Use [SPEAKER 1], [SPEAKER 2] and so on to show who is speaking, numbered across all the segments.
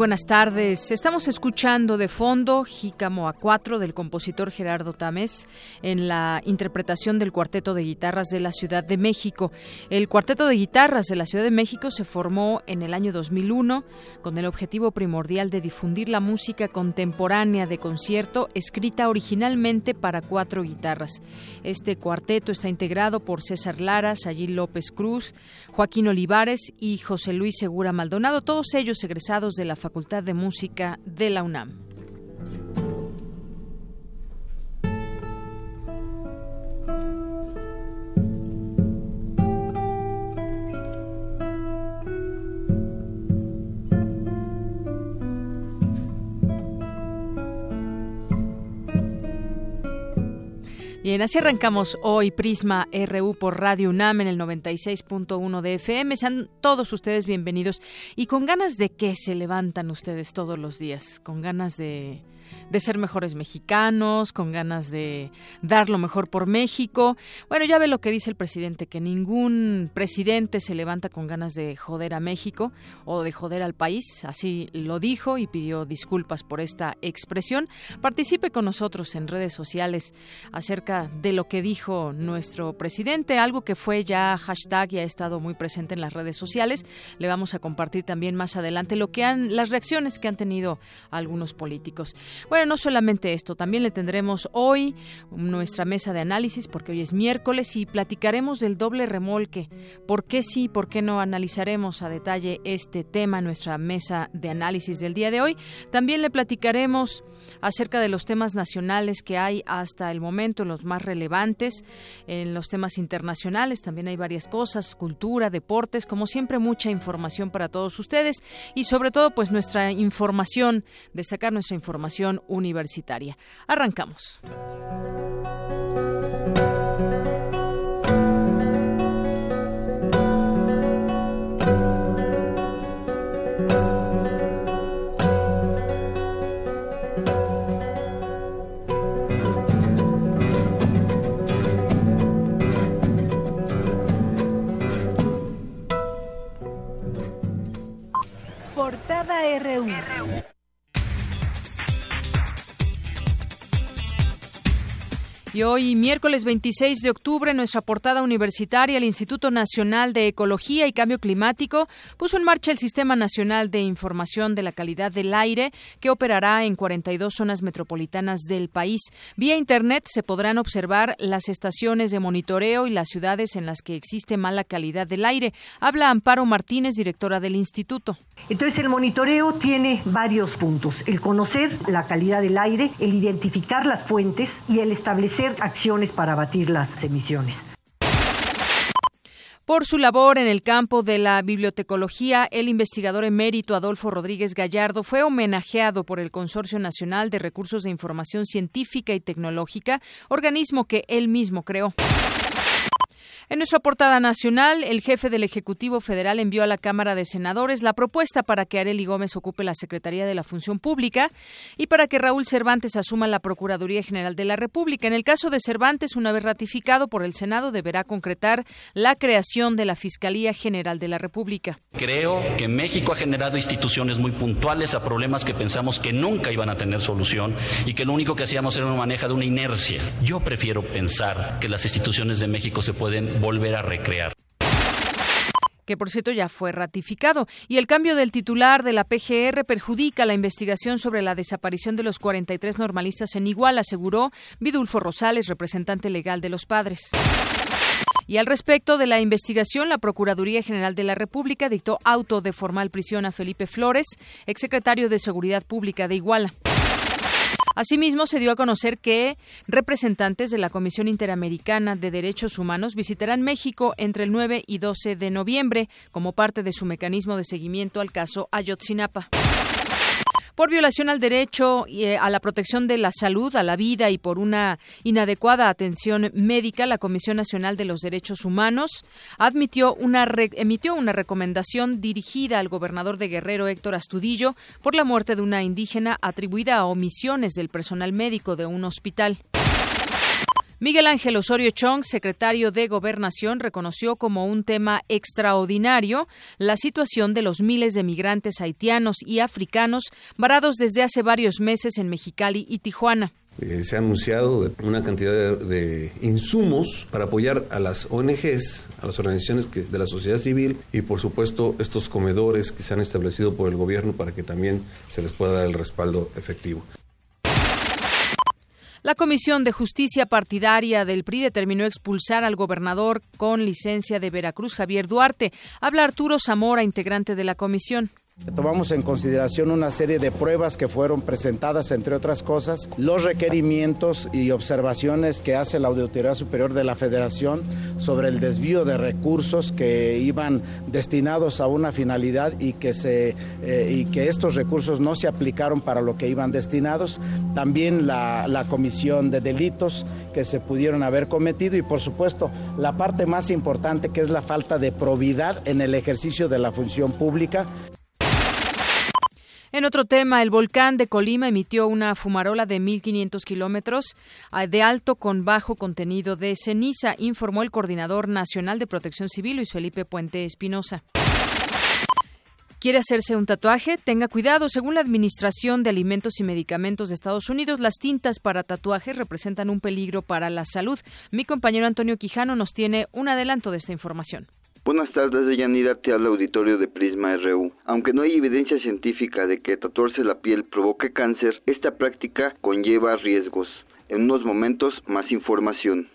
[SPEAKER 1] Buenas tardes. Estamos escuchando de fondo Jícamo A4 del compositor Gerardo Tamés en la interpretación del Cuarteto de Guitarras de la Ciudad de México. El Cuarteto de Guitarras de la Ciudad de México se formó en el año 2001 con el objetivo primordial de difundir la música contemporánea de concierto escrita originalmente para cuatro guitarras. Este cuarteto está integrado por César Lara, Sayil López Cruz, Joaquín Olivares y José Luis Segura Maldonado, todos ellos egresados de la Facultad Facultad de Música de la UNAM. Bien, así arrancamos hoy Prisma RU por Radio UNAM en el 96.1 de FM. Sean todos ustedes bienvenidos y con ganas de que se levantan ustedes todos los días, con ganas de de ser mejores mexicanos, con ganas de dar lo mejor por México. Bueno, ya ve lo que dice el presidente, que ningún presidente se levanta con ganas de joder a México o de joder al país. Así lo dijo y pidió disculpas por esta expresión. Participe con nosotros en redes sociales acerca de lo que dijo nuestro presidente, algo que fue ya hashtag y ha estado muy presente en las redes sociales. Le vamos a compartir también más adelante lo que han, las reacciones que han tenido algunos políticos. Bueno, no solamente esto, también le tendremos hoy nuestra mesa de análisis, porque hoy es miércoles, y platicaremos del doble remolque. ¿Por qué sí, por qué no? Analizaremos a detalle este tema, nuestra mesa de análisis del día de hoy. También le platicaremos acerca de los temas nacionales que hay hasta el momento, los más relevantes, en los temas internacionales también hay varias cosas, cultura, deportes, como siempre mucha información para todos ustedes y sobre todo pues nuestra información, destacar nuestra información universitaria. Arrancamos.
[SPEAKER 2] R1.
[SPEAKER 1] Y hoy, miércoles 26 de octubre, nuestra portada universitaria, el Instituto Nacional de Ecología y Cambio Climático puso en marcha el Sistema Nacional de Información de la Calidad del Aire, que operará en 42 zonas metropolitanas del país. Vía Internet se podrán observar las estaciones de monitoreo y las ciudades en las que existe mala calidad del aire. Habla Amparo Martínez, directora del instituto.
[SPEAKER 3] Entonces, el monitoreo tiene varios puntos. El conocer la calidad del aire, el identificar las fuentes y el establecer acciones para abatir las emisiones.
[SPEAKER 1] Por su labor en el campo de la bibliotecología, el investigador emérito Adolfo Rodríguez Gallardo fue homenajeado por el Consorcio Nacional de Recursos de Información Científica y Tecnológica, organismo que él mismo creó. En nuestra portada nacional, el jefe del Ejecutivo Federal envió a la Cámara de Senadores la propuesta para que Areli Gómez ocupe la Secretaría de la Función Pública y para que Raúl Cervantes asuma la Procuraduría General de la República. En el caso de Cervantes, una vez ratificado por el Senado, deberá concretar la creación de la Fiscalía General de la República.
[SPEAKER 4] Creo que México ha generado instituciones muy puntuales a problemas que pensamos que nunca iban a tener solución y que lo único que hacíamos era un manejo de una inercia. Yo prefiero pensar que las instituciones de México se pueden volver a recrear
[SPEAKER 1] que por cierto ya fue ratificado. Y el cambio del titular de la PGR perjudica la investigación sobre la desaparición de los 43 normalistas en Igual, aseguró Vidulfo Rosales, representante legal de los padres. Y al respecto de la investigación, la Procuraduría General de la República dictó auto de formal prisión a Felipe Flores, exsecretario de Seguridad Pública de Iguala. Asimismo, se dio a conocer que representantes de la Comisión Interamericana de Derechos Humanos visitarán México entre el 9 y 12 de noviembre como parte de su mecanismo de seguimiento al caso Ayotzinapa por violación al derecho eh, a la protección de la salud, a la vida y por una inadecuada atención médica, la Comisión Nacional de los Derechos Humanos admitió una emitió una recomendación dirigida al gobernador de Guerrero, Héctor Astudillo, por la muerte de una indígena atribuida a omisiones del personal médico de un hospital. Miguel Ángel Osorio Chong, secretario de Gobernación, reconoció como un tema extraordinario la situación de los miles de migrantes haitianos y africanos varados desde hace varios meses en Mexicali y Tijuana.
[SPEAKER 5] Eh, se ha anunciado una cantidad de, insumos para apoyar a las ONGs, a las organizaciones de la sociedad civil y por supuesto estos comedores que se han establecido por el gobierno para que también se les pueda dar el respaldo efectivo.
[SPEAKER 1] La Comisión de Justicia Partidaria del PRI determinó expulsar al gobernador con licencia de Veracruz, Javier Duarte. Habla Arturo Zamora, integrante de la comisión.
[SPEAKER 6] Tomamos en consideración una serie de pruebas que fueron presentadas, entre otras cosas, los requerimientos y observaciones que hace la Auditoría Superior de la Federación sobre el desvío de recursos que iban destinados a una finalidad y que, se, eh, y que estos recursos no se aplicaron para lo que iban destinados. También la, la comisión de delitos que se pudieron haber cometido y, por supuesto, la parte más importante que es la falta de probidad en el ejercicio de la función pública.
[SPEAKER 1] En otro tema, el volcán de Colima emitió una fumarola de 1.500 kilómetros ah, de alto con bajo contenido de ceniza, informó el coordinador nacional de protección civil, Luis Felipe Puente Espinosa. ¿Quiere hacerse un tatuaje? Tenga cuidado. Según la Administración de Alimentos y Medicamentos de Estados Unidos, las tintas para tatuajes representan un peligro para la salud. Mi compañero Antonio Quijano nos tiene un adelanto de esta información.
[SPEAKER 7] Buenas tardes, Deyanira, te habla auditorio de Prisma RU. Aunque no hay evidencia científica de que tatuarse la piel provoque cáncer, esta práctica conlleva riesgos. En unos momentos, más información.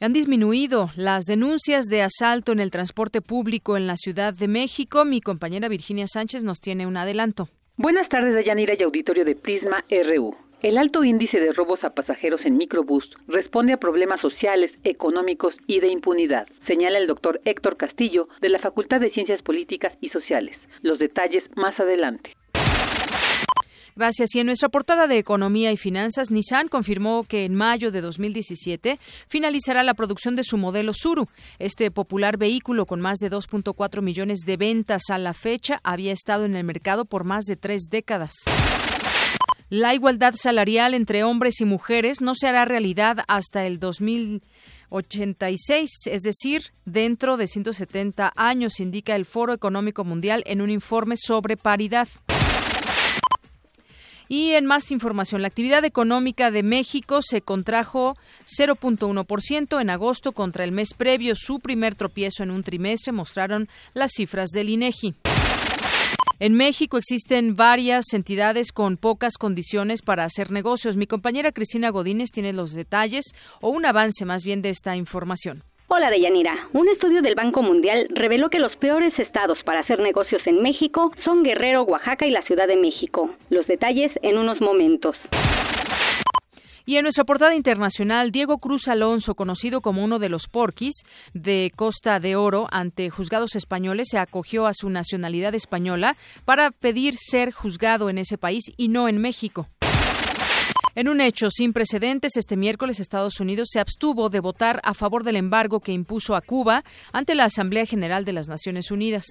[SPEAKER 1] Han disminuido las denuncias de asalto en el transporte público en la Ciudad de México. Mi compañera Virginia Sánchez nos tiene un adelanto.
[SPEAKER 8] Buenas tardes, Deyanira y auditorio de Prisma RU. El alto índice de robos a pasajeros en microbús responde a problemas sociales, económicos y de impunidad, señala el doctor Héctor Castillo de la Facultad de Ciencias Políticas y Sociales. Los detalles más adelante.
[SPEAKER 1] Gracias. Y en nuestra portada de Economía y Finanzas, Nissan confirmó que en mayo de 2017 finalizará la producción de su modelo Suru. Este popular vehículo con más de 2.4 millones de ventas a la fecha había estado en el mercado por más de tres décadas. La igualdad salarial entre hombres y mujeres no se hará realidad hasta el 2086, es decir, dentro de 170 años, indica el Foro Económico Mundial en un informe sobre paridad. Y en más información, la actividad económica de México se contrajo 0.1% en agosto contra el mes previo, su primer tropiezo en un trimestre, mostraron las cifras del INEGI. En México existen varias entidades con pocas condiciones para hacer negocios. Mi compañera Cristina Godínez tiene los detalles o un avance más bien de esta información.
[SPEAKER 9] Hola Deyanira. Un estudio del Banco Mundial reveló que los peores estados para hacer negocios en México son Guerrero, Oaxaca y la Ciudad de México. Los detalles en unos momentos.
[SPEAKER 1] Y en nuestra portada internacional, Diego Cruz Alonso, conocido como uno de los porquis de Costa de Oro ante juzgados españoles, se acogió a su nacionalidad española para pedir ser juzgado en ese país y no en México. En un hecho sin precedentes, este miércoles Estados Unidos se abstuvo de votar a favor del embargo que impuso a Cuba ante la Asamblea General de las Naciones Unidas.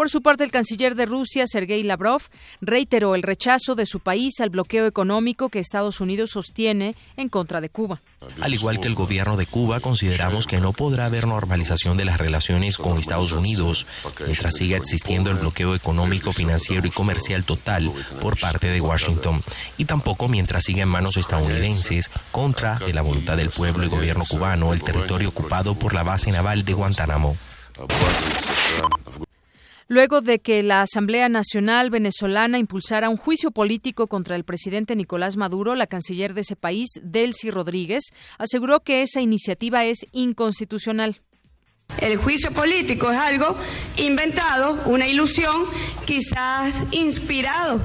[SPEAKER 1] Por su parte, el canciller de Rusia, Sergei Lavrov, reiteró el rechazo de su país al bloqueo económico que Estados Unidos sostiene en contra de Cuba.
[SPEAKER 10] Al igual que el gobierno de Cuba, consideramos que no podrá haber normalización de las relaciones con Estados Unidos mientras siga existiendo el bloqueo económico, financiero y comercial total por parte de Washington y tampoco mientras siga en manos estadounidenses contra de la voluntad del pueblo y gobierno cubano el territorio ocupado por la base naval de Guantánamo.
[SPEAKER 1] Luego de que la Asamblea Nacional venezolana impulsara un juicio político contra el presidente Nicolás Maduro, la canciller de ese país, Delcy Rodríguez, aseguró que esa iniciativa es inconstitucional.
[SPEAKER 11] El juicio político es algo inventado, una ilusión, quizás inspirado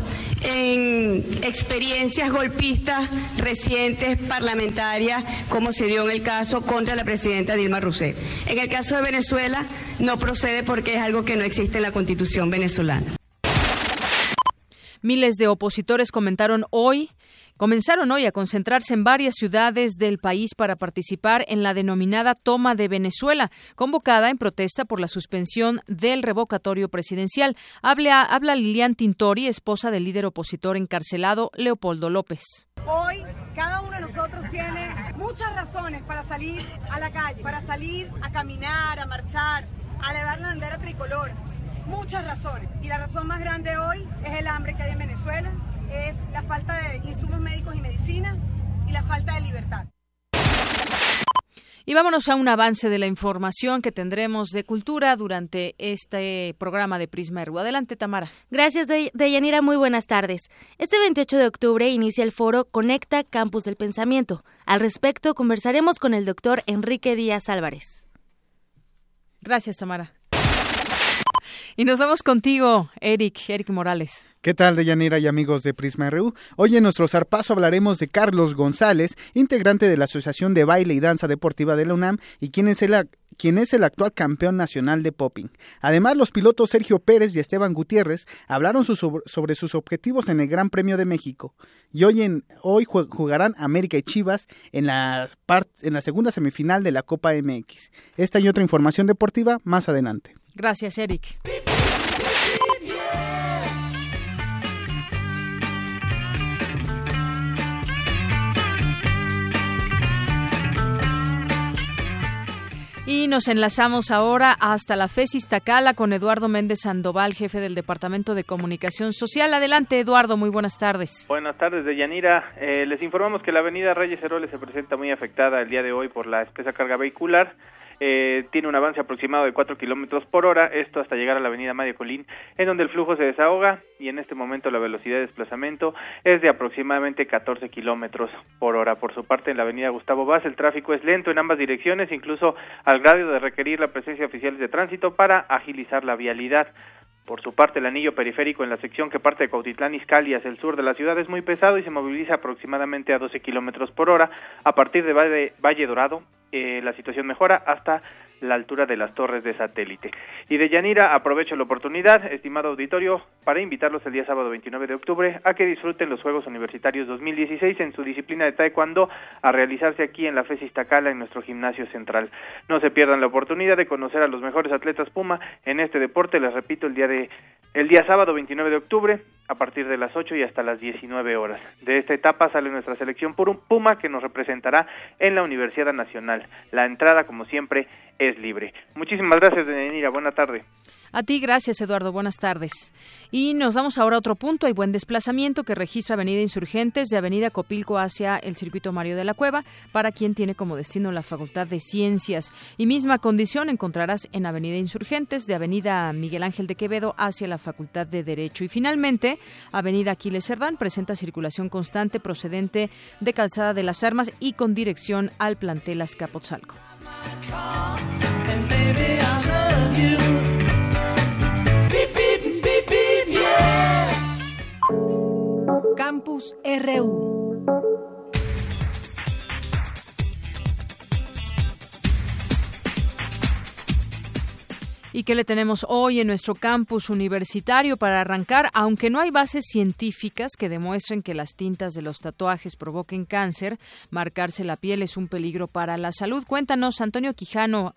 [SPEAKER 11] en experiencias golpistas recientes parlamentarias, como se dio en el caso contra la presidenta Dilma Rousseff. En el caso de Venezuela no procede porque es algo que no existe en la Constitución venezolana.
[SPEAKER 1] Miles de opositores comentaron hoy comenzaron hoy a concentrarse en varias ciudades del país para participar en la denominada Toma de Venezuela, convocada en protesta por la suspensión del revocatorio presidencial. Habla, habla Lilian Tintori, esposa del líder opositor encarcelado Leopoldo López.
[SPEAKER 12] Hoy cada uno de nosotros tiene muchas razones para salir a la calle, para salir a caminar, a marchar, a elevar la bandera tricolor. Muchas razones. Y la razón más grande hoy es el hambre que hay en Venezuela, es la falta de insumos médicos y medicina y la falta de libertad.
[SPEAKER 1] Y vámonos a un avance de la información que tendremos de cultura durante este programa de Prisma RU. Adelante, Tamara.
[SPEAKER 13] Gracias, Deyanira. Muy buenas tardes. Este 28 de octubre inicia el foro Conecta Campus del Pensamiento. Al respecto, conversaremos con el doctor Enrique Díaz Álvarez.
[SPEAKER 1] Gracias, Tamara. Y nos vamos contigo, Eric, Eric Morales.
[SPEAKER 14] ¿Qué tal, Deyanira y amigos de Prisma RU? Hoy en nuestro zarpazo hablaremos de Carlos González, integrante de la Asociación de Baile y Danza Deportiva de la UNAM y quien es el, actual campeón nacional de popping. Además, los pilotos Sergio Pérez y Esteban Gutiérrez hablaron sobre sus objetivos en el Gran Premio de México. Y hoy, en, hoy jugarán América y Chivas en la, en la segunda semifinal de la Copa MX. Esta y otra información deportiva más adelante.
[SPEAKER 1] Gracias, Eric. Y nos enlazamos ahora hasta la FES Iztacala con Eduardo Méndez Sandoval, jefe del Departamento de Comunicación Social. Adelante, Eduardo, muy buenas tardes.
[SPEAKER 15] Buenas tardes, Deyanira. Eh, les informamos que la avenida Reyes Heroles se presenta muy afectada el día de hoy por la espesa carga vehicular eh, tiene un avance aproximado de 4 kilómetros por hora, esto hasta llegar a la avenida Mario Colín, en donde el flujo se desahoga y en este momento la velocidad de desplazamiento es de aproximadamente 14 kilómetros por hora. Por su parte, en la avenida Gustavo Vaz el tráfico es lento en ambas direcciones, incluso al grado de requerir la presencia de oficiales de tránsito para agilizar la vialidad. Por su parte, el anillo periférico en la sección que parte de Cautitlán Izcalli hacia el sur de la ciudad es muy pesado y se moviliza aproximadamente a 12 kilómetros por hora. A partir de Valle, Dorado, eh, la situación mejora hasta la altura de las torres de satélite. Y de Yanira aprovecho la oportunidad, estimado auditorio, para invitarlos el día sábado 29 de octubre a que disfruten los Juegos Universitarios 2016 en su disciplina de Taekwondo a realizarse aquí en la FES Iztacala en nuestro gimnasio central. No se pierdan la oportunidad de conocer a los mejores atletas Puma en este deporte, les repito, el día de el día sábado 29 de octubre a partir de las 8 y hasta las 19 horas. De esta etapa sale nuestra selección por un Puma que nos representará en la Universidad Nacional. La entrada, como siempre, es libre. Muchísimas gracias, Denira. Buena tarde.
[SPEAKER 1] A ti, gracias, Eduardo. Buenas tardes. Y nos vamos ahora a otro punto. Hay buen desplazamiento que registra Avenida Insurgentes de Avenida Copilco hacia el circuito Mario de la Cueva, para quien tiene como destino la Facultad de Ciencias. Y misma condición encontrarás en Avenida Insurgentes de Avenida Miguel Ángel de Quevedo hacia la Facultad de Derecho. Y finalmente, Avenida Aquiles Cerdán presenta circulación constante procedente de Calzada de las Armas y con dirección al plantel Azcapotzalco.
[SPEAKER 2] Campus RU.
[SPEAKER 1] ¿Y qué le tenemos hoy en nuestro campus universitario para arrancar? Aunque no hay bases científicas que demuestren que las tintas de los tatuajes provoquen cáncer, marcarse la piel es un peligro para la salud. Cuéntanos, Antonio Quijano,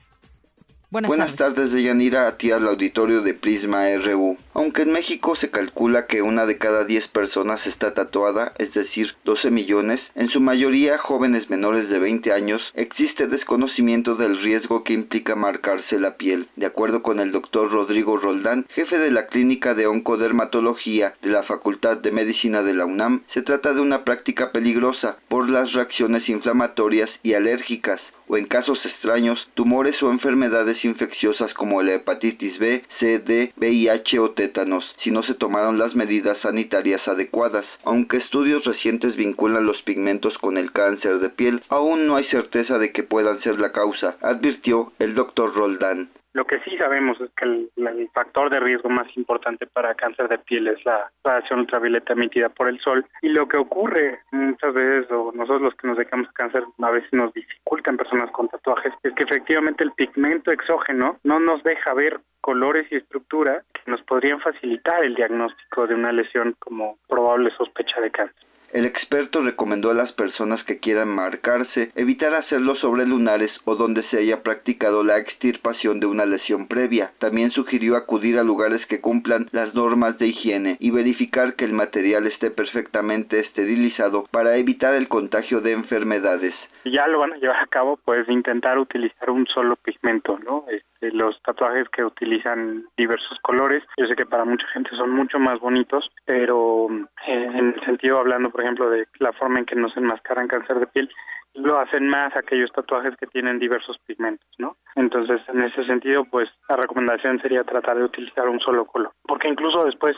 [SPEAKER 1] Buenas,
[SPEAKER 7] Buenas tardes. Deyanira, a ti al auditorio de Prisma RU. Aunque en México se calcula que una de cada 10 personas está tatuada, es decir, 12 millones, en su mayoría jóvenes menores de 20 años, existe desconocimiento del riesgo que implica marcarse la piel. De acuerdo con el doctor Rodrigo Roldán, jefe de la clínica de oncodermatología de la Facultad de Medicina de la UNAM, se trata de una práctica peligrosa por las reacciones inflamatorias y alérgicas o en casos extraños, tumores o enfermedades infecciosas como la hepatitis B, C, D, VIH o tétanos, si no se tomaron las medidas sanitarias adecuadas. Aunque estudios recientes vinculan los pigmentos con el cáncer de piel, aún no hay certeza de que puedan ser la causa, advirtió el doctor Roldán.
[SPEAKER 16] Lo que sí sabemos es que el, factor de riesgo más importante para cáncer de piel es la radiación ultravioleta emitida por el sol y lo que ocurre muchas veces o nosotros los que nos dedicamos a cáncer a veces nos dificultan personas con tatuajes es que efectivamente el pigmento exógeno no nos deja ver colores y estructura que nos podrían facilitar el diagnóstico de una lesión como probable sospecha de cáncer.
[SPEAKER 7] El experto recomendó a las personas que quieran marcarse evitar hacerlo sobre lunares o donde se haya practicado la extirpación de una lesión previa. También sugirió acudir a lugares que cumplan las normas de higiene y verificar que el material esté perfectamente esterilizado para evitar el contagio de enfermedades.
[SPEAKER 16] Ya lo van a llevar a cabo, pues intentar utilizar un solo pigmento, ¿no? Este, los tatuajes que utilizan diversos colores, yo sé que para mucha gente son mucho más bonitos, pero eh, en el sentido hablando por ejemplo, de la forma en que nos enmascaran cáncer de piel, lo hacen más aquellos tatuajes que tienen diversos pigmentos, ¿no? Entonces, en ese sentido, pues la recomendación sería tratar de utilizar un solo color, porque incluso después,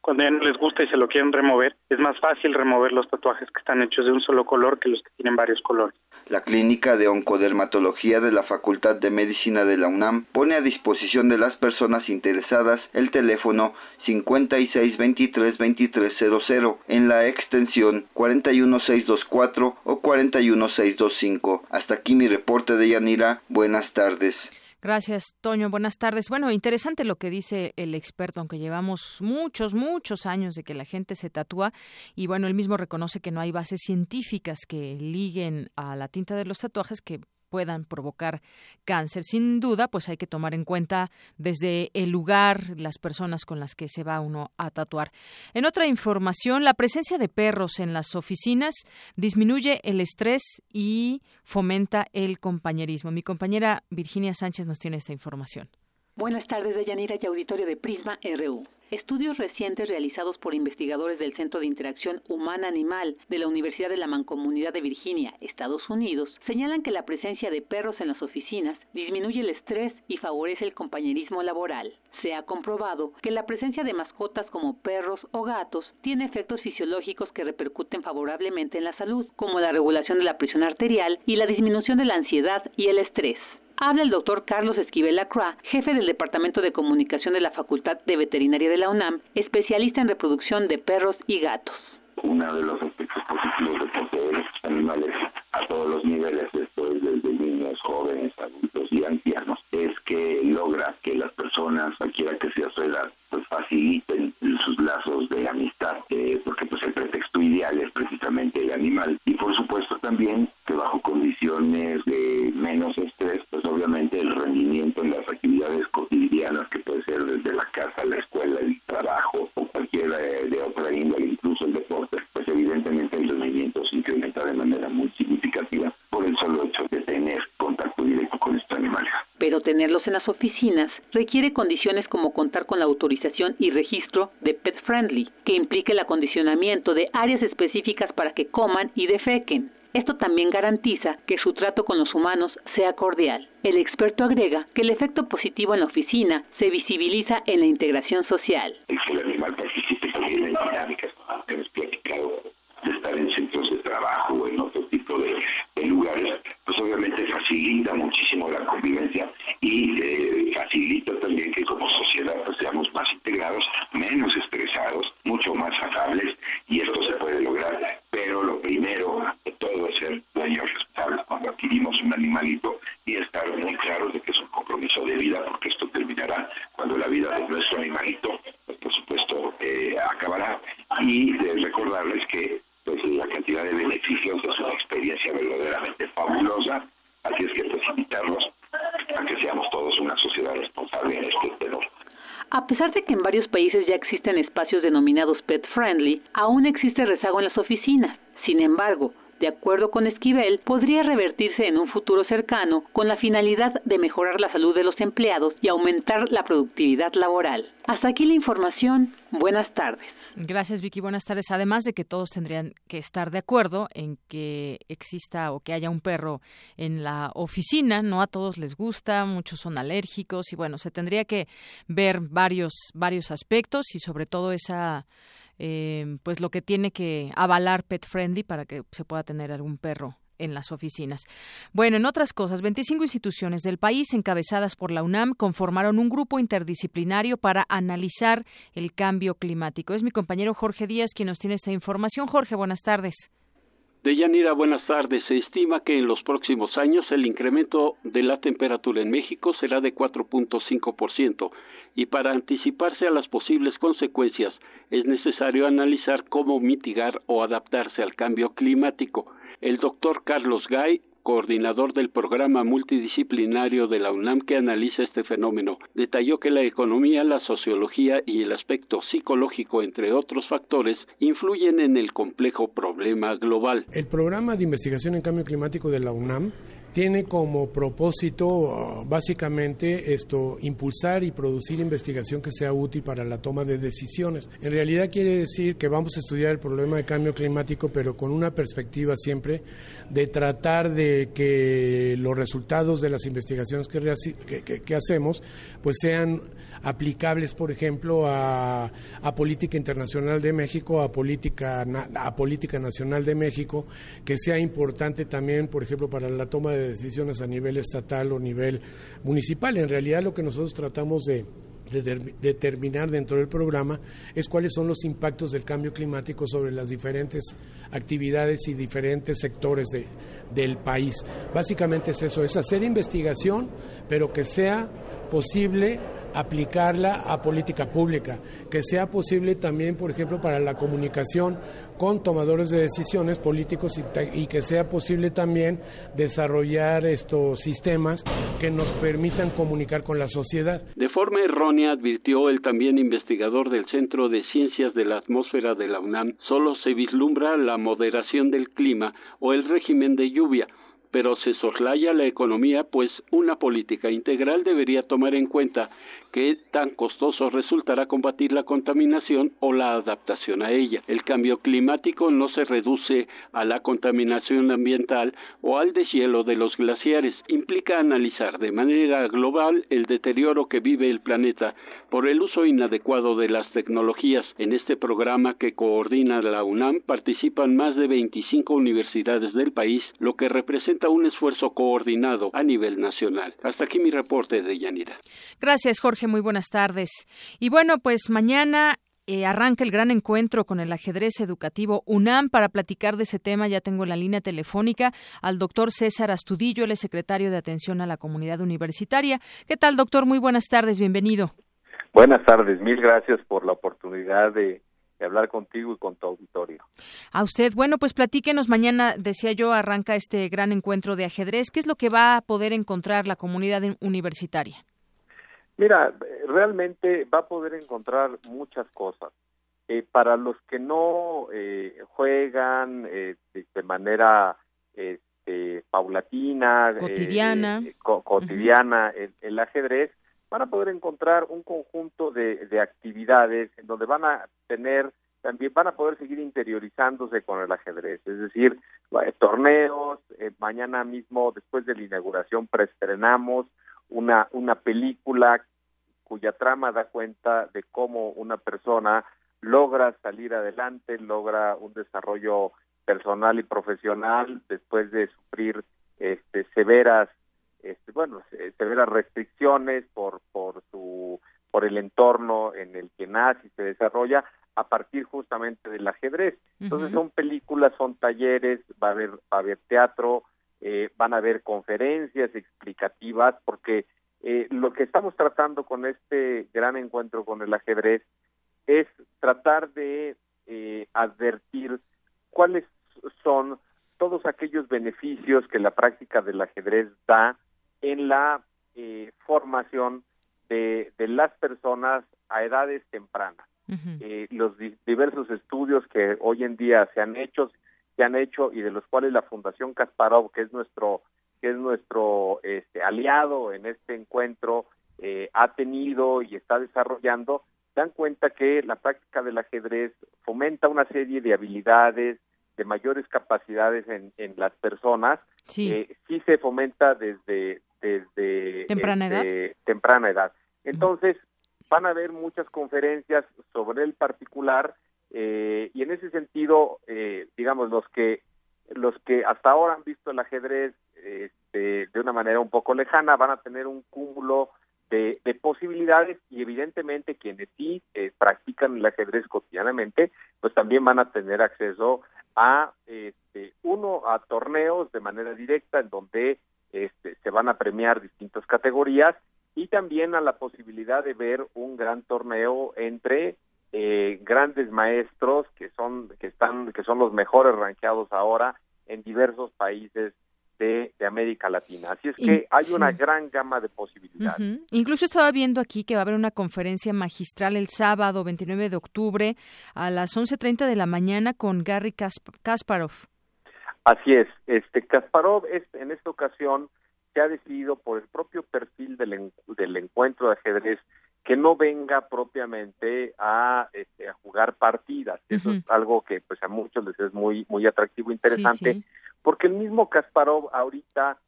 [SPEAKER 16] cuando ya no les gusta y se lo quieren remover, es más fácil remover los tatuajes que están hechos de un solo color que los que tienen varios colores.
[SPEAKER 7] La Clínica de Oncodermatología de la Facultad de Medicina de la UNAM pone a disposición de las personas interesadas el teléfono 56232300 en la extensión 41624 o 41625. Hasta aquí mi reporte de Yanira. Buenas tardes.
[SPEAKER 1] Gracias, Toño. Buenas tardes. Bueno, interesante lo que dice el experto, aunque llevamos muchos, muchos años de que la gente se tatúa y bueno, él mismo reconoce que no hay bases científicas que liguen a la tinta de los tatuajes que puedan provocar cáncer. Sin duda, pues hay que tomar en cuenta desde el lugar, las personas con las que se va uno a tatuar. En otra información, la presencia de perros en las oficinas disminuye el estrés y fomenta el compañerismo. Mi compañera Virginia Sánchez nos tiene esta información.
[SPEAKER 8] Buenas tardes, Deyanira y auditorio de Prisma RU. Estudios recientes realizados por investigadores del Centro de Interacción Humana-Animal de la Universidad de la Mancomunidad de Virginia, Estados Unidos, señalan que la presencia de perros en las oficinas disminuye el estrés y favorece el compañerismo laboral. Se ha comprobado que la presencia de mascotas como perros o gatos tiene efectos fisiológicos que repercuten favorablemente en la salud, como la regulación de la presión arterial y la disminución de la ansiedad y el estrés. Habla el doctor Carlos Esquivel Lacroix, jefe del Departamento de Comunicación de la Facultad de Veterinaria de la UNAM, especialista en reproducción de perros y gatos.
[SPEAKER 17] Uno de los aspectos positivos de poseer animales a todos los niveles, esto es desde niños, jóvenes, adultos y ancianos, es que logra que las personas, cualquiera que sea su edad, pues faciliten sus lazos de amistad, eh, porque pues el pretexto ideal es precisamente el animal. Y por supuesto también que bajo condiciones de menos estrés, pues obviamente el rendimiento en las actividades cotidianas, que puede ser desde la casa, la escuela, el trabajo o cualquier de otra índole, incluso el deporte, pues evidentemente el rendimiento se incrementa de manera muy significativa por el solo hecho de tener contacto directo con estos animales.
[SPEAKER 8] Pero tenerlos en las oficinas requiere condiciones como contar con la autorización y registro de Pet Friendly, que implica el acondicionamiento de áreas específicas para que coman y defequen. Esto también garantiza que su trato con los humanos sea cordial. El experto agrega que el efecto positivo en la oficina se visibiliza en la integración social.
[SPEAKER 17] Animal también en dinámicas de estar en centros de trabajo tipo de, lugares, pues obviamente facilita muchísimo la convivencia y eh, facilita también que como sociedad pues, seamos más integrados, menos estresados, mucho más afables y esto se puede lograr. Pero lo primero de todo es ser dueños responsables cuando adquirimos un animalito y estar muy claros de que es un compromiso de vida porque esto terminará cuando la vida de nuestro animalito, pues, por supuesto, eh, acabará. Y recordarles que pues la cantidad de beneficios es una experiencia verdaderamente fabulosa, así es que pues a que seamos todos una sociedad responsable en este.
[SPEAKER 8] A pesar de que en varios países ya existen espacios denominados pet friendly, aún existe rezago en las oficinas. Sin embargo, de acuerdo con Esquivel, podría revertirse en un futuro cercano con la finalidad de mejorar la salud de los empleados y aumentar la productividad laboral. Hasta aquí la información. Buenas tardes.
[SPEAKER 1] Gracias, Vicky. Buenas tardes. Además de que todos tendrían que estar de acuerdo en que exista o que haya un perro en la oficina, no a todos les gusta, muchos son alérgicos y bueno, se tendría que ver varios varios aspectos y sobre todo esa eh, pues lo que tiene que avalar Pet Friendly para que se pueda tener algún perro en las oficinas. Bueno, en otras cosas, 25 instituciones del país, encabezadas por la UNAM, conformaron un grupo interdisciplinario para analizar el cambio climático. Es mi compañero Jorge Díaz quien nos tiene esta información. Jorge, buenas tardes.
[SPEAKER 18] Deyanira, buenas tardes. Se estima que en los próximos años el incremento de la temperatura en México será de 4.5% y para anticiparse a las posibles consecuencias es necesario analizar cómo mitigar o adaptarse al cambio climático. El doctor Carlos Gay, coordinador del programa multidisciplinario de la UNAM que analiza este fenómeno, detalló que la economía, la sociología y el aspecto psicológico, entre otros factores, influyen en el complejo problema global.
[SPEAKER 19] El programa de investigación en cambio climático de la UNAM tiene como propósito básicamente esto impulsar y producir investigación que sea útil para la toma de decisiones. En realidad quiere decir que vamos a estudiar el problema de cambio climático, pero con una perspectiva siempre de tratar de que los resultados de las investigaciones que, que, hacemos pues sean aplicables, por ejemplo, a, a, política internacional de México, a política, a política nacional de México, que sea importante también, por ejemplo, para la toma de decisiones a nivel estatal o nivel municipal. En realidad lo que nosotros tratamos de, determinar dentro del programa es cuáles son los impactos del cambio climático sobre las diferentes actividades y diferentes sectores de, del país. Básicamente es eso, es hacer investigación, pero que sea posible aplicarla a política pública, que sea posible también, por ejemplo, para la comunicación con tomadores de decisiones políticos y, que sea posible también desarrollar estos sistemas que nos permitan comunicar con la sociedad.
[SPEAKER 18] De forma errónea, advirtió el también investigador del Centro de Ciencias de la Atmósfera de la UNAM, solo se vislumbra la moderación del clima o el régimen de lluvia, pero se soslaya la economía, pues una política integral debería tomar en cuenta qué tan costoso resultará combatir la contaminación o la adaptación a ella. El cambio climático no se reduce a la contaminación ambiental o al deshielo de los glaciares. Implica analizar de manera global el deterioro que vive el planeta por el uso inadecuado de las tecnologías. En este programa que coordina la UNAM participan más de 25 universidades del país, lo que representa un esfuerzo coordinado a nivel nacional. Hasta aquí mi reporte de Yanira.
[SPEAKER 1] Gracias, Jorge muy buenas tardes. Y bueno, pues mañana eh, arranca el gran encuentro con el ajedrez educativo UNAM. Para platicar de ese tema ya tengo en la línea telefónica al doctor César Astudillo, el secretario de Atención a la Comunidad Universitaria. ¿Qué tal, doctor? Muy buenas tardes, bienvenido.
[SPEAKER 20] Buenas tardes, mil gracias por la oportunidad de, de hablar contigo y con tu auditorio.
[SPEAKER 1] A usted, bueno, pues platíquenos mañana, decía yo, arranca este gran encuentro de ajedrez. ¿Qué es lo que va a poder encontrar la comunidad universitaria?
[SPEAKER 20] Mira, realmente va a poder encontrar muchas cosas. Eh, para los que no eh, juegan eh, de, manera este, paulatina,
[SPEAKER 1] cotidiana,
[SPEAKER 20] cotidiana el, ajedrez, van a poder encontrar un conjunto de, de actividades en donde van a tener también van a poder seguir interiorizándose con el ajedrez, es decir, torneos, mañana mismo después de la inauguración preestrenamos una, una película cuya trama da cuenta de cómo una persona logra salir adelante, logra un desarrollo personal y profesional después de sufrir este, severas este, bueno severas restricciones por por su por el entorno en el que nace y se desarrolla a partir justamente del ajedrez. Entonces son películas son talleres va a haber va a haber teatro eh, van a haber conferencias explicativas porque eh, lo que estamos tratando con este gran encuentro con el ajedrez es tratar de eh, advertir cuáles son todos aquellos beneficios que la práctica del ajedrez da en la eh, formación de, de, las personas a edades tempranas. eh, los di diversos estudios que hoy en día se han hecho, se han hecho y de los cuales la Fundación Kasparov, que es nuestro que es nuestro este, aliado en este encuentro, eh, ha tenido y está desarrollando, dan cuenta que la práctica del ajedrez fomenta una serie de habilidades, de mayores capacidades en, en las personas.
[SPEAKER 1] Sí.
[SPEAKER 20] Eh, sí se fomenta desde, desde
[SPEAKER 1] temprana
[SPEAKER 20] este,
[SPEAKER 1] edad.
[SPEAKER 20] Temprana edad. Entonces, van a haber muchas conferencias sobre el particular eh, y en ese sentido, eh, digamos, los que los que hasta ahora han visto el ajedrez este, de una manera un poco lejana van a tener un cúmulo de, de posibilidades y evidentemente quienes sí eh, practican el ajedrez cotidianamente, pues también van a tener acceso a este, uno a torneos de manera directa en donde este, se van a premiar distintas categorías y también a la posibilidad de ver un gran torneo entre eh, grandes maestros que son que están que son los mejores rankeados ahora en diversos países de, de América Latina. Así es que hay
[SPEAKER 1] sí.
[SPEAKER 20] una gran gama de posibilidades.
[SPEAKER 1] Incluso estaba viendo aquí que va a haber una conferencia magistral el sábado 29 de octubre a las 11.30 de la mañana con Gary Kasp- Kasparov.
[SPEAKER 20] Así es, este Kasparov es, en esta ocasión se ha decidido por el propio perfil del, del encuentro de ajedrez que no venga propiamente a, este, a jugar partidas. Eso es algo que pues a muchos les es muy muy atractivo e interesante,
[SPEAKER 21] Sí, sí.
[SPEAKER 20] porque el mismo Kasparov ahorita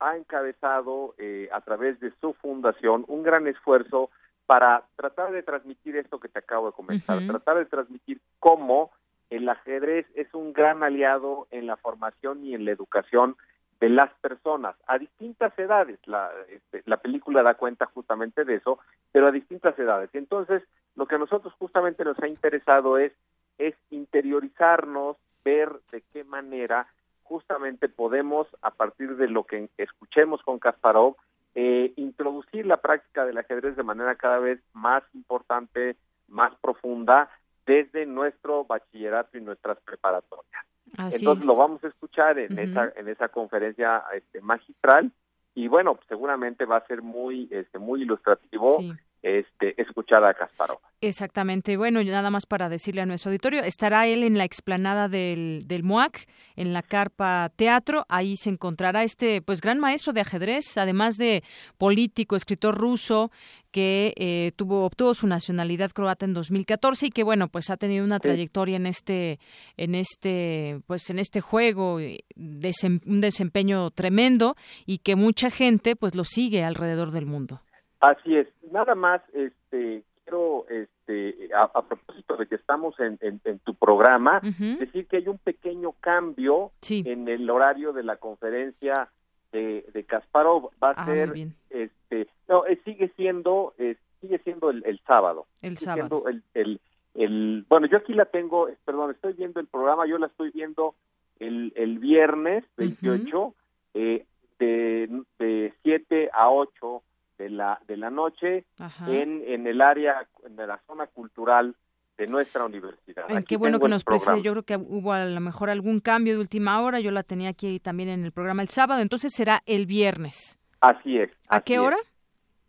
[SPEAKER 20] ha encabezado eh, a través de su fundación un gran esfuerzo para tratar de transmitir esto que te acabo de comentar, tratar de transmitir cómo el ajedrez es un gran aliado en la formación y en la educación de las personas a distintas edades. La, este, la película da cuenta justamente de eso, pero a distintas edades. Y entonces, lo que a nosotros justamente nos ha interesado es, es interiorizarnos, ver de qué manera justamente podemos, a partir de lo que escuchemos con Kasparov, eh, introducir la práctica del ajedrez de manera cada vez más importante, más profunda, desde nuestro bachillerato y nuestras preparatorias.
[SPEAKER 1] Así
[SPEAKER 20] Entonces
[SPEAKER 1] es.
[SPEAKER 20] lo vamos a escuchar en esa en esa conferencia este, magistral y bueno, pues, seguramente va a ser muy este muy ilustrativo
[SPEAKER 1] Sí.
[SPEAKER 20] Este escuchar a Kasparov.
[SPEAKER 1] Exactamente. Bueno, y nada más para decirle a nuestro auditorio, estará él en la explanada del, del MUAC, en la Carpa Teatro. Ahí se encontrará este pues gran maestro de ajedrez, además de político, escritor ruso, que eh, tuvo obtuvo su nacionalidad croata en 2014 y que bueno pues ha tenido una trayectoria en este en este pues en este juego eh, desem- un desempeño tremendo y que mucha gente pues lo sigue alrededor del mundo
[SPEAKER 20] Así es. Nada más, este, quiero, este, a, a propósito de que estamos en, en- en tu programa, decir que hay un pequeño cambio
[SPEAKER 1] Sí.
[SPEAKER 20] en el horario de la conferencia de, de Kasparov. Va a
[SPEAKER 1] Ah,
[SPEAKER 20] ser, este, no, eh, sigue siendo, eh, sigue siendo el, el sábado.
[SPEAKER 1] El
[SPEAKER 20] Sigue
[SPEAKER 1] sábado.
[SPEAKER 20] el, el, el- bueno, yo aquí la tengo, eh, perdón, estoy viendo el programa, yo la estoy viendo el, el viernes 28 eh, de, de 7 a 8 de la de la noche
[SPEAKER 1] Ajá.
[SPEAKER 20] en, en el área en la zona cultural de nuestra universidad.
[SPEAKER 1] Ay, qué bueno que nos
[SPEAKER 20] programa.
[SPEAKER 1] Yo creo que hubo a lo mejor algún cambio de última hora. Yo la tenía aquí también en el programa el sábado. Entonces será el viernes.
[SPEAKER 20] Así es.
[SPEAKER 1] ¿A
[SPEAKER 20] así
[SPEAKER 1] qué
[SPEAKER 20] es.
[SPEAKER 1] hora?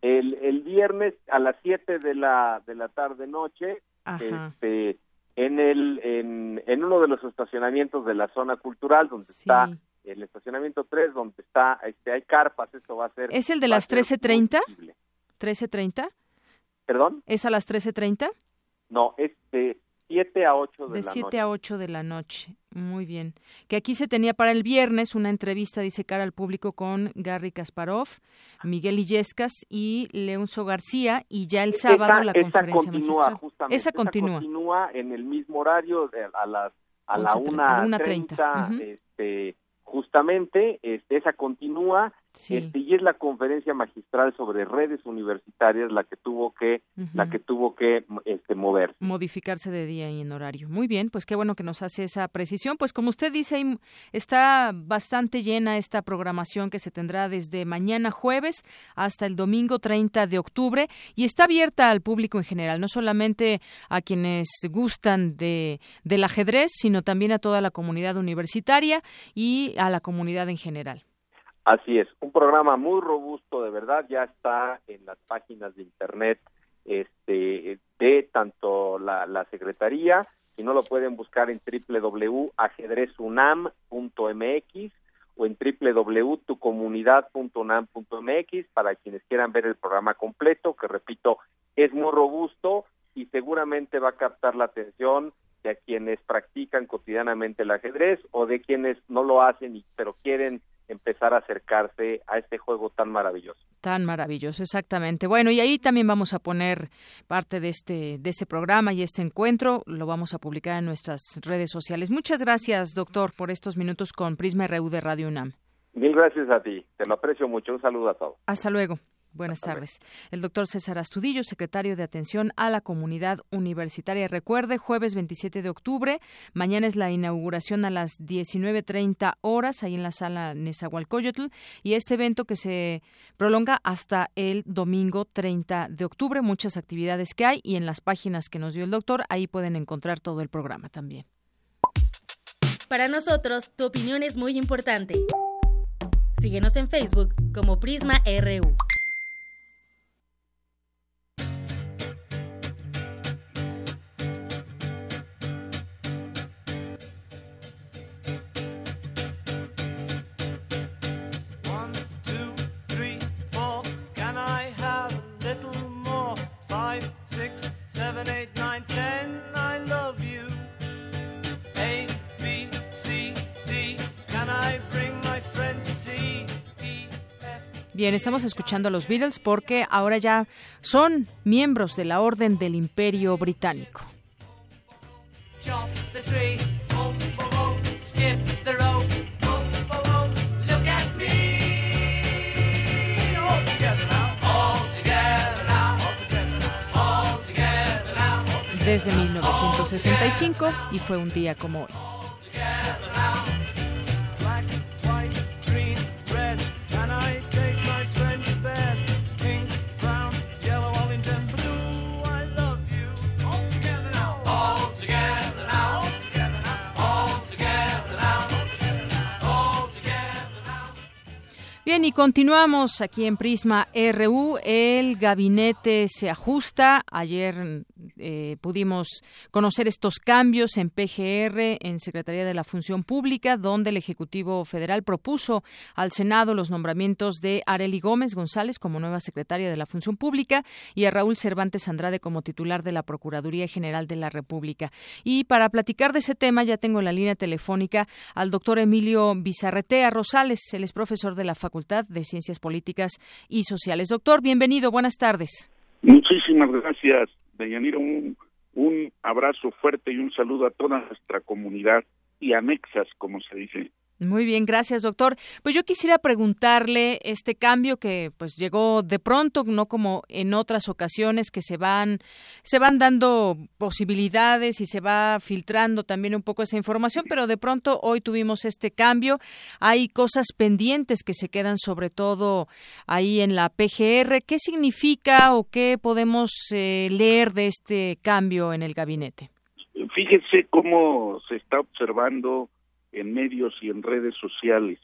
[SPEAKER 20] El, el viernes a las 7 de la de la tarde noche
[SPEAKER 1] Ajá.
[SPEAKER 20] este en el en, en uno de los estacionamientos de la zona cultural donde está el estacionamiento 3 donde está este hay carpas, esto va a ser
[SPEAKER 1] ¿Es el de las
[SPEAKER 20] ser
[SPEAKER 1] 13.30? ¿13.30?
[SPEAKER 20] ¿Perdón?
[SPEAKER 1] ¿Es a las 13.30?
[SPEAKER 20] No, es de 7 a 8 de,
[SPEAKER 1] De
[SPEAKER 20] la
[SPEAKER 1] 7
[SPEAKER 20] noche.
[SPEAKER 1] a 8 de la noche. Muy bien. Que aquí se tenía para el viernes una entrevista, dice cara al público, con Gary Kasparov, Miguel Illescas y Leonzo García. Y ya el sábado
[SPEAKER 20] esa,
[SPEAKER 1] la
[SPEAKER 20] esa
[SPEAKER 1] conferencia
[SPEAKER 20] continúa
[SPEAKER 1] magistral.
[SPEAKER 20] justamente.
[SPEAKER 1] Esa continúa.
[SPEAKER 20] continúa en el mismo horario a las a la
[SPEAKER 1] 11:30,
[SPEAKER 20] una
[SPEAKER 1] a la
[SPEAKER 20] 1.30,
[SPEAKER 1] 1:30, ujú.
[SPEAKER 20] este, justamente, este, esa continúa,
[SPEAKER 1] Sí.
[SPEAKER 20] este, y es la conferencia magistral sobre redes universitarias la que tuvo que, la que tuvo que, este, mover.
[SPEAKER 1] modificarse de día y en horario. Muy bien, pues qué bueno que nos hace esa precisión. Pues como usted dice, está bastante llena esta programación que se tendrá desde mañana jueves hasta el domingo 30 de octubre y está abierta al público en general, no solamente a quienes gustan de, del ajedrez, sino también a toda la comunidad universitaria y a la comunidad en general.
[SPEAKER 20] Así es, un programa muy robusto, de verdad, ya está en las páginas de internet este, de tanto la, Secretaría, si no lo pueden buscar en www.ajedrezunam.mx o en www.tucomunidad.unam.mx para quienes quieran ver el programa completo, que repito, es muy robusto y seguramente va a captar la atención de quienes practican cotidianamente el ajedrez o de quienes no lo hacen pero quieren empezar a acercarse a este juego tan maravilloso.
[SPEAKER 1] Tan maravilloso, exactamente. Bueno, y ahí también vamos a poner parte de este de este programa y este encuentro, lo vamos a publicar en nuestras redes sociales. Muchas gracias, doctor, por estos minutos con Prisma RU de Radio UNAM.
[SPEAKER 20] Mil gracias a ti, te lo aprecio mucho. Un saludo a todos.
[SPEAKER 1] Hasta luego. Buenas tardes. El doctor César Astudillo, secretario de Atención a la Comunidad Universitaria. Recuerde, jueves 27 de octubre, mañana es la inauguración a las 19.30 horas, ahí en la sala Nezahualcóyotl, y este evento que se prolonga hasta el domingo 30 de octubre. Muchas actividades que hay y en las páginas que nos dio el doctor, ahí pueden encontrar todo el programa también.
[SPEAKER 13] Para nosotros, tu opinión es muy importante. Síguenos en Facebook como Prisma RU.
[SPEAKER 1] Bien, estamos escuchando a los Beatles porque ahora ya son miembros de la Orden del Imperio Británico. Desde 1965 y fue un día como hoy. Bien, y continuamos aquí en Prisma RU. El gabinete se ajusta. Ayer eh, pudimos conocer estos cambios en PGR, en Secretaría de la Función Pública, donde el Ejecutivo Federal propuso al Senado los nombramientos de Areli Gómez González como nueva secretaria de la Función Pública y a Raúl Cervantes Andrade como titular de la Procuraduría General de la República. Y para platicar de ese tema ya tengo en la línea telefónica al doctor Emilio Bizarretea Rosales, él es profesor de la Facultad Facultad de Ciencias Políticas y Sociales. Doctor, bienvenido, buenas tardes.
[SPEAKER 21] Muchísimas gracias, Deyanira. Un, un abrazo fuerte y un saludo a toda nuestra comunidad y anexas, como se dice.
[SPEAKER 1] Muy bien, gracias, doctor. Pues yo quisiera preguntarle este cambio que pues llegó de pronto, no como en otras ocasiones que se van se van dando posibilidades y se va filtrando también un poco esa información, pero de pronto hoy tuvimos este cambio. Hay cosas pendientes que se quedan sobre todo ahí en la PGR. ¿Qué significa o qué podemos eh, leer de este cambio en el gabinete?
[SPEAKER 21] Fíjese cómo se está observando en medios y en redes sociales.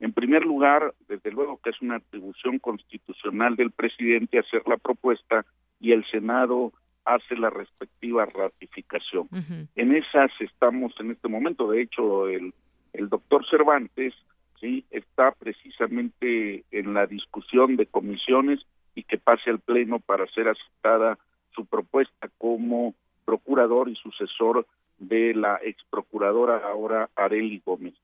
[SPEAKER 21] En primer lugar, desde luego que es una atribución constitucional del presidente hacer la propuesta y el Senado hace la respectiva ratificación. En esas estamos en este momento. De hecho, el, el doctor Cervantes sí está precisamente en la discusión de comisiones y que pase al Pleno para ser aceptada su propuesta como procurador y sucesor de la ex procuradora ahora Areli Gómez.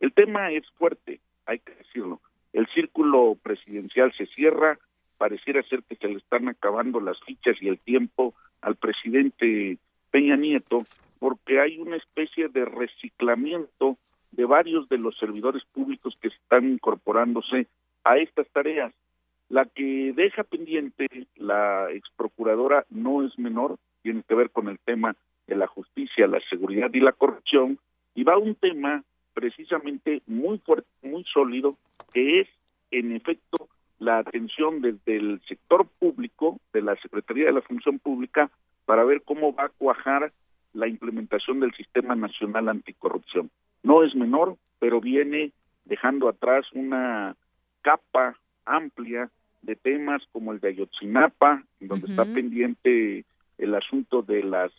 [SPEAKER 21] El tema es fuerte, hay que decirlo. El círculo presidencial se cierra, pareciera ser que se le están acabando las fichas y el tiempo al presidente Peña Nieto, porque hay una especie de reciclamiento de varios de los servidores públicos que están incorporándose a estas tareas. La que deja pendiente la ex procuradora no es menor, tiene que ver con el tema de la justicia, la seguridad y la corrupción, y va un tema precisamente muy fuerte, muy sólido, que es en efecto la atención desde el sector público, de la Secretaría de la Función Pública, para ver cómo va a cuajar la implementación del Sistema Nacional Anticorrupción. No es menor, pero viene dejando atrás una capa amplia de temas como el de Ayotzinapa, donde está pendiente el asunto de las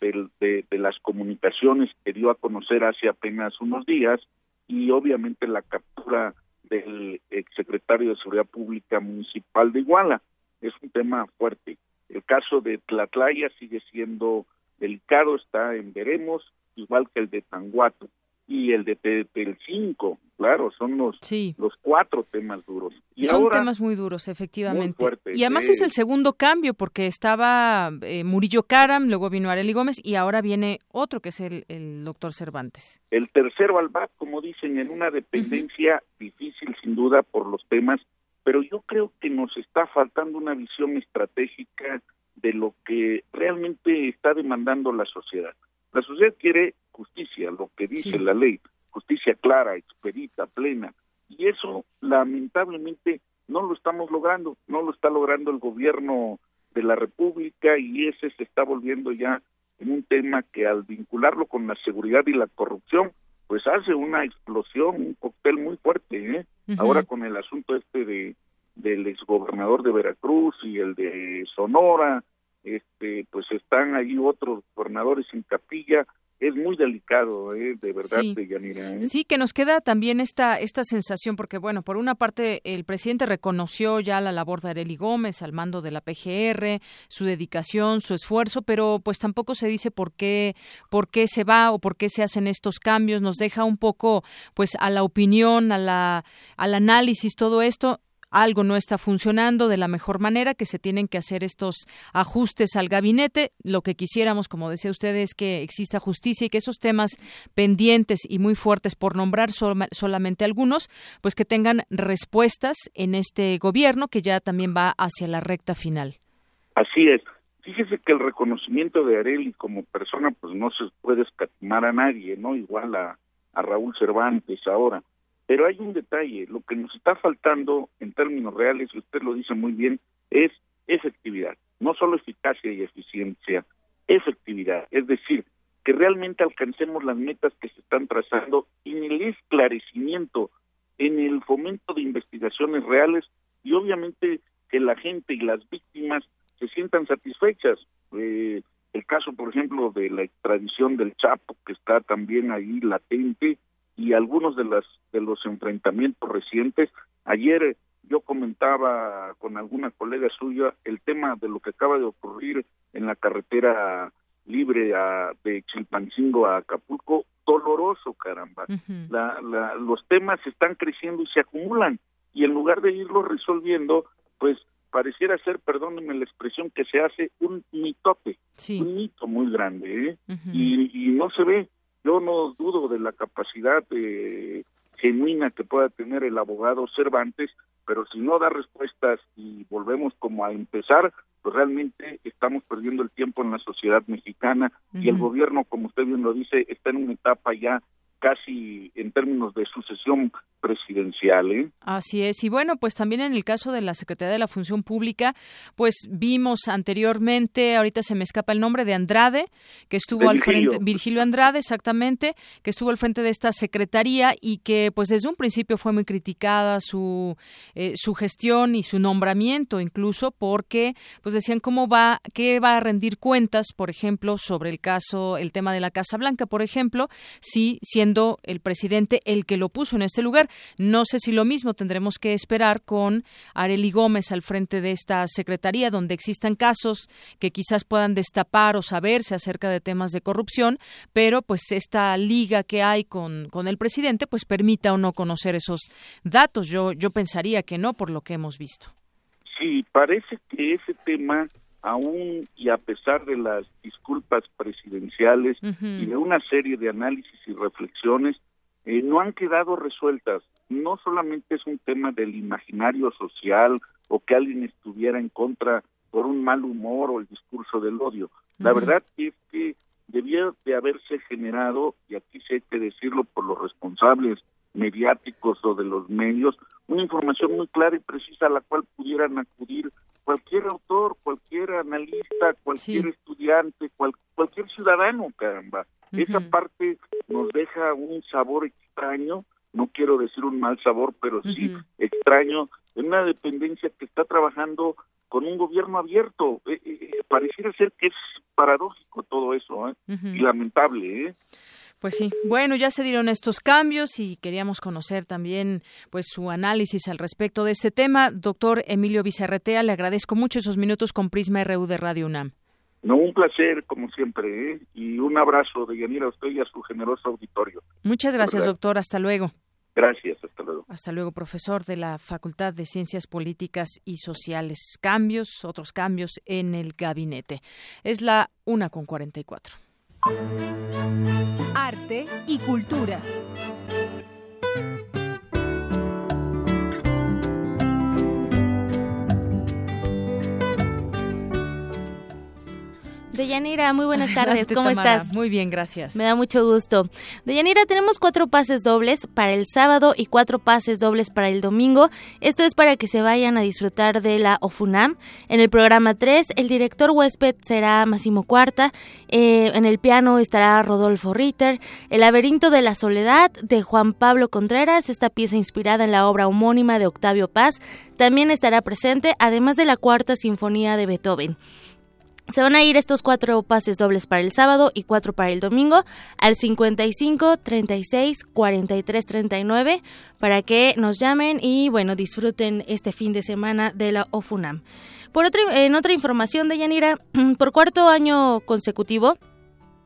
[SPEAKER 21] de, las comunicaciones que dio a conocer hace apenas unos días y obviamente la captura del exsecretario de Seguridad Pública Municipal de Iguala. Es un tema fuerte. El caso de Tlatlaya sigue siendo delicado, está en veremos, igual que el de Tanguato y el de 5, claro, son los, los cuatro temas duros. Y
[SPEAKER 1] son temas muy duros, efectivamente. y además es el segundo cambio, porque estaba eh, Murillo Karam, luego vino Areli Gómez y ahora viene otro que es el, el doctor Cervantes.
[SPEAKER 21] El tercero al BAC, como dicen, en una dependencia difícil sin duda por los temas, pero yo creo que nos está faltando una visión estratégica de lo que realmente está demandando la sociedad. La sociedad quiere justicia, lo que dice la ley, justicia clara, expedita, plena. Y eso lamentablemente no lo estamos logrando, no lo está logrando el gobierno de la República y ese se está volviendo ya en un tema que al vincularlo con la seguridad y la corrupción, pues hace una explosión, un cóctel muy fuerte, ¿eh? Ahora con el asunto este de del exgobernador de Veracruz y el de Sonora, este, pues están ahí otros gobernadores en capilla, es muy delicado, ¿eh? de verdad,
[SPEAKER 1] sí.
[SPEAKER 21] de Yanira. ¿eh?
[SPEAKER 1] Sí, que nos queda también esta esta sensación, porque bueno, por una parte el presidente reconoció ya la labor de Areli Gómez al mando de la PGR, su dedicación, su esfuerzo, pero pues tampoco se dice por qué por qué se va o por qué se hacen estos cambios. Nos deja un poco pues a la opinión, a la al análisis todo esto algo no está funcionando de la mejor manera, que se tienen que hacer estos ajustes al gabinete. Lo que quisiéramos, como decía usted, es que exista justicia y que esos temas pendientes y muy fuertes, por nombrar solamente algunos, pues que tengan respuestas en este gobierno que ya también va hacia la recta final.
[SPEAKER 21] Así es. Fíjese que el reconocimiento de Areli como persona, pues no se puede escatimar a nadie, ¿no? Igual a, a Raúl Cervantes ahora pero hay un detalle, lo que nos está faltando en términos reales, y usted lo dice muy bien, es efectividad, no solo eficacia y eficiencia, efectividad, es decir, que realmente alcancemos las metas que se están trazando en el esclarecimiento, en el fomento de investigaciones reales y obviamente que la gente y las víctimas se sientan satisfechas. Eh, el caso, por ejemplo, de la extradición del Chapo, que está también ahí latente, y algunos de las de los enfrentamientos recientes. Ayer yo comentaba con alguna colega suya el tema de lo que acaba de ocurrir en la carretera libre de Chilpancingo a Acapulco, doloroso, caramba. la, la, los temas están creciendo y se acumulan y en lugar de irlos resolviendo, pues pareciera ser, perdónenme la expresión, que se hace un mitote, un mito muy grande, ¿eh? y, y no se ve yo no dudo de la capacidad eh, genuina que pueda tener el abogado Cervantes, pero si no da respuestas y volvemos como a empezar, pues realmente estamos perdiendo el tiempo en la sociedad mexicana y el gobierno, como usted bien lo dice, está en una etapa ya casi en términos de sucesión presidencial. ¿eh?
[SPEAKER 1] Así es. Y bueno, pues también en el caso de la Secretaría de la Función Pública, pues vimos anteriormente, ahorita se me escapa el nombre, de Andrade, que estuvo al frente, Virgilio Andrade, exactamente, que estuvo al frente de esta Secretaría y que pues desde un principio fue muy criticada su, eh, su gestión y su nombramiento incluso porque pues decían cómo va, qué va a rendir cuentas, por ejemplo, sobre el caso, el tema de la Casa Blanca, por ejemplo, si el presidente el que lo puso en este lugar. No sé si lo mismo tendremos que esperar con Areli Gómez al frente de esta secretaría, donde existan casos que quizás puedan destapar o saberse acerca de temas de corrupción, pero pues esta liga que hay con, con el presidente pues permita o no conocer esos datos. Yo, yo pensaría que no, por lo que hemos visto.
[SPEAKER 21] Sí, parece que ese tema aún y a pesar de las disculpas presidenciales y de una serie de análisis y reflexiones, eh, no han quedado resueltas. No solamente es un tema del imaginario social o que alguien estuviera en contra por un mal humor o el discurso del odio. La verdad es que debía de haberse generado, y aquí sí hay que decirlo por los responsables mediáticos o de los medios, una información muy clara y precisa a la cual pudieran acudir cualquier autor, cualquier analista, cualquier estudiante, cualquier ciudadano, caramba. Esa parte nos deja un sabor extraño no quiero decir un mal sabor, pero sí extraño, en una dependencia que está trabajando con un gobierno abierto. Eh, eh, eh, pareciera ser que es paradójico todo eso, ¿eh? y lamentable. ¿eh?
[SPEAKER 1] Pues sí, bueno, ya se dieron estos cambios y queríamos conocer también pues su análisis al respecto de este tema. Doctor Emilio Vicerretea, le agradezco mucho esos minutos con Prisma RU de Radio UNAM.
[SPEAKER 21] No, un placer, como siempre, ¿eh? y un abrazo de Yanira a usted y a su generoso auditorio.
[SPEAKER 1] Muchas gracias, doctor. Hasta luego.
[SPEAKER 21] Gracias, hasta luego.
[SPEAKER 1] Hasta luego, profesor de la Facultad de Ciencias Políticas y Sociales. Cambios, otros cambios en el gabinete. Es la una con cuarenta y cuatro.
[SPEAKER 22] Arte y cultura.
[SPEAKER 23] Deyanira, muy buenas tardes. ¿Cómo estás?
[SPEAKER 1] Muy bien, gracias.
[SPEAKER 23] Me da mucho gusto. Deyanira, tenemos cuatro pases dobles para el sábado y cuatro pases dobles para el domingo. Esto es para que se vayan a disfrutar de la OFUNAM. En el programa 3, el director huésped será Máximo Cuarta. Eh, en el piano estará Rodolfo Ritter. El laberinto de la soledad de Juan Pablo Contreras, esta pieza inspirada en la obra homónima de Octavio Paz, también estará presente, además de la cuarta sinfonía de Beethoven. Se van a ir estos cuatro pases dobles para el sábado y cuatro para el domingo al 55 36 43 39 para que nos llamen y bueno disfruten este fin de semana de la OFUNAM. Por otra, en otra información de Yanira, por cuarto año consecutivo,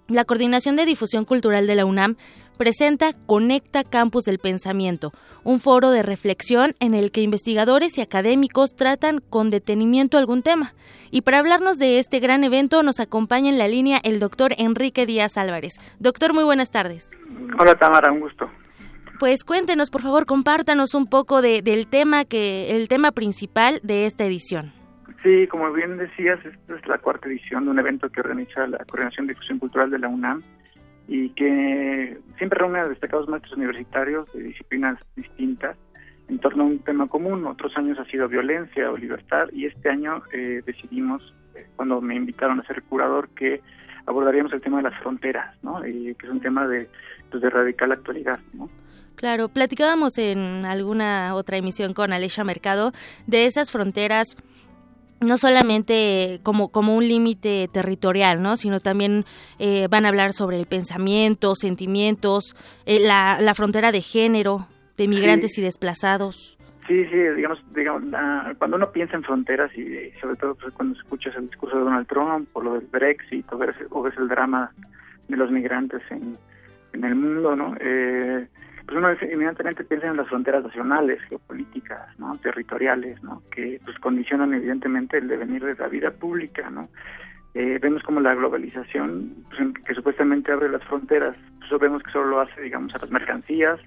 [SPEAKER 23] la Coordinación de Difusión Cultural de la UNAM presenta Conecta Campus del Pensamiento, un foro de reflexión en el que investigadores y académicos tratan con detenimiento algún tema. Y para hablarnos de este gran evento nos acompaña en la línea el doctor Enrique Díaz Álvarez. Doctor, muy buenas tardes.
[SPEAKER 24] Hola Tamara, un gusto.
[SPEAKER 23] Pues cuéntenos, por favor, compártanos un poco de, del tema que el tema principal de esta edición.
[SPEAKER 24] Sí, como bien decías, esta es la cuarta edición de un evento que organiza la Coordinación de Difusión Cultural de la UNAM y que siempre reúne a destacados maestros universitarios de disciplinas distintas en torno a un tema común. Otros años ha sido violencia o libertad y este año eh, decidimos, eh, cuando me invitaron a ser curador, que abordaríamos el tema de las fronteras, ¿no? Y que es un tema de, pues, de radical actualidad, ¿no?
[SPEAKER 23] Claro, platicábamos en alguna otra emisión con Alesha Mercado de esas fronteras no solamente como, como un límite territorial, ¿no? sino también eh, van a hablar sobre el pensamiento, sentimientos, eh, la, la frontera de género, de migrantes y desplazados.
[SPEAKER 24] Sí, sí, digamos, digamos cuando uno piensa en fronteras y sobre todo pues, cuando escuchas el discurso de Donald Trump o lo del Brexit o ves, o ves el drama de los migrantes en, en el mundo, ¿no? Eh, pues uno inmediatamente piensa en las fronteras nacionales, geopolíticas, ¿no? territoriales, ¿no? que pues condicionan evidentemente el devenir de la vida pública, ¿no? Eh, vemos como la globalización, pues, que supuestamente abre las fronteras, pues vemos que solo lo hace, digamos, a las mercancías,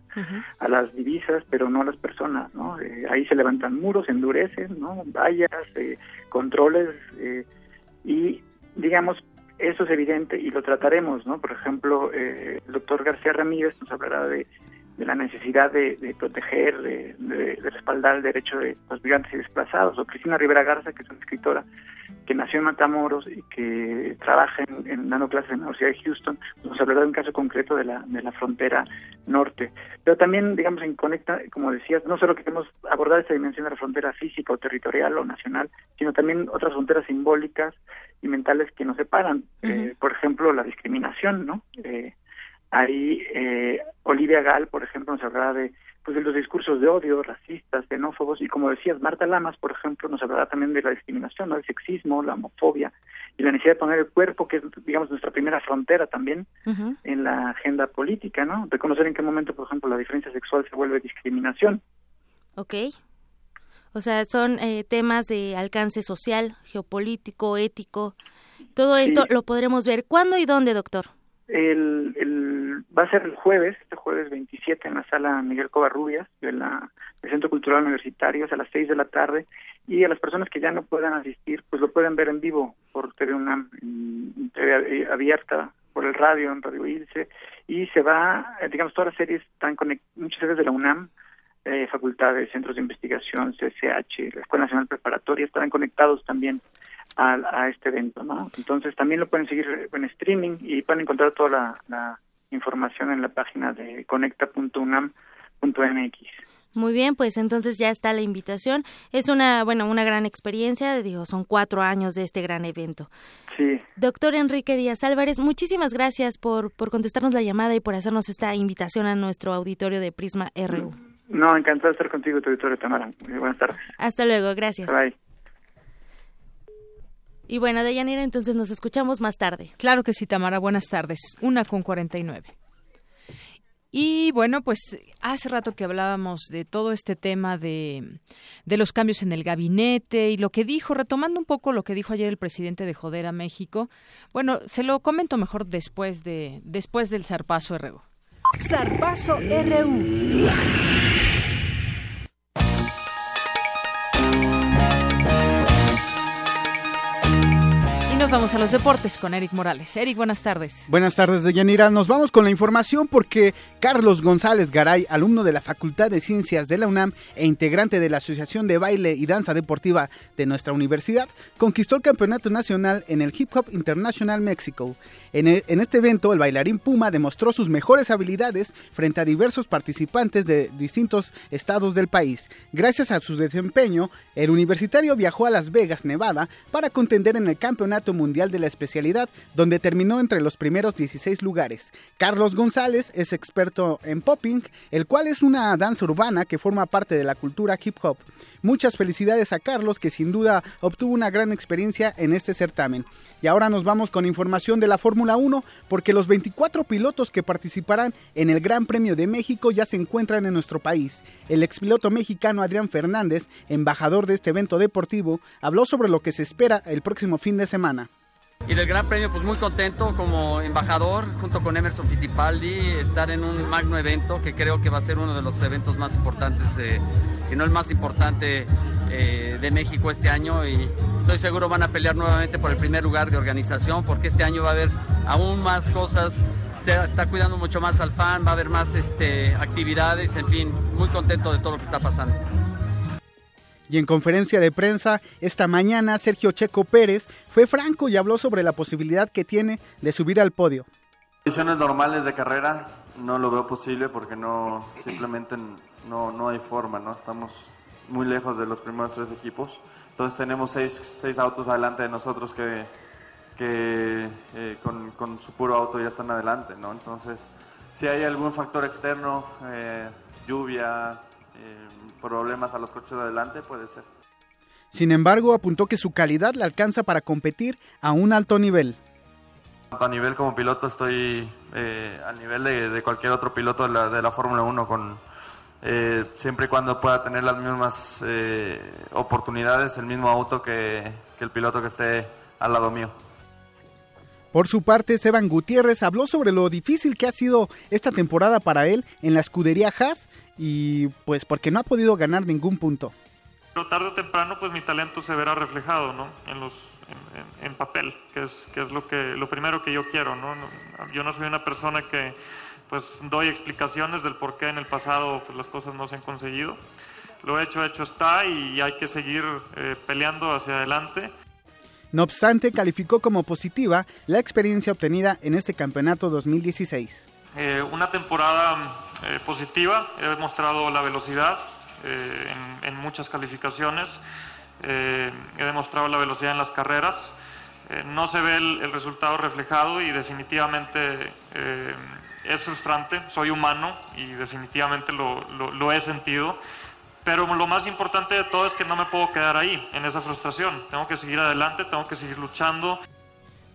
[SPEAKER 24] a las divisas, pero no a las personas, ¿no? Eh, ahí se levantan muros, endurecen, ¿no? Vallas, eh, controles, y, digamos, eso es evidente y lo trataremos, ¿no? Por ejemplo, el doctor García Ramírez nos hablará de de la necesidad de, proteger, de, respaldar el derecho de los migrantes y desplazados, o Cristina Rivera Garza, que es una escritora que nació en Matamoros y que trabaja en, dando clases en la Universidad de Houston, nos hablará de un caso concreto de la, de la frontera norte. Pero también, digamos, en Conecta, como decías, no solo queremos abordar esta dimensión de la frontera física o territorial o nacional, sino también otras fronteras simbólicas y mentales que nos separan. Eh, por ejemplo, la discriminación, ¿no? Eh, Ahí eh, Olivia Gal, por ejemplo, nos hablará de, pues, de los discursos de odio, racistas, xenófobos, y como decías, Marta Lamas, por ejemplo, nos hablará también de la discriminación, ¿no? el sexismo, la homofobia y la necesidad de poner el cuerpo, que es, digamos, nuestra primera frontera también en la agenda política, ¿no? Reconocer en qué momento, por ejemplo, la diferencia sexual se vuelve discriminación.
[SPEAKER 23] Ok. O sea, son eh, temas de alcance social, geopolítico, ético. Todo esto lo podremos ver. ¿Cuándo y dónde, doctor?
[SPEAKER 24] El, el, va a ser el jueves, este jueves 27, en la sala Miguel Covarrubias de la, del Centro Cultural Universitario, a las 6 de la tarde. Y a las personas que ya no puedan asistir, pues lo pueden ver en vivo por TV UNAM, en TV abierta, por el radio, en Radio Ilse. Y se va, eh, digamos, todas las series están conectadas, muchas series de la UNAM, eh, facultades, centros de investigación, CSH, la Escuela Nacional Preparatoria, estarán conectados también a, este evento, ¿no? Entonces también lo pueden seguir en streaming y pueden encontrar toda la, información en la página de conecta.unam.mx.
[SPEAKER 13] Muy bien, pues entonces ya está la invitación. Es una, bueno, una gran experiencia, digo, son cuatro años de este gran evento.
[SPEAKER 24] Sí.
[SPEAKER 13] Doctor Enrique Díaz Álvarez, muchísimas gracias por, por contestarnos la llamada y por hacernos esta invitación a nuestro auditorio de Prisma RU.
[SPEAKER 24] No, encantado de estar contigo, tu auditorio, Tamara. Muy buenas tardes.
[SPEAKER 13] Hasta luego, gracias.
[SPEAKER 24] Bye.
[SPEAKER 13] Y bueno, Deyanira, entonces nos escuchamos más tarde.
[SPEAKER 1] Claro que sí, Tamara, buenas tardes. Una con cuarenta y nueve. Y bueno, pues hace rato que hablábamos de todo este tema de, de, los cambios en el gabinete y lo que dijo, retomando un poco lo que dijo ayer el presidente de Joder a México. Bueno, se lo comento mejor después de después del zarpazo RU.
[SPEAKER 2] Zarpazo RU.
[SPEAKER 1] Vamos a los deportes con Eric Morales. Eric, buenas tardes.
[SPEAKER 14] Buenas tardes, Deyanira. Nos vamos con la información porque Carlos González Garay, alumno de la Facultad de Ciencias de la UNAM e integrante de la Asociación de Baile y Danza Deportiva de nuestra universidad, conquistó el Campeonato Nacional en el Hip Hop International México. En, este evento, el bailarín Puma demostró sus mejores habilidades frente a diversos participantes de distintos estados del país. Gracias a su desempeño, el universitario viajó a Las Vegas, Nevada, para contender en el Campeonato Mundial de la especialidad, donde terminó entre los primeros 16 lugares. Carlos González es experto en popping, el cual es una danza urbana que forma parte de la cultura hip hop. Muchas felicidades a Carlos, que sin duda obtuvo una gran experiencia en este certamen. Y ahora nos vamos con información de la Fórmula 1, porque los 24 pilotos que participarán en el Gran Premio de México ya se encuentran en nuestro país. El expiloto mexicano Adrián Fernández, embajador de este evento deportivo, habló sobre lo que se espera el próximo fin de semana.
[SPEAKER 25] Y del Gran Premio, pues muy contento como embajador, junto con Emerson Fittipaldi, estar en un magno evento que creo que va a ser uno de los eventos más importantes de si no el más importante eh, de México este año y estoy seguro van a pelear nuevamente por el primer lugar de organización porque este año va a haber aún más cosas, se está cuidando mucho más al fan, va a haber más este, actividades, en fin, muy contento de todo lo que está pasando.
[SPEAKER 14] Y en conferencia de prensa esta mañana, Sergio Checo Pérez fue franco y habló sobre la posibilidad que tiene de subir al podio.
[SPEAKER 26] Condiciones normales de carrera no lo veo posible porque no simplemente no, no hay forma, ¿no? Estamos muy lejos de los primeros tres equipos. Entonces tenemos seis, seis autos adelante de nosotros que, que eh, con, con, su puro auto ya están adelante, ¿no? Entonces, si hay algún factor externo, eh, lluvia, eh, problemas a los coches de adelante, puede ser.
[SPEAKER 14] Sin embargo, apuntó que su calidad le alcanza para competir a un alto nivel.
[SPEAKER 26] A nivel como piloto estoy al nivel de, de, cualquier otro piloto de la, de la Fórmula 1 con eh, siempre y cuando pueda tener las mismas eh, oportunidades, el mismo auto que, el piloto que esté al lado mío.
[SPEAKER 14] Por su parte, Esteban Gutiérrez habló sobre lo difícil que ha sido esta temporada para él en la escudería Haas y pues porque no ha podido ganar ningún punto.
[SPEAKER 27] Pero tarde o temprano pues mi talento se verá reflejado ¿no? en, los, en, papel, que es, que es lo, que, lo primero que yo quiero. ¿no? Yo no soy una persona que pues doy explicaciones del por qué en el pasado pues, las cosas no se han conseguido. Lo hecho, hecho está y hay que seguir eh, peleando hacia adelante.
[SPEAKER 14] No obstante, calificó como positiva la experiencia obtenida en este campeonato 2016.
[SPEAKER 27] Eh, una temporada eh, positiva, he demostrado la velocidad en, en, muchas calificaciones, he demostrado la velocidad en las carreras, no se ve el, el, resultado reflejado y definitivamente es frustrante, soy humano y definitivamente lo, lo, he sentido, pero lo más importante de todo es que no me puedo quedar ahí, en esa frustración. Tengo que seguir adelante, tengo que seguir luchando.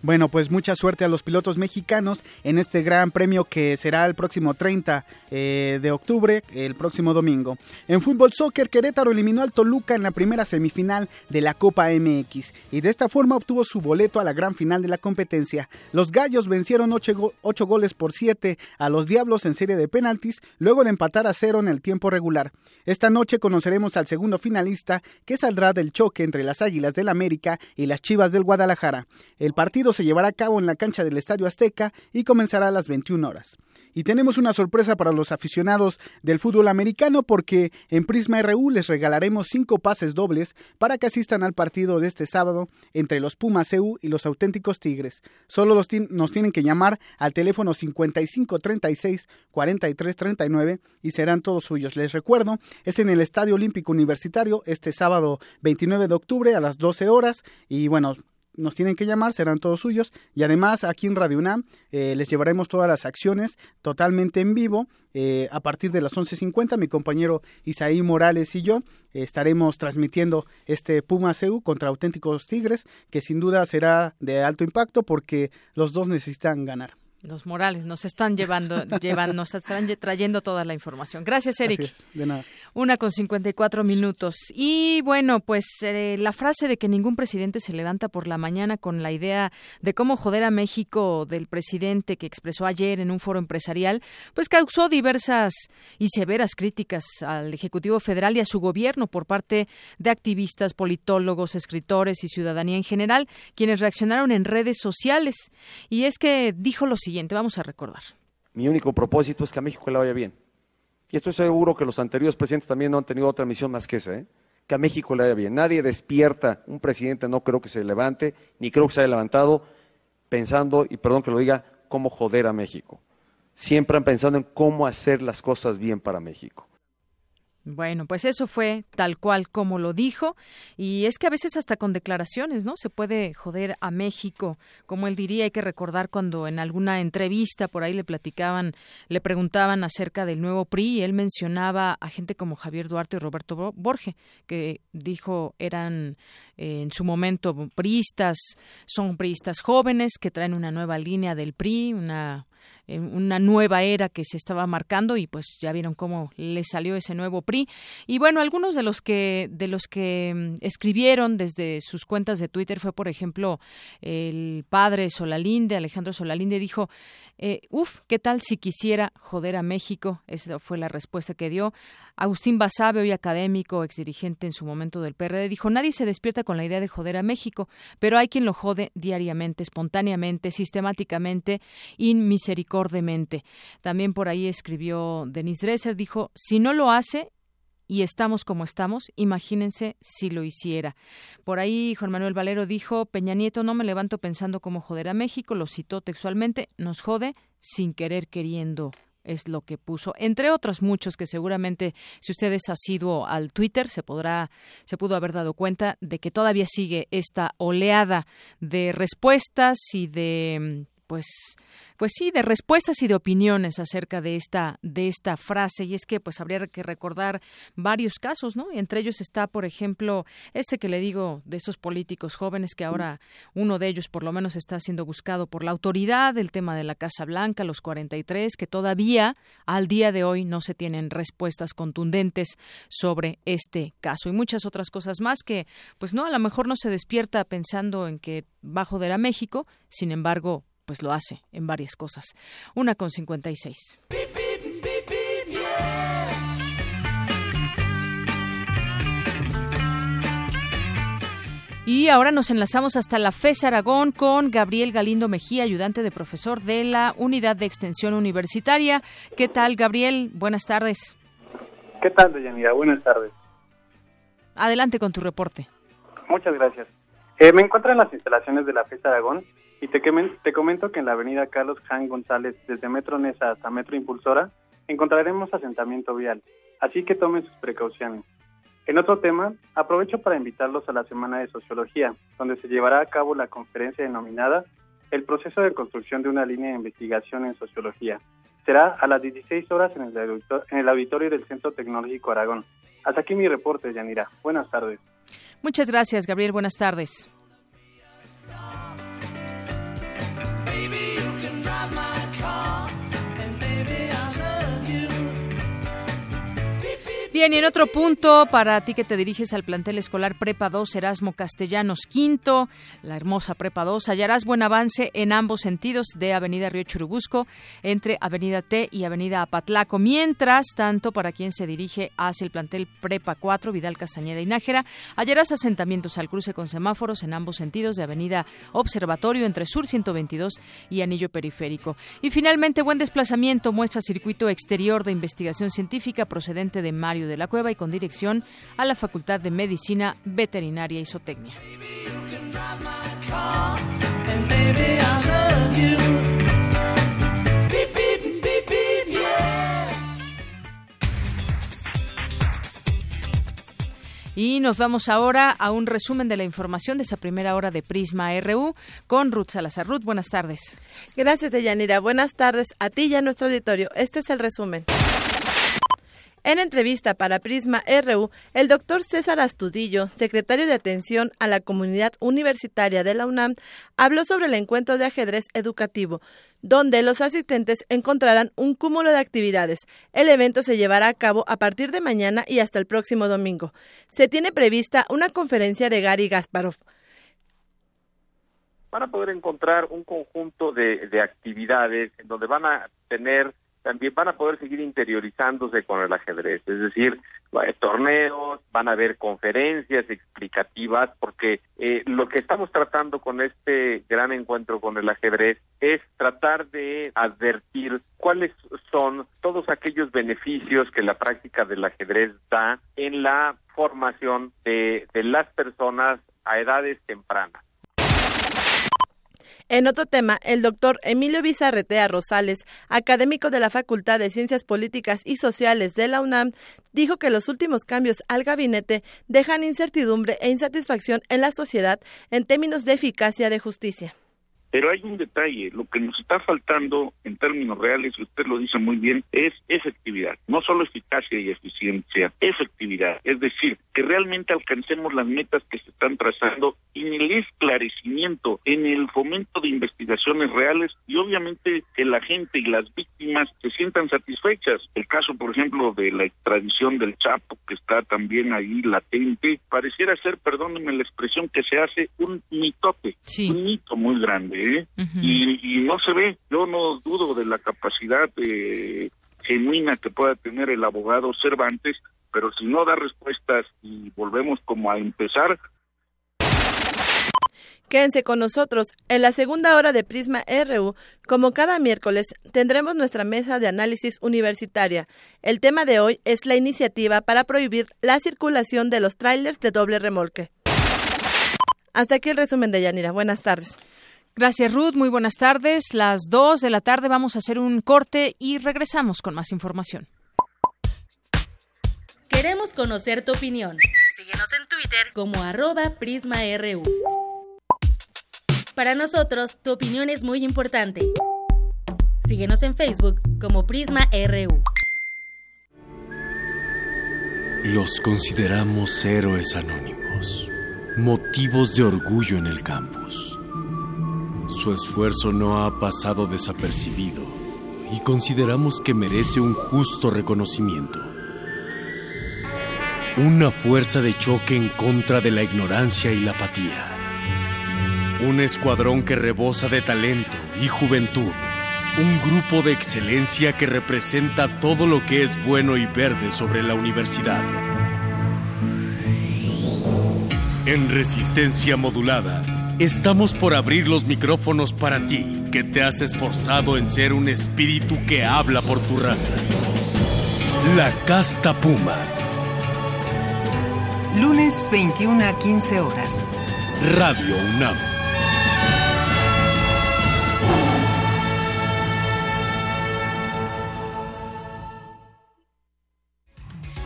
[SPEAKER 14] Bueno, pues mucha suerte a los pilotos mexicanos en este gran premio que será el próximo 30 eh, de octubre, el próximo domingo. En fútbol soccer, Querétaro eliminó al Toluca en la primera semifinal de la Copa MX y de esta forma obtuvo su boleto a la gran final de la competencia. Los Gallos vencieron 8, goles por 7 a los Diablos en serie de penaltis, luego de empatar a cero en el tiempo regular. Esta noche conoceremos al segundo finalista que saldrá del choque entre las Águilas del América y las Chivas del Guadalajara. El partido se llevará a cabo en la cancha del Estadio Azteca y comenzará a las 21 horas. Y tenemos una sorpresa para los aficionados del fútbol americano porque en Prisma RU les regalaremos cinco pases dobles para que asistan al partido de este sábado entre los Pumas EU y los auténticos Tigres. Solo los nos tienen que llamar al teléfono 5536 4339 y serán todos suyos. Les recuerdo, es en el Estadio Olímpico Universitario este sábado 29 de octubre a las 12 horas y bueno, nos tienen que llamar, serán todos suyos. Y además aquí en Radio UNAM eh, les llevaremos todas las acciones totalmente en vivo. Eh, a partir de las 11.50 mi compañero Isaí Morales y yo eh, estaremos transmitiendo este Puma CEU contra auténticos Tigres, que sin duda será de alto impacto porque los dos necesitan ganar.
[SPEAKER 1] Los Morales nos están llevando, llevan, nos están trayendo toda la información. Gracias, Eric.
[SPEAKER 14] de nada.
[SPEAKER 1] Una con 54 minutos. Y bueno, pues eh, la frase de que ningún presidente se levanta por la mañana con la idea de cómo joder a México del presidente que expresó ayer en un foro empresarial, pues causó diversas y severas críticas al Ejecutivo Federal y a su gobierno por parte de activistas, politólogos, escritores y ciudadanía en general, quienes reaccionaron en redes sociales. Y es que dijo lo siguiente, vamos a recordar.
[SPEAKER 28] Mi único propósito es que a México le vaya bien y estoy seguro que los anteriores presidentes también no han tenido otra misión más que esa, ¿eh? que a México le vaya bien. Nadie despierta, un presidente no creo que se levante, ni creo que se haya levantado pensando, y perdón que lo diga, cómo joder a México. Siempre han pensado en cómo hacer las cosas bien para México.
[SPEAKER 1] Bueno, pues eso fue tal cual como lo dijo y es que a veces hasta con declaraciones, ¿no? Se puede joder a México, como él diría, hay que recordar cuando en alguna entrevista por ahí le platicaban, le preguntaban acerca del nuevo PRI y él mencionaba a gente como Javier Duarte y Roberto Borge, que dijo eran eh, en su momento priistas, son priistas jóvenes que traen una nueva línea del PRI, una una nueva era que se estaba marcando y pues ya vieron cómo le salió ese nuevo PRI y bueno algunos de los que de los que mm, escribieron desde sus cuentas de Twitter fue por ejemplo el padre Solalinde Alejandro Solalinde dijo eh, uf, ¿qué tal si quisiera joder a México? Esa fue la respuesta que dio. Agustín Basabe, hoy académico, exdirigente en su momento del PRD, dijo, nadie se despierta con la idea de joder a México, pero hay quien lo jode diariamente, espontáneamente, sistemáticamente, inmisericordemente. También por ahí escribió Denis Dresser, dijo, si no lo hace, y estamos como estamos, imagínense si lo hiciera. Por ahí Juan Manuel Valero dijo, Peña Nieto no me levanto pensando cómo joder a México, lo citó textualmente, nos jode sin querer queriendo es lo que puso, entre otros muchos que seguramente si ustedes han sido al Twitter se podrá se pudo haber dado cuenta de que todavía sigue esta oleada de respuestas y de pues pues sí, de respuestas y de opiniones acerca de esta de esta frase y es que pues habría que recordar varios casos, ¿no? Entre ellos está, por ejemplo, este que le digo de estos políticos jóvenes que ahora uno de ellos por lo menos está siendo buscado por la autoridad, el tema de la Casa Blanca, los 43, que todavía al día de hoy no se tienen respuestas contundentes sobre este caso y muchas otras cosas más que pues no, a lo mejor no se despierta pensando en que va a joder a México, sin embargo, pues lo hace en varias cosas. Una con 56. Y ahora nos enlazamos hasta la FES Aragón con Gabriel Galindo Mejía, ayudante de profesor de la Unidad de Extensión Universitaria. ¿Qué tal, Gabriel? Buenas tardes.
[SPEAKER 29] ¿Qué tal, Deyanira? Buenas tardes.
[SPEAKER 1] Adelante con tu reporte.
[SPEAKER 29] Muchas gracias. Eh, me encuentro en las instalaciones de la FES Aragón y te, te comento que en la avenida Carlos Jan González, desde Metro Nesa hasta Metro Impulsora, encontraremos asentamiento vial, así que tomen sus precauciones. En otro tema, aprovecho para invitarlos a la Semana de Sociología, donde se llevará a cabo la conferencia denominada El proceso de construcción de una línea de investigación en sociología. Será a las 16 horas en el, en el auditorio del Centro Tecnológico Aragón. Hasta aquí mi reporte, Yanira. Buenas tardes.
[SPEAKER 1] Muchas gracias, Gabriel. Buenas tardes. Bien, y en otro punto, para ti que te diriges al plantel escolar Prepa 2 Erasmo Castellanos Quinto, la hermosa Prepa 2, hallarás buen avance en ambos sentidos de Avenida Río Churubusco, entre Avenida T y Avenida Apatlaco. Mientras tanto, para quien se dirige hacia el plantel Prepa 4 Vidal Castañeda y Nájera, hallarás asentamientos al cruce con semáforos en ambos sentidos de Avenida Observatorio entre Sur 122 y Anillo Periférico. Y finalmente, buen desplazamiento muestra circuito exterior de investigación científica procedente de Mario de la Cueva y con dirección a la Facultad de Medicina Veterinaria y Zootecnia. Y nos vamos ahora a un resumen de la información de esa primera hora de Prisma RU con Ruth Salazar. Ruth, buenas tardes.
[SPEAKER 30] Gracias, Deyanira. Buenas tardes a ti y a nuestro auditorio. Este es el resumen. En entrevista para Prisma RU, el doctor César Astudillo, secretario de Atención a la Comunidad Universitaria de la UNAM, habló sobre el encuentro de ajedrez educativo, donde los asistentes encontrarán un cúmulo de actividades. El evento se llevará a cabo a partir de mañana y hasta el próximo domingo. Se tiene prevista una conferencia de Gary Gasparov.
[SPEAKER 20] Van a poder encontrar un conjunto de, de actividades en donde van a tener también van a poder seguir interiorizándose con el ajedrez, es decir, torneos, van a haber conferencias explicativas, porque eh, lo que estamos tratando con este gran encuentro con el ajedrez es tratar de advertir cuáles son todos aquellos beneficios que la práctica del ajedrez da en la formación de, de las personas a edades tempranas.
[SPEAKER 30] En otro tema, el doctor Emilio Bizarretea Rosales, académico de la Facultad de Ciencias Políticas y Sociales de la UNAM, dijo que los últimos cambios al gabinete dejan incertidumbre e insatisfacción en la sociedad en términos de eficacia de justicia.
[SPEAKER 21] Pero hay un detalle, lo que nos está faltando en términos reales, y usted lo dice muy bien, es efectividad, no solo eficacia y eficiencia, efectividad, es decir, que realmente alcancemos las metas que se están trazando en el esclarecimiento, en el fomento de investigaciones reales y obviamente que la gente y las víctimas se sientan satisfechas. El caso, por ejemplo, de la extradición del Chapo, que está también ahí latente, pareciera ser, perdónenme la expresión, que se hace un mitote, un mito muy grande. ¿Eh? y, no se ve. Yo no dudo de la capacidad eh, genuina que pueda tener el abogado Cervantes, pero si no da respuestas y volvemos como a empezar,
[SPEAKER 30] Quédense con nosotros. En la segunda hora de Prisma RU, como cada miércoles, tendremos nuestra mesa de análisis universitaria. El tema de hoy es la iniciativa para prohibir la circulación de los trailers de doble remolque. Hasta aquí el resumen de Yanira. Buenas tardes.
[SPEAKER 1] Gracias, Ruth. Muy buenas tardes. Las 2 de la tarde vamos a hacer un corte y regresamos con más información.
[SPEAKER 23] Queremos conocer tu opinión. Síguenos en Twitter como arroba PrismaRU. Para nosotros, tu opinión es muy importante. Síguenos en Facebook como PrismaRU.
[SPEAKER 31] Los consideramos héroes anónimos, motivos de orgullo en el campus su esfuerzo no ha pasado desapercibido y consideramos que merece un justo reconocimiento. Una fuerza de choque en contra de la ignorancia y la apatía. Un escuadrón que rebosa de talento y juventud. Un grupo de excelencia que representa todo lo que es bueno y verde sobre la universidad. En resistencia modulada Estamos por abrir los micrófonos para ti, que te has esforzado en ser un espíritu que habla por tu raza. La Casta Puma.
[SPEAKER 32] Lunes 21 a 15 horas.
[SPEAKER 31] Radio UNAM.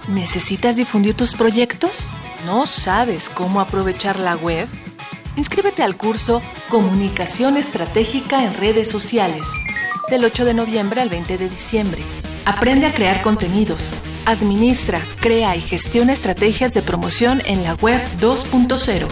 [SPEAKER 33] ¿Necesitas difundir tus proyectos? ¿No sabes cómo aprovechar la web? Inscríbete al curso Comunicación Estratégica en Redes Sociales, del 8 de noviembre al 20 de diciembre. Aprende a crear contenidos. Administra, crea y gestiona estrategias de promoción en la web 2.0.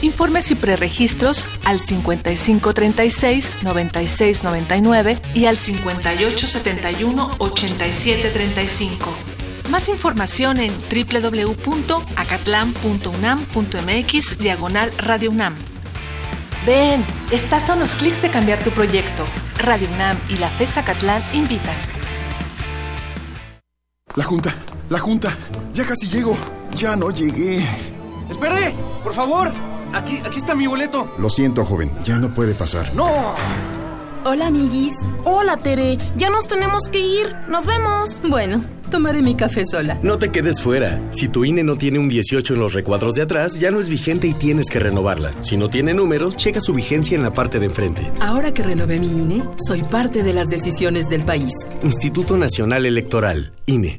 [SPEAKER 33] Informes y preregistros al 5536-9699 y al 5871-8735. Más información en www.acatlan.unam.mx diagonal Radio UNAM. Ven, estás a unos clics de cambiar tu proyecto. Radio UNAM y la FES Catlán invitan.
[SPEAKER 34] La junta, la junta. Ya casi llego. Ya no llegué.
[SPEAKER 35] ¡Espere! ¡Por favor! Aquí, aquí está mi boleto.
[SPEAKER 34] Lo siento, joven. Ya no puede pasar.
[SPEAKER 35] ¡No!
[SPEAKER 36] Hola, amiguis. Hola, Tere. Ya nos tenemos que ir. Nos vemos.
[SPEAKER 22] Bueno, tomaré mi café sola.
[SPEAKER 31] No te quedes fuera. Si tu INE no tiene un 18 en los recuadros de atrás, ya no es vigente y tienes que renovarla. Si no tiene números, checa su vigencia en la parte de enfrente.
[SPEAKER 22] Ahora que renové mi INE, soy parte de las decisiones del país.
[SPEAKER 31] Instituto Nacional Electoral, INE.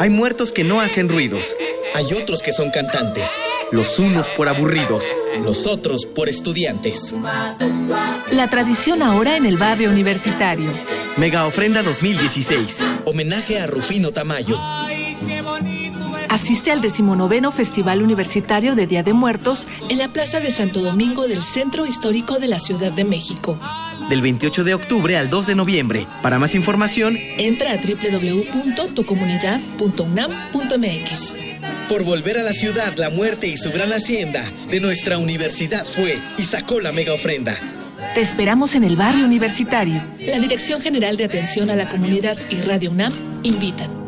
[SPEAKER 37] Hay muertos que no hacen ruidos. Hay otros que son cantantes. Los unos por aburridos, los otros por estudiantes.
[SPEAKER 33] La tradición ahora en el barrio universitario.
[SPEAKER 37] Mega Ofrenda 2016. Homenaje a Rufino Tamayo.
[SPEAKER 33] Asiste al decimonoveno Festival Universitario de Día de Muertos en la Plaza de Santo Domingo del Centro Histórico de la Ciudad de México.
[SPEAKER 37] Del 28 de octubre al 2 de noviembre. Para más información,
[SPEAKER 33] entra a www.tucomunidad.unam.mx.
[SPEAKER 37] Por volver a la ciudad, la muerte y su gran hacienda de nuestra universidad fue y sacó la mega ofrenda.
[SPEAKER 33] Te esperamos en el barrio universitario. La Dirección General de Atención a la Comunidad y Radio UNAM invitan.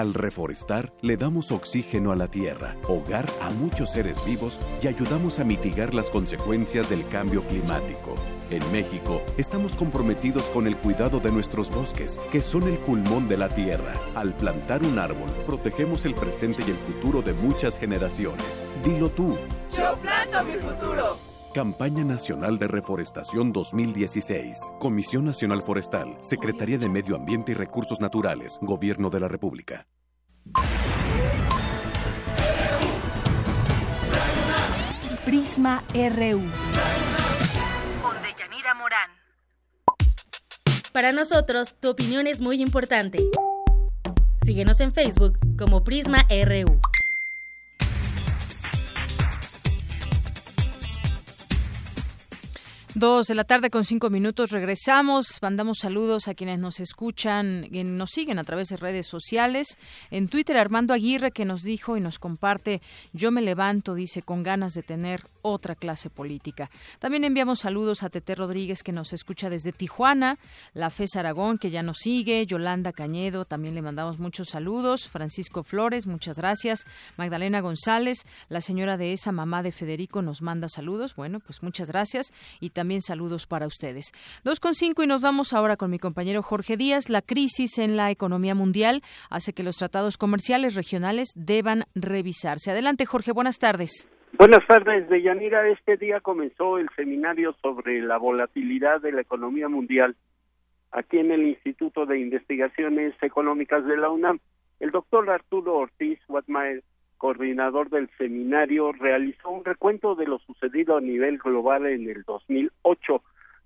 [SPEAKER 38] Al reforestar, le damos oxígeno a la tierra, hogar a muchos seres vivos y ayudamos a mitigar las consecuencias del cambio climático. En México, estamos comprometidos con el cuidado de nuestros bosques, que son el pulmón de la tierra. Al plantar un árbol, protegemos el presente y el futuro de muchas generaciones. Dilo tú.
[SPEAKER 13] Yo planto mi futuro.
[SPEAKER 38] Campaña Nacional de Reforestación 2016. Comisión Nacional Forestal. Secretaría de Medio Ambiente y Recursos Naturales. Gobierno de la República.
[SPEAKER 39] Prisma RU.
[SPEAKER 33] Con Deyanira Morán.
[SPEAKER 23] Para nosotros, tu opinión es muy importante. Síguenos en Facebook como Prisma RU.
[SPEAKER 1] Dos de la tarde con cinco minutos regresamos. Mandamos saludos a quienes nos escuchan, y nos siguen a través de redes sociales. En Twitter, Armando Aguirre que nos dijo y nos comparte, yo me levanto, dice, con ganas de tener otra clase política. También enviamos saludos a Tete Rodríguez que nos escucha desde Tijuana, la FES Aragón que ya nos sigue, Yolanda Cañedo, también le mandamos muchos saludos, Francisco Flores, muchas gracias, Magdalena González, la señora de esa mamá de Federico nos manda saludos, bueno, pues muchas gracias y también saludos para ustedes. Dos con cinco y nos vamos ahora con mi compañero Jorge Díaz. La crisis en la economía mundial hace que los tratados comerciales regionales deban revisarse. Adelante, Jorge, buenas tardes.
[SPEAKER 40] Buenas tardes, Deyanira. Este día comenzó el seminario sobre la volatilidad de la economía mundial aquí en el Instituto de Investigaciones Económicas de la UNAM. El doctor Arturo Ortiz Watmaer coordinador del seminario, realizó un recuento de lo sucedido a nivel global en el 2008,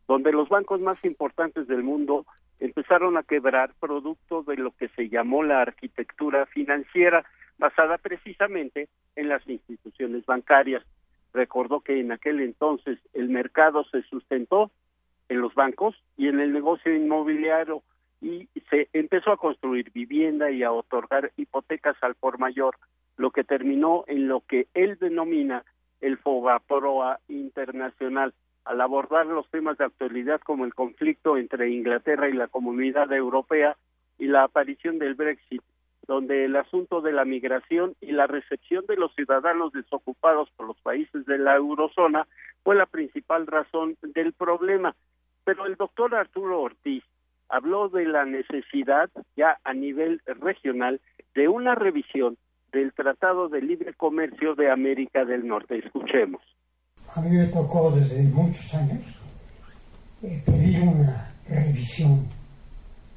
[SPEAKER 40] donde los bancos más importantes del mundo empezaron a quebrar producto de lo que se llamó la arquitectura financiera, basada precisamente en las instituciones bancarias. Recordó que en aquel entonces el mercado se sustentó en los bancos y en el negocio inmobiliario y se empezó a construir vivienda y a otorgar hipotecas al por mayor lo que terminó en lo que él denomina el Fogaproa internacional. Al abordar los temas de actualidad como el conflicto entre Inglaterra y la comunidad europea y la aparición del Brexit, donde el asunto de la migración y la recepción de los ciudadanos desocupados por los países de la eurozona fue la principal razón del problema. Pero el doctor Arturo Ortiz habló de la necesidad ya a nivel regional de una revisión del Tratado de Libre Comercio de América del Norte. Escuchemos.
[SPEAKER 41] A mí me tocó desde muchos años eh, pedir una revisión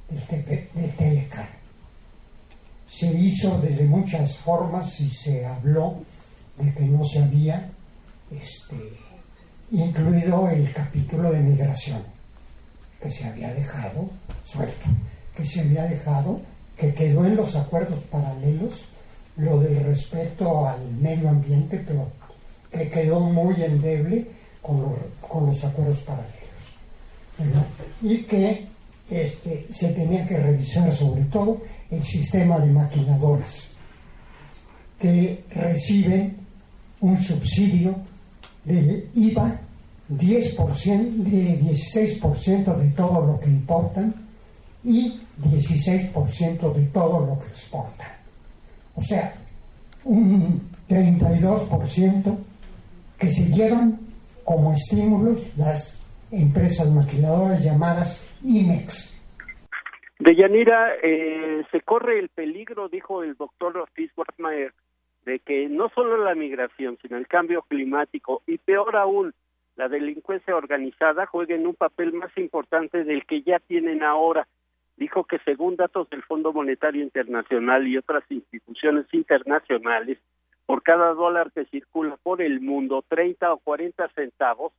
[SPEAKER 41] del, del. Se hizo desde muchas formas y se habló de que no se había este, incluido el capítulo de migración, que se había dejado suelto, que se había dejado, que quedó en los acuerdos paralelos lo del respeto al medio ambiente, pero que quedó muy endeble con, con los acuerdos paralelos. Y que este, se tenía que revisar sobre todo el sistema de maquinadoras que reciben un subsidio del IVA 10%, de 16% de todo lo que importan y 16% de todo lo que exportan. O sea, un 32% que se llevan como estímulos las empresas maquiladoras llamadas IMEX.
[SPEAKER 42] De Yanira, eh, se corre el peligro, dijo el doctor Ortiz Wartmeier, de que no solo la migración, sino el cambio climático y peor aún, la delincuencia organizada jueguen un papel más importante del que ya tienen ahora. Dijo que según datos del Fondo Monetario Internacional y otras instituciones internacionales, por cada dólar que circula por el mundo, 30 o 40 centavos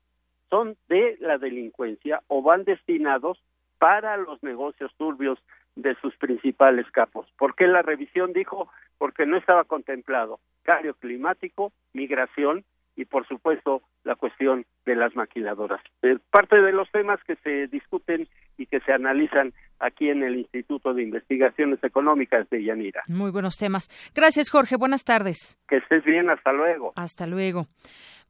[SPEAKER 42] son de la delincuencia o van destinados para los negocios turbios de sus principales capos. ¿Por qué la revisión dijo? Porque no estaba contemplado cambio climático, migración y por supuesto la cuestión de las maquiladoras. Es parte de los temas que se discuten y que se analizan aquí en el Instituto de Investigaciones Económicas de Yanira.
[SPEAKER 1] Muy buenos temas. Gracias, Jorge. Buenas tardes.
[SPEAKER 42] Que estés bien. Hasta luego.
[SPEAKER 1] Hasta luego.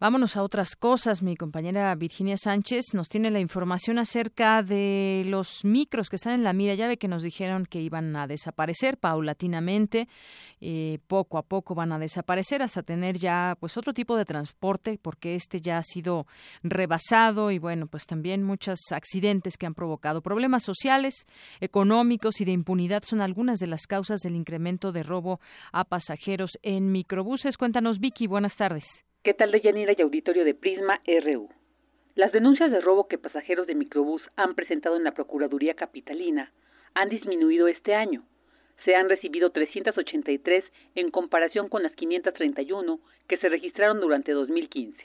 [SPEAKER 1] Vámonos a otras cosas. Mi compañera Virginia Sánchez nos tiene la información acerca de los micros que están en la mira. Ya que nos dijeron que iban a desaparecer paulatinamente, eh, poco a poco van a desaparecer hasta tener ya pues otro tipo de transporte, porque este ya ha sido rebasado y bueno pues también muchos accidentes que han provocado problemas sociales, económicos y de impunidad son algunas de las causas del incremento de robo a pasajeros en microbuses. Cuéntanos Vicky. Buenas tardes.
[SPEAKER 8] ¿Qué tal de Yanira y auditorio de Prisma RU? Las denuncias de robo que pasajeros de microbús han presentado en la Procuraduría Capitalina han disminuido este año. Se han recibido 383 en comparación con las 531 que se registraron durante 2015.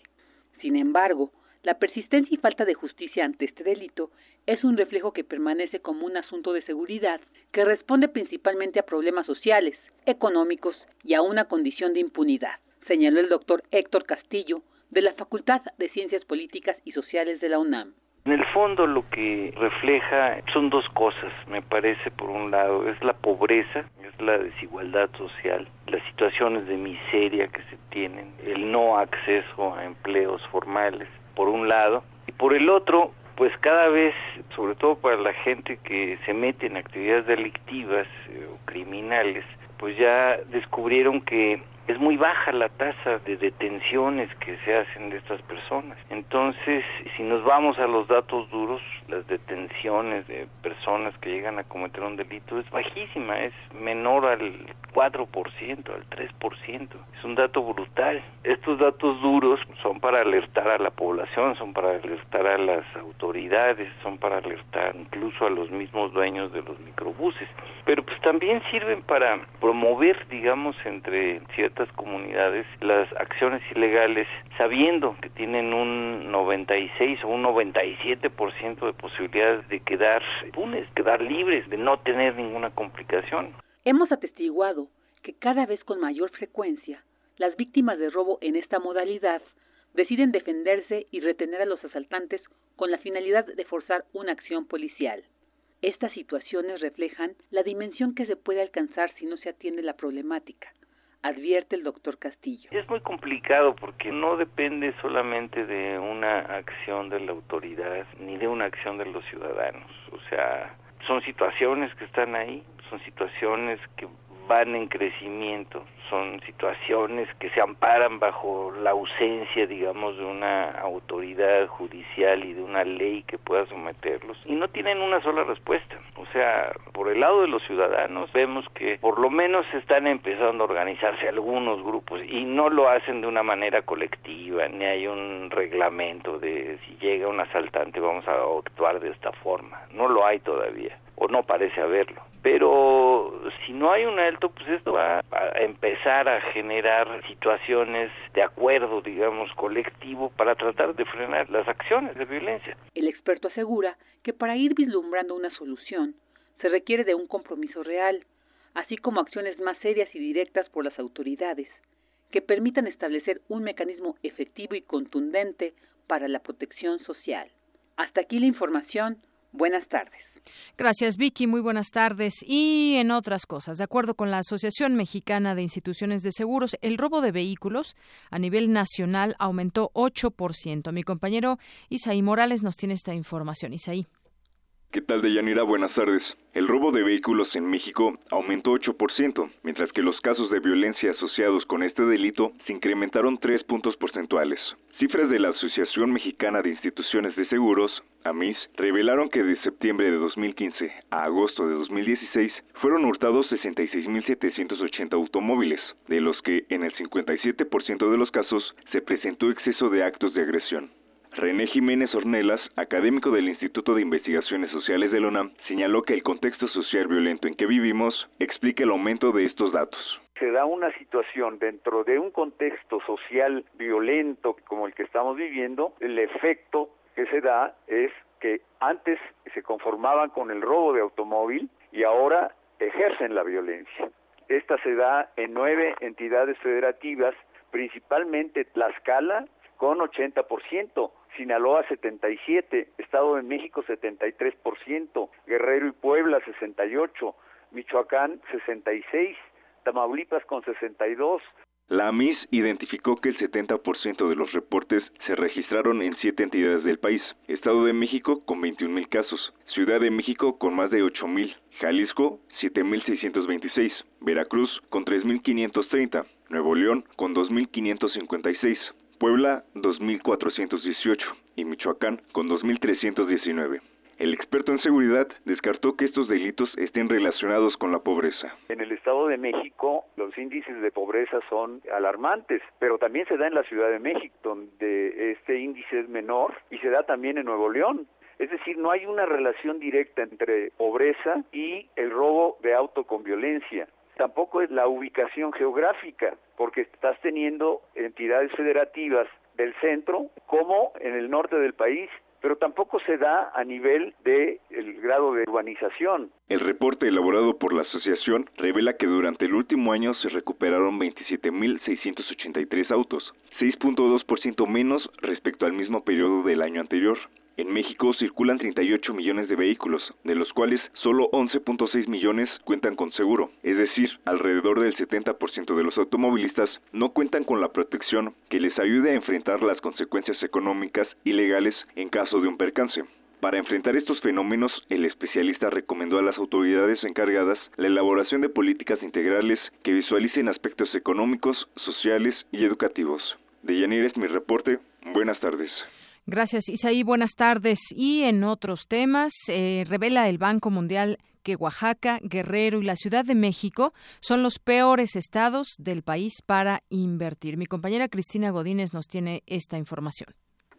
[SPEAKER 8] Sin embargo, la persistencia y falta de justicia ante este delito es un reflejo que permanece como un asunto de seguridad que responde principalmente a problemas sociales, económicos y a una condición de impunidad señaló el doctor Héctor Castillo de la Facultad de Ciencias Políticas y Sociales de la UNAM.
[SPEAKER 40] En el fondo lo que refleja son dos cosas, me parece, por un lado, es la pobreza, es la desigualdad social, las situaciones de miseria que se tienen, el no acceso a empleos formales, por un lado, y por el otro, pues cada vez, sobre todo para la gente que se mete en actividades delictivas eh, o criminales, pues ya descubrieron que es muy baja la tasa de detenciones que se hacen de estas personas. Entonces, si nos vamos a los datos duros, las detenciones de personas que llegan a cometer un delito es bajísima, es menor al 4%, al 3%. Es un dato brutal. Estos datos duros son para alertar a la población, son para alertar a las autoridades, son para alertar incluso a los mismos dueños de los microbuses. Pero pues también sirven para promover, digamos, entre ciertas comunidades las acciones ilegales, sabiendo que tienen un 96 o un 97% de posibilidades de quedar impunes, quedar libres, de no tener ninguna complicación.
[SPEAKER 8] Hemos atestiguado que cada vez con mayor frecuencia las víctimas de robo en esta modalidad deciden defenderse y retener a los asaltantes con la finalidad de forzar una acción policial. Estas situaciones reflejan la dimensión que se puede alcanzar si no se atiende la problemática, advierte el doctor Castillo.
[SPEAKER 40] Es muy complicado porque no depende solamente de una acción de la autoridad ni de una acción de los ciudadanos. O sea, son situaciones que están ahí, son situaciones que van en crecimiento, son situaciones que se amparan bajo la ausencia, digamos, de una autoridad judicial y de una ley que pueda someterlos y no tienen una sola respuesta. O sea, por el lado de los ciudadanos vemos que por lo menos están empezando a organizarse algunos grupos y no lo hacen de una manera colectiva, ni hay un reglamento de si llega un asaltante vamos a actuar de esta forma. No lo hay todavía o no parece haberlo. Pero si no hay un alto, pues esto va a empezar a generar situaciones de acuerdo, digamos, colectivo para tratar de frenar las acciones de violencia.
[SPEAKER 8] El experto asegura que para ir vislumbrando una solución se requiere de un compromiso real, así como acciones más serias y directas por las autoridades, que permitan establecer un mecanismo efectivo y contundente para la protección social. Hasta aquí la información. Buenas tardes.
[SPEAKER 1] Gracias, Vicky. Muy buenas tardes. Y en otras cosas, de acuerdo con la Asociación Mexicana de Instituciones de Seguros, el robo de vehículos a nivel nacional aumentó 8%. Mi compañero Isaí Morales nos tiene esta información. Isaí.
[SPEAKER 43] ¿Qué tal, Deyanira? Buenas tardes. El robo de vehículos en México aumentó 8%, mientras que los casos de violencia asociados con este delito se incrementaron 3 puntos porcentuales. Cifras de la Asociación Mexicana de Instituciones de Seguros, AMIS, revelaron que de septiembre de 2015 a agosto de 2016 fueron hurtados 66.780 automóviles, de los que en el 57% de los casos se presentó exceso de actos de agresión. René Jiménez Ornelas, académico del Instituto de Investigaciones Sociales de la señaló que el contexto social violento en que vivimos explica el aumento de estos datos.
[SPEAKER 38] Se da una situación dentro de un contexto social violento como el que estamos viviendo, el efecto que se da es que antes se conformaban con el robo de automóvil y ahora ejercen la violencia. Esta se da en nueve entidades federativas, principalmente Tlaxcala, con 80%, Sinaloa 77, Estado de México 73%, Guerrero y Puebla 68, Michoacán 66, Tamaulipas con 62.
[SPEAKER 43] La AMIS identificó que el 70% de los reportes se registraron en siete entidades del país. Estado de México con 21.000 casos, Ciudad de México con más de 8.000, Jalisco 7.626, Veracruz con 3.530, Nuevo León con 2.556, Puebla 2.418 y Michoacán con 2.319. El experto en seguridad descartó que estos delitos estén relacionados con la pobreza.
[SPEAKER 38] En el Estado de México los índices de pobreza son alarmantes, pero también se da en la Ciudad de México, donde este índice es menor, y se da también en Nuevo León. Es decir, no hay una relación directa entre pobreza y el robo de auto con violencia tampoco es la ubicación geográfica, porque estás teniendo entidades federativas del centro como en el norte del país pero tampoco se da a nivel de el grado de urbanización.
[SPEAKER 43] El reporte elaborado por la asociación revela que durante el último año se recuperaron 27.683 autos, 6.2% menos respecto al mismo periodo del año anterior. En México circulan 38 millones de vehículos, de los cuales solo 11.6 millones cuentan con seguro, es decir, alrededor del 70% de los automovilistas no cuentan con la protección que les ayude a enfrentar las consecuencias económicas y legales en caso de un percance. Para enfrentar estos fenómenos, el especialista recomendó a las autoridades encargadas la elaboración de políticas integrales que visualicen aspectos económicos, sociales y educativos. De Yanir es mi reporte. Buenas tardes.
[SPEAKER 1] Gracias, Isaí. Buenas tardes. Y en otros temas, eh, revela el Banco Mundial que Oaxaca, Guerrero y la Ciudad de México son los peores estados del país para invertir. Mi compañera Cristina Godínez nos tiene esta información.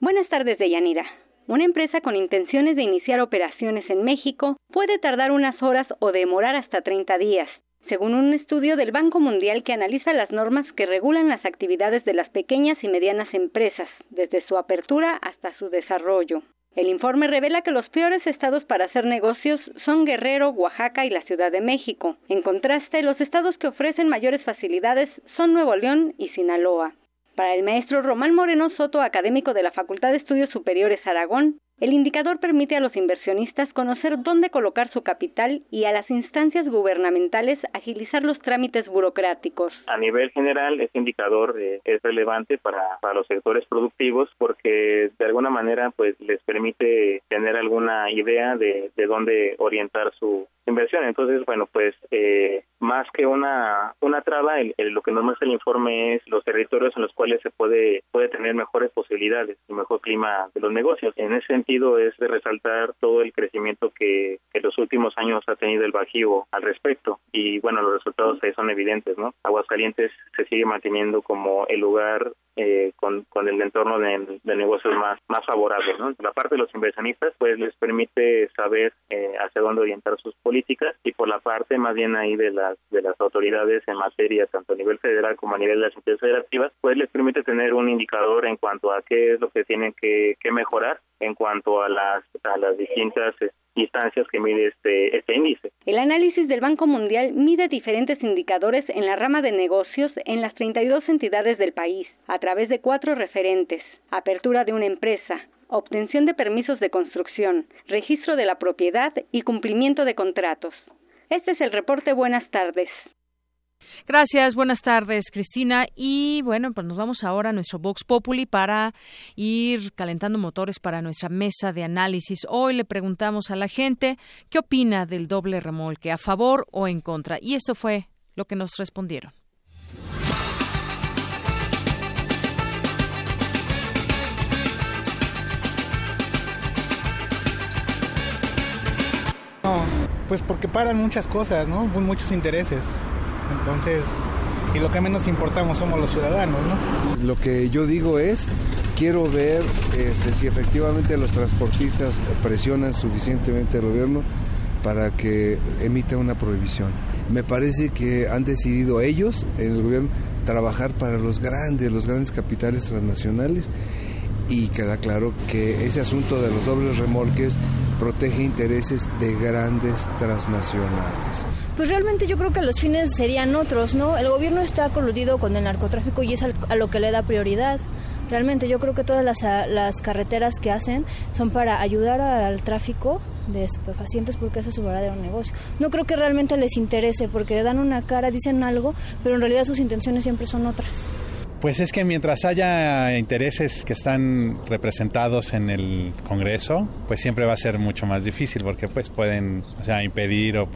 [SPEAKER 44] Buenas tardes, Deyanira. Una empresa con intenciones de iniciar operaciones en México puede tardar unas horas o demorar hasta 30 días según un estudio del Banco Mundial que analiza las normas que regulan las actividades de las pequeñas y medianas empresas, desde su apertura hasta su desarrollo. El informe revela que los peores estados para hacer negocios son Guerrero, Oaxaca y la Ciudad de México. En contraste, los estados que ofrecen mayores facilidades son Nuevo León y Sinaloa. Para el maestro Román Moreno Soto, académico de la Facultad de Estudios Superiores Aragón, el indicador permite a los inversionistas conocer dónde colocar su capital y a las instancias gubernamentales agilizar los trámites burocráticos.
[SPEAKER 45] A nivel general, este indicador eh, es relevante para, los sectores productivos porque de alguna manera pues les permite tener alguna idea de, de dónde orientar su inversión. Entonces, bueno, pues eh, más que una una traba, lo que nos muestra el informe es los territorios en los cuales se puede puede tener mejores posibilidades y mejor clima de los negocios. En ese sentido es de resaltar todo el crecimiento que, en los últimos años ha tenido el Bajío al respecto y bueno, los resultados ahí son evidentes, ¿no? Aguascalientes se sigue manteniendo como el lugar eh, con, con el entorno de, negocios más favorable, ¿no? La parte de los inversionistas pues les permite saber eh, hacia dónde orientar sus políticas y por la parte más bien ahí de las de las autoridades en materia tanto a nivel federal como a nivel de las entidades federativas pues les permite tener un indicador en cuanto a qué es lo que tienen que, mejorar en cuanto a las a las distintas instancias que mide este, este índice.
[SPEAKER 44] El análisis del Banco Mundial mide diferentes indicadores en la rama de negocios en las 32 entidades del país, través de cuatro referentes. Apertura de una empresa, obtención de permisos de construcción, registro de la propiedad y cumplimiento de contratos. Este es el reporte. Buenas tardes.
[SPEAKER 1] Gracias, buenas tardes, Cristina. Y bueno, pues nos vamos ahora a nuestro Vox Populi para ir calentando motores para nuestra mesa de análisis. Hoy le preguntamos a la gente qué opina del doble remolque, a favor o en contra. Y esto fue lo que nos respondieron.
[SPEAKER 46] Pues porque paran muchas cosas, ¿no? Muchos intereses. Entonces, y lo que menos importamos somos los ciudadanos, ¿no?
[SPEAKER 47] Lo que yo digo es, quiero ver este, si efectivamente los transportistas presionan suficientemente al gobierno para que emita una prohibición. Me parece que han decidido ellos, en el gobierno, trabajar para los grandes, los grandes capitales transnacionales y queda claro que ese asunto de los dobles remolques protege intereses de grandes transnacionales.
[SPEAKER 48] Pues realmente yo creo que los fines serían otros, ¿no? El gobierno está coludido con el narcotráfico y es a lo que le da prioridad. Realmente yo creo que todas las, las carreteras que hacen son para ayudar al tráfico de estupefacientes porque ese es su verdadero negocio. No creo que realmente les interese porque dan una cara, dicen algo, pero en realidad sus intenciones siempre son otras.
[SPEAKER 46] Pues es que mientras haya intereses que están representados en el Congreso, pues siempre va a ser mucho más difícil porque pues pueden, o sea, impedir o,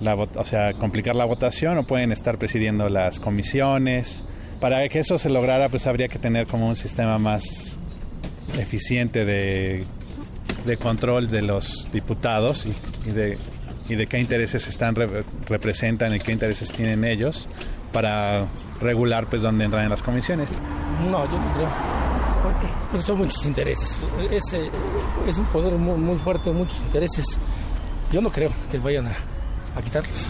[SPEAKER 46] la, o sea, complicar la votación o pueden estar presidiendo las comisiones. Para que eso se lograra, pues habría que tener como un sistema más eficiente de, de control de los diputados y, de, y de qué intereses están representan y qué intereses tienen ellos para regular pues dónde entran en las comisiones.
[SPEAKER 49] No, yo no creo. ¿Por qué? Porque son muchos intereses. Es, eh, es un poder muy, muy, fuerte, muchos intereses. Yo no creo que vayan a, a quitarlos.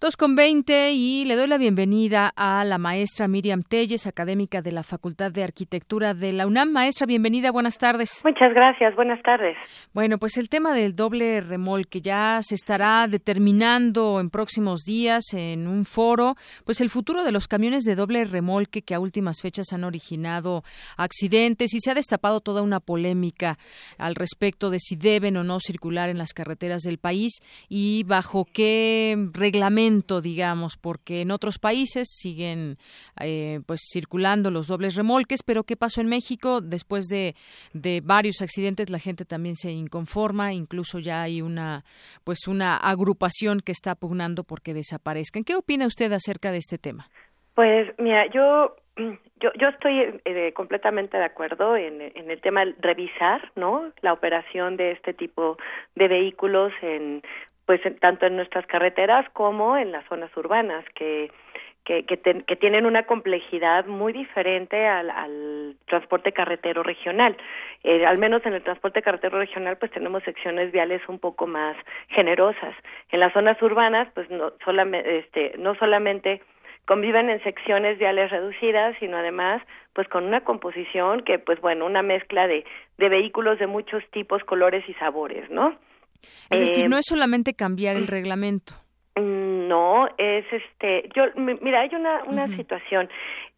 [SPEAKER 1] 2 con 20 y le doy la bienvenida a la maestra Miriam Telles, académica de la Facultad de Arquitectura de la UNAM. Maestra, bienvenida, buenas tardes.
[SPEAKER 50] Muchas gracias, buenas tardes.
[SPEAKER 1] Bueno, pues el tema del doble remolque ya se estará determinando en próximos días en un foro, pues el futuro de los camiones de doble remolque que a últimas fechas han originado accidentes y se ha destapado toda una polémica al respecto de si deben o no circular en las carreteras del país y bajo qué reglamento digamos, porque en otros países siguen eh, pues circulando los dobles remolques, pero ¿qué pasó en México? Después de, de varios accidentes la gente también se inconforma, incluso ya hay una pues una agrupación que está pugnando porque desaparezcan. ¿Qué opina usted acerca de este tema?
[SPEAKER 50] Pues mira, yo yo, yo estoy eh, completamente de acuerdo en, en el tema de revisar, ¿no? La operación de este tipo de vehículos en pues tanto en nuestras carreteras como en las zonas urbanas que que, que, tienen una complejidad muy diferente al, al transporte carretero regional. Eh, al menos en el transporte carretero regional, pues tenemos secciones viales un poco más generosas. En las zonas urbanas, pues no solamente, este, no solamente conviven en secciones viales reducidas, sino además, pues con una composición que, pues bueno, una mezcla de, de vehículos de muchos tipos, colores y sabores, ¿no?
[SPEAKER 1] Es decir, eh, no es solamente cambiar el reglamento.
[SPEAKER 50] Mm, no, es este, yo, mira, hay una, una situación.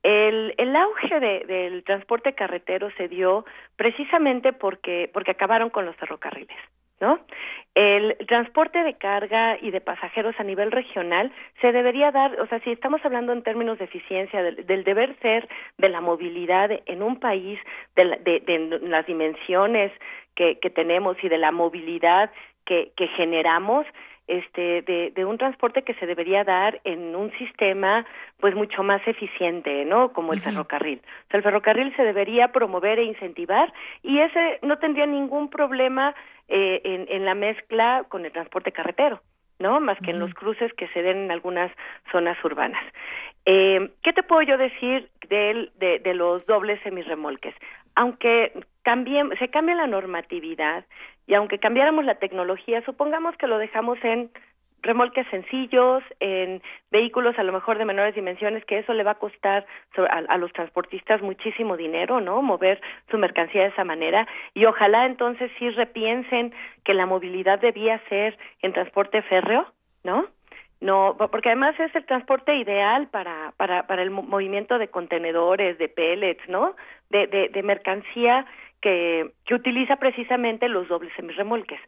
[SPEAKER 50] El, el auge de, del transporte carretero se dio precisamente porque, porque acabaron con los ferrocarriles, ¿no? El transporte de carga y de pasajeros a nivel regional se debería dar, o sea, si estamos hablando en términos de eficiencia, del, deber ser de la movilidad en un país, de, de, de las dimensiones que, que tenemos y de la movilidad que, que generamos este de, de, un transporte que se debería dar en un sistema pues mucho más eficiente no como el ferrocarril. O sea, el ferrocarril se debería promover e incentivar y ese no tendría ningún problema eh, en, en la mezcla con el transporte carretero no más que en los cruces que se den en algunas zonas urbanas. Eh, qué te puedo yo decir de, de, de los dobles semirremolques aunque cambie, se cambie la normatividad y aunque cambiáramos la tecnología, supongamos que lo dejamos en remolques sencillos, en vehículos a lo mejor de menores dimensiones, que eso le va a costar a, los transportistas muchísimo dinero, ¿no? Mover su mercancía de esa manera. Y ojalá entonces sí repiensen que la movilidad debía ser en transporte férreo, ¿no? No, porque además es el transporte ideal para, para, para el movimiento de contenedores, de pellets, ¿no? De, de, de mercancía que, que utiliza precisamente los dobles semirremolques.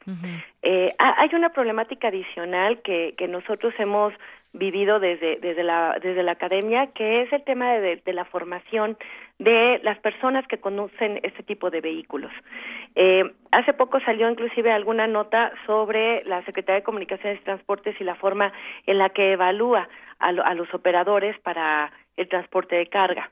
[SPEAKER 50] eh, hay una problemática adicional que, que nosotros hemos vivido desde, desde, la, desde la academia, que es el tema de, de, la formación de las personas que conocen este tipo de vehículos. Eh, hace poco salió inclusive alguna nota sobre la Secretaría de Comunicaciones y Transportes y la forma en la que evalúa a, a los operadores para el transporte de carga.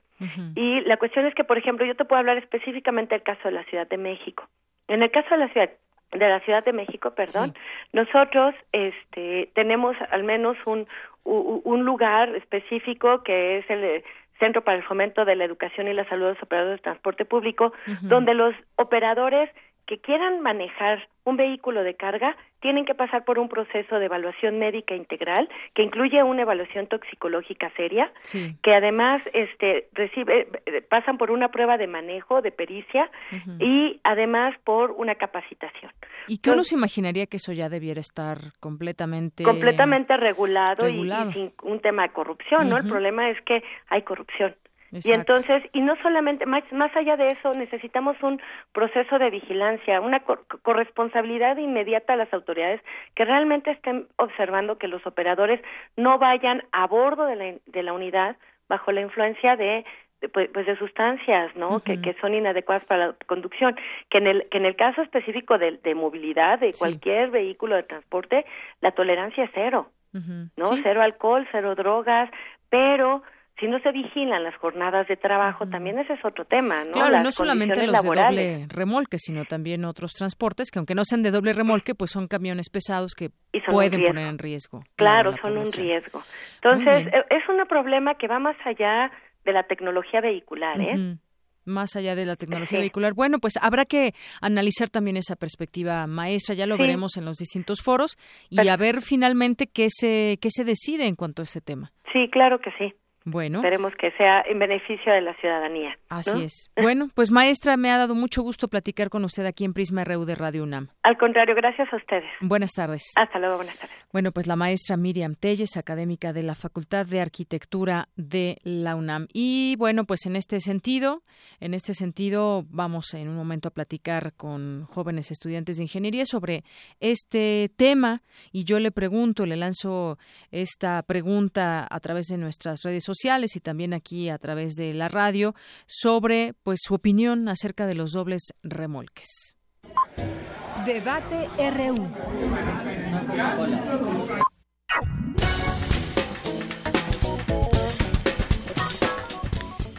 [SPEAKER 50] Y la cuestión es que, por ejemplo, yo te puedo hablar específicamente del caso de la Ciudad de México. En el caso de la Ciudad de la Ciudad de México, perdón, nosotros este tenemos al menos un un lugar específico que es el Centro para el Fomento de la Educación y la Salud de los Operadores de Transporte Público, donde los operadores que quieran manejar un vehículo de carga tienen que pasar por un proceso de evaluación médica integral que incluye una evaluación toxicológica seria, que además este recibe eh, pasan por una prueba de manejo de pericia y además por una capacitación.
[SPEAKER 1] Y que uno se imaginaría que eso ya debiera estar completamente
[SPEAKER 50] completamente regulado, Y, sin un tema de corrupción, ¿no? El problema es que hay corrupción. Y entonces, y no solamente, más, más allá de eso, necesitamos un proceso de vigilancia, una corresponsabilidad inmediata a las autoridades que realmente estén observando que los operadores no vayan a bordo de la, de la unidad bajo la influencia de pues, pues, de sustancias no que, que son inadecuadas para la conducción que en el que en el caso específico de, de movilidad de cualquier vehículo de transporte la tolerancia es cero no cero alcohol cero drogas pero si no se vigilan las jornadas de trabajo, también ese es otro tema, ¿no?
[SPEAKER 1] Claro, no solamente los de doble remolque, sino también otros transportes que aunque no sean de doble remolque, pues son camiones pesados que pueden poner en riesgo.
[SPEAKER 50] Claro, son un riesgo. Entonces, e, es un problema que va más allá de la tecnología vehicular, ¿eh?
[SPEAKER 1] más allá de la tecnología vehicular. Bueno, pues habrá que analizar también esa perspectiva maestra, ya lo veremos en los distintos foros y a ver finalmente qué se qué se decide en cuanto a este tema.
[SPEAKER 50] Sí, claro que sí.
[SPEAKER 1] Bueno.
[SPEAKER 50] Esperemos que sea en beneficio de la ciudadanía.
[SPEAKER 1] Así es. Bueno, pues maestra, me ha dado mucho gusto platicar con usted aquí en Prisma RU de Radio UNAM.
[SPEAKER 50] Al contrario, gracias a ustedes.
[SPEAKER 1] Buenas tardes.
[SPEAKER 50] Hasta luego, buenas tardes.
[SPEAKER 1] Bueno, pues la maestra Miriam Telles, académica de la Facultad de Arquitectura de la UNAM. Y bueno, pues en este sentido, en este sentido, vamos en un momento a platicar con jóvenes estudiantes de ingeniería sobre este tema. Y yo le pregunto, le lanzo esta pregunta a través de nuestras redes sociales y también aquí a través de la radio sobre pues su opinión acerca de los dobles remolques.
[SPEAKER 2] Debate RU.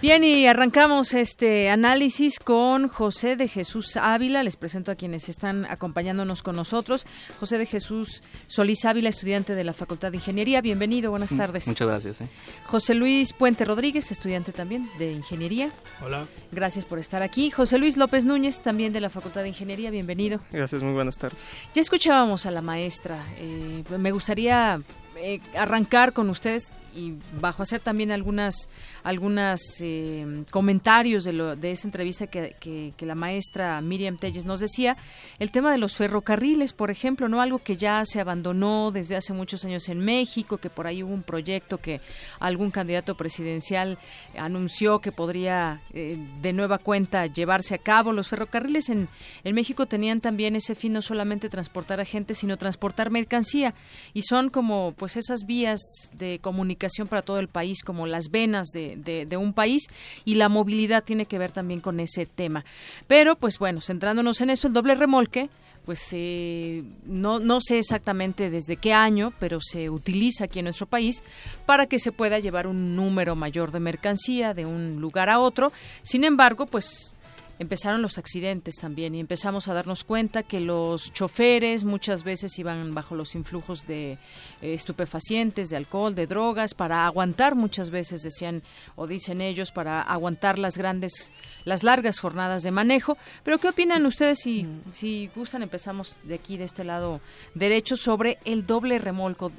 [SPEAKER 1] Bien, y arrancamos este análisis con José de Jesús Ávila. Les presento a quienes están acompañándonos con nosotros. José de Jesús Solís Ávila, estudiante de la Facultad de Ingeniería. Bienvenido, buenas mm, tardes.
[SPEAKER 51] Muchas gracias. Eh.
[SPEAKER 1] José Luis Puente Rodríguez, estudiante también de Ingeniería.
[SPEAKER 52] Hola.
[SPEAKER 1] Gracias por estar aquí. José Luis López Núñez, también de la Facultad de Ingeniería. Bienvenido.
[SPEAKER 52] Gracias, muy buenas tardes.
[SPEAKER 1] Ya escuchábamos a la maestra. Eh, me gustaría eh, arrancar con ustedes y bajo hacer también algunas algunas eh, comentarios de, lo, de esa entrevista que, que, la maestra Miriam Telles nos decía, el tema de los ferrocarriles, por ejemplo, no algo que ya se abandonó desde hace muchos años en México, que por ahí hubo un proyecto que algún candidato presidencial anunció que podría eh, de nueva cuenta llevarse a cabo. Los ferrocarriles en, en México tenían también ese fin no solamente transportar a gente, sino transportar mercancía y son como pues esas vías de comunicación para todo el país como las venas de, un país y la movilidad tiene que ver también con ese tema. Pero, pues bueno, centrándonos en eso, el doble remolque pues eh, no, no sé exactamente desde qué año, pero se utiliza aquí en nuestro país para que se pueda llevar un número mayor de mercancía de un lugar a otro. Sin embargo, pues empezaron los accidentes también y empezamos a darnos cuenta que los choferes muchas veces iban bajo los influjos de eh, estupefacientes, de alcohol, de drogas, para aguantar muchas veces, decían o dicen ellos, para aguantar las grandes, las largas jornadas de manejo. Pero ¿qué opinan ustedes si, si gustan? Empezamos de aquí, de este lado derecho, sobre el doble remolco,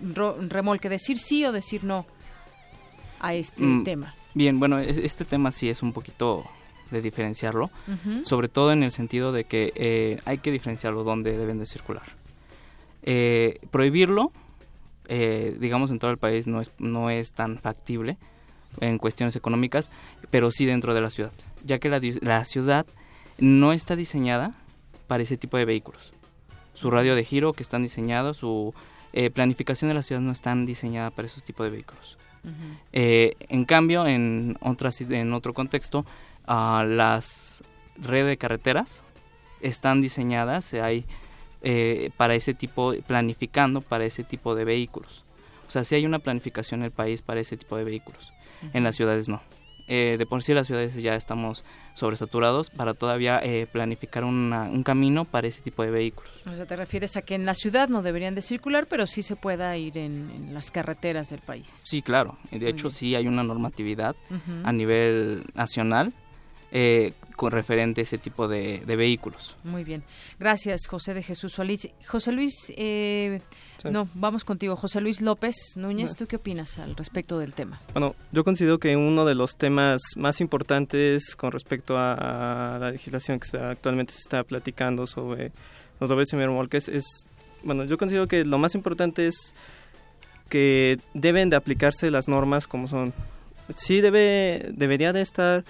[SPEAKER 1] remolque, decir sí o decir no a este mm, tema.
[SPEAKER 51] Bien, bueno, este tema sí es un poquito de diferenciarlo, sobre todo en el sentido de que eh, hay que diferenciarlo dónde deben de circular. Eh, prohibirlo eh, digamos en todo el país no es, no es tan factible en cuestiones económicas, pero sí dentro de la ciudad, ya que la, la ciudad no está diseñada para ese tipo de vehículos. Su radio de giro que están diseñados, su planificación de la ciudad no están diseñada para esos tipos de vehículos. Eh, en cambio, en, otras, en otro contexto, uh, las redes de carreteras están diseñadas, hay eh, para ese tipo, planificando para ese tipo de vehículos. O sea, si hay una planificación en el país para ese tipo de vehículos. En las ciudades no. Eh, de por sí las ciudades ya estamos sobresaturados para todavía eh, planificar un camino para ese tipo de vehículos.
[SPEAKER 1] O sea, te refieres a que en la ciudad no deberían de circular, pero sí se pueda ir en, las carreteras del país.
[SPEAKER 51] Sí, claro. De hecho, sí hay una normatividad a nivel nacional eh, con referente a ese tipo de, vehículos.
[SPEAKER 1] Muy bien. Gracias, José de Jesús Solís. José Luis, eh, no, vamos contigo. José Luis López Núñez, ¿tú qué opinas al respecto del tema?
[SPEAKER 52] Bueno, yo considero que uno de los temas más importantes con respecto a, la legislación que actualmente se está platicando sobre los dobles semimolques es, bueno, yo considero que lo más importante es que deben de aplicarse las normas como son. Sí debe, debería de estar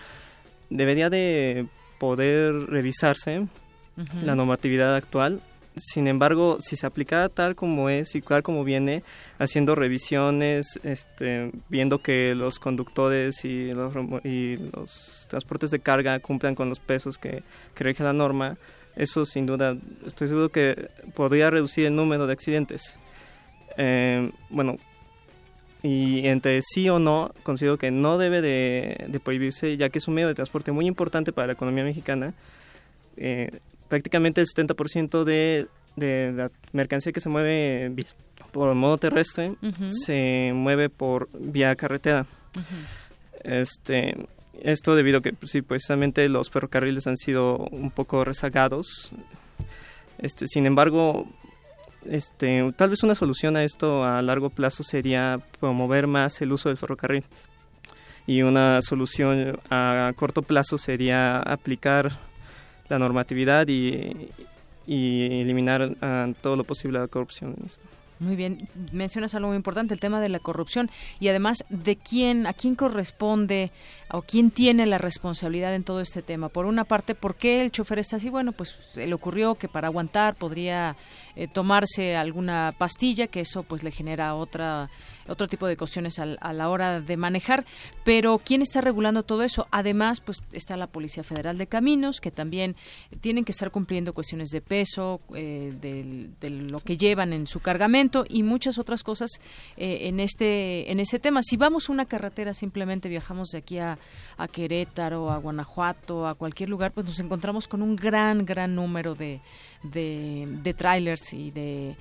[SPEAKER 52] debería de poder revisarse la normatividad actual. Sin embargo, si se aplicara tal como es y tal como viene, haciendo revisiones, este, viendo que los conductores y los, y los transportes de carga cumplan con los pesos que, que rige la norma, eso sin duda, estoy seguro que podría reducir el número de accidentes. Eh, bueno, y entre sí o no, considero que no debe de, prohibirse, ya que es un medio de transporte muy importante para la economía mexicana. Eh, prácticamente el 70% de, de la mercancía que se mueve por modo terrestre se mueve por vía carretera. este, esto debido a que pues, sí, precisamente los ferrocarriles han sido un poco rezagados. Este, sin embargo, este, tal vez una solución a esto a largo plazo sería promover más el uso del ferrocarril. Y una solución a corto plazo sería aplicar la normatividad y, eliminar todo lo posible la corrupción en esto.
[SPEAKER 1] Muy bien, mencionas algo muy importante, el tema de la corrupción y además de quién, a quién corresponde o quién tiene la responsabilidad en todo este tema. Por una parte, ¿por qué el chofer está así? Bueno, pues le ocurrió que para aguantar podría eh, tomarse alguna pastilla, que eso pues le genera otra otro tipo de cuestiones a, la hora de manejar, pero ¿quién está regulando todo eso? Además, pues está la Policía Federal de Caminos, que también tienen que estar cumpliendo cuestiones de peso, eh, de, lo que llevan en su cargamento y muchas otras cosas eh, en este en ese tema. Si vamos a una carretera, simplemente viajamos de aquí a, a Querétaro, a Guanajuato, a cualquier lugar, pues nos encontramos con un gran, gran número de de, de trailers y de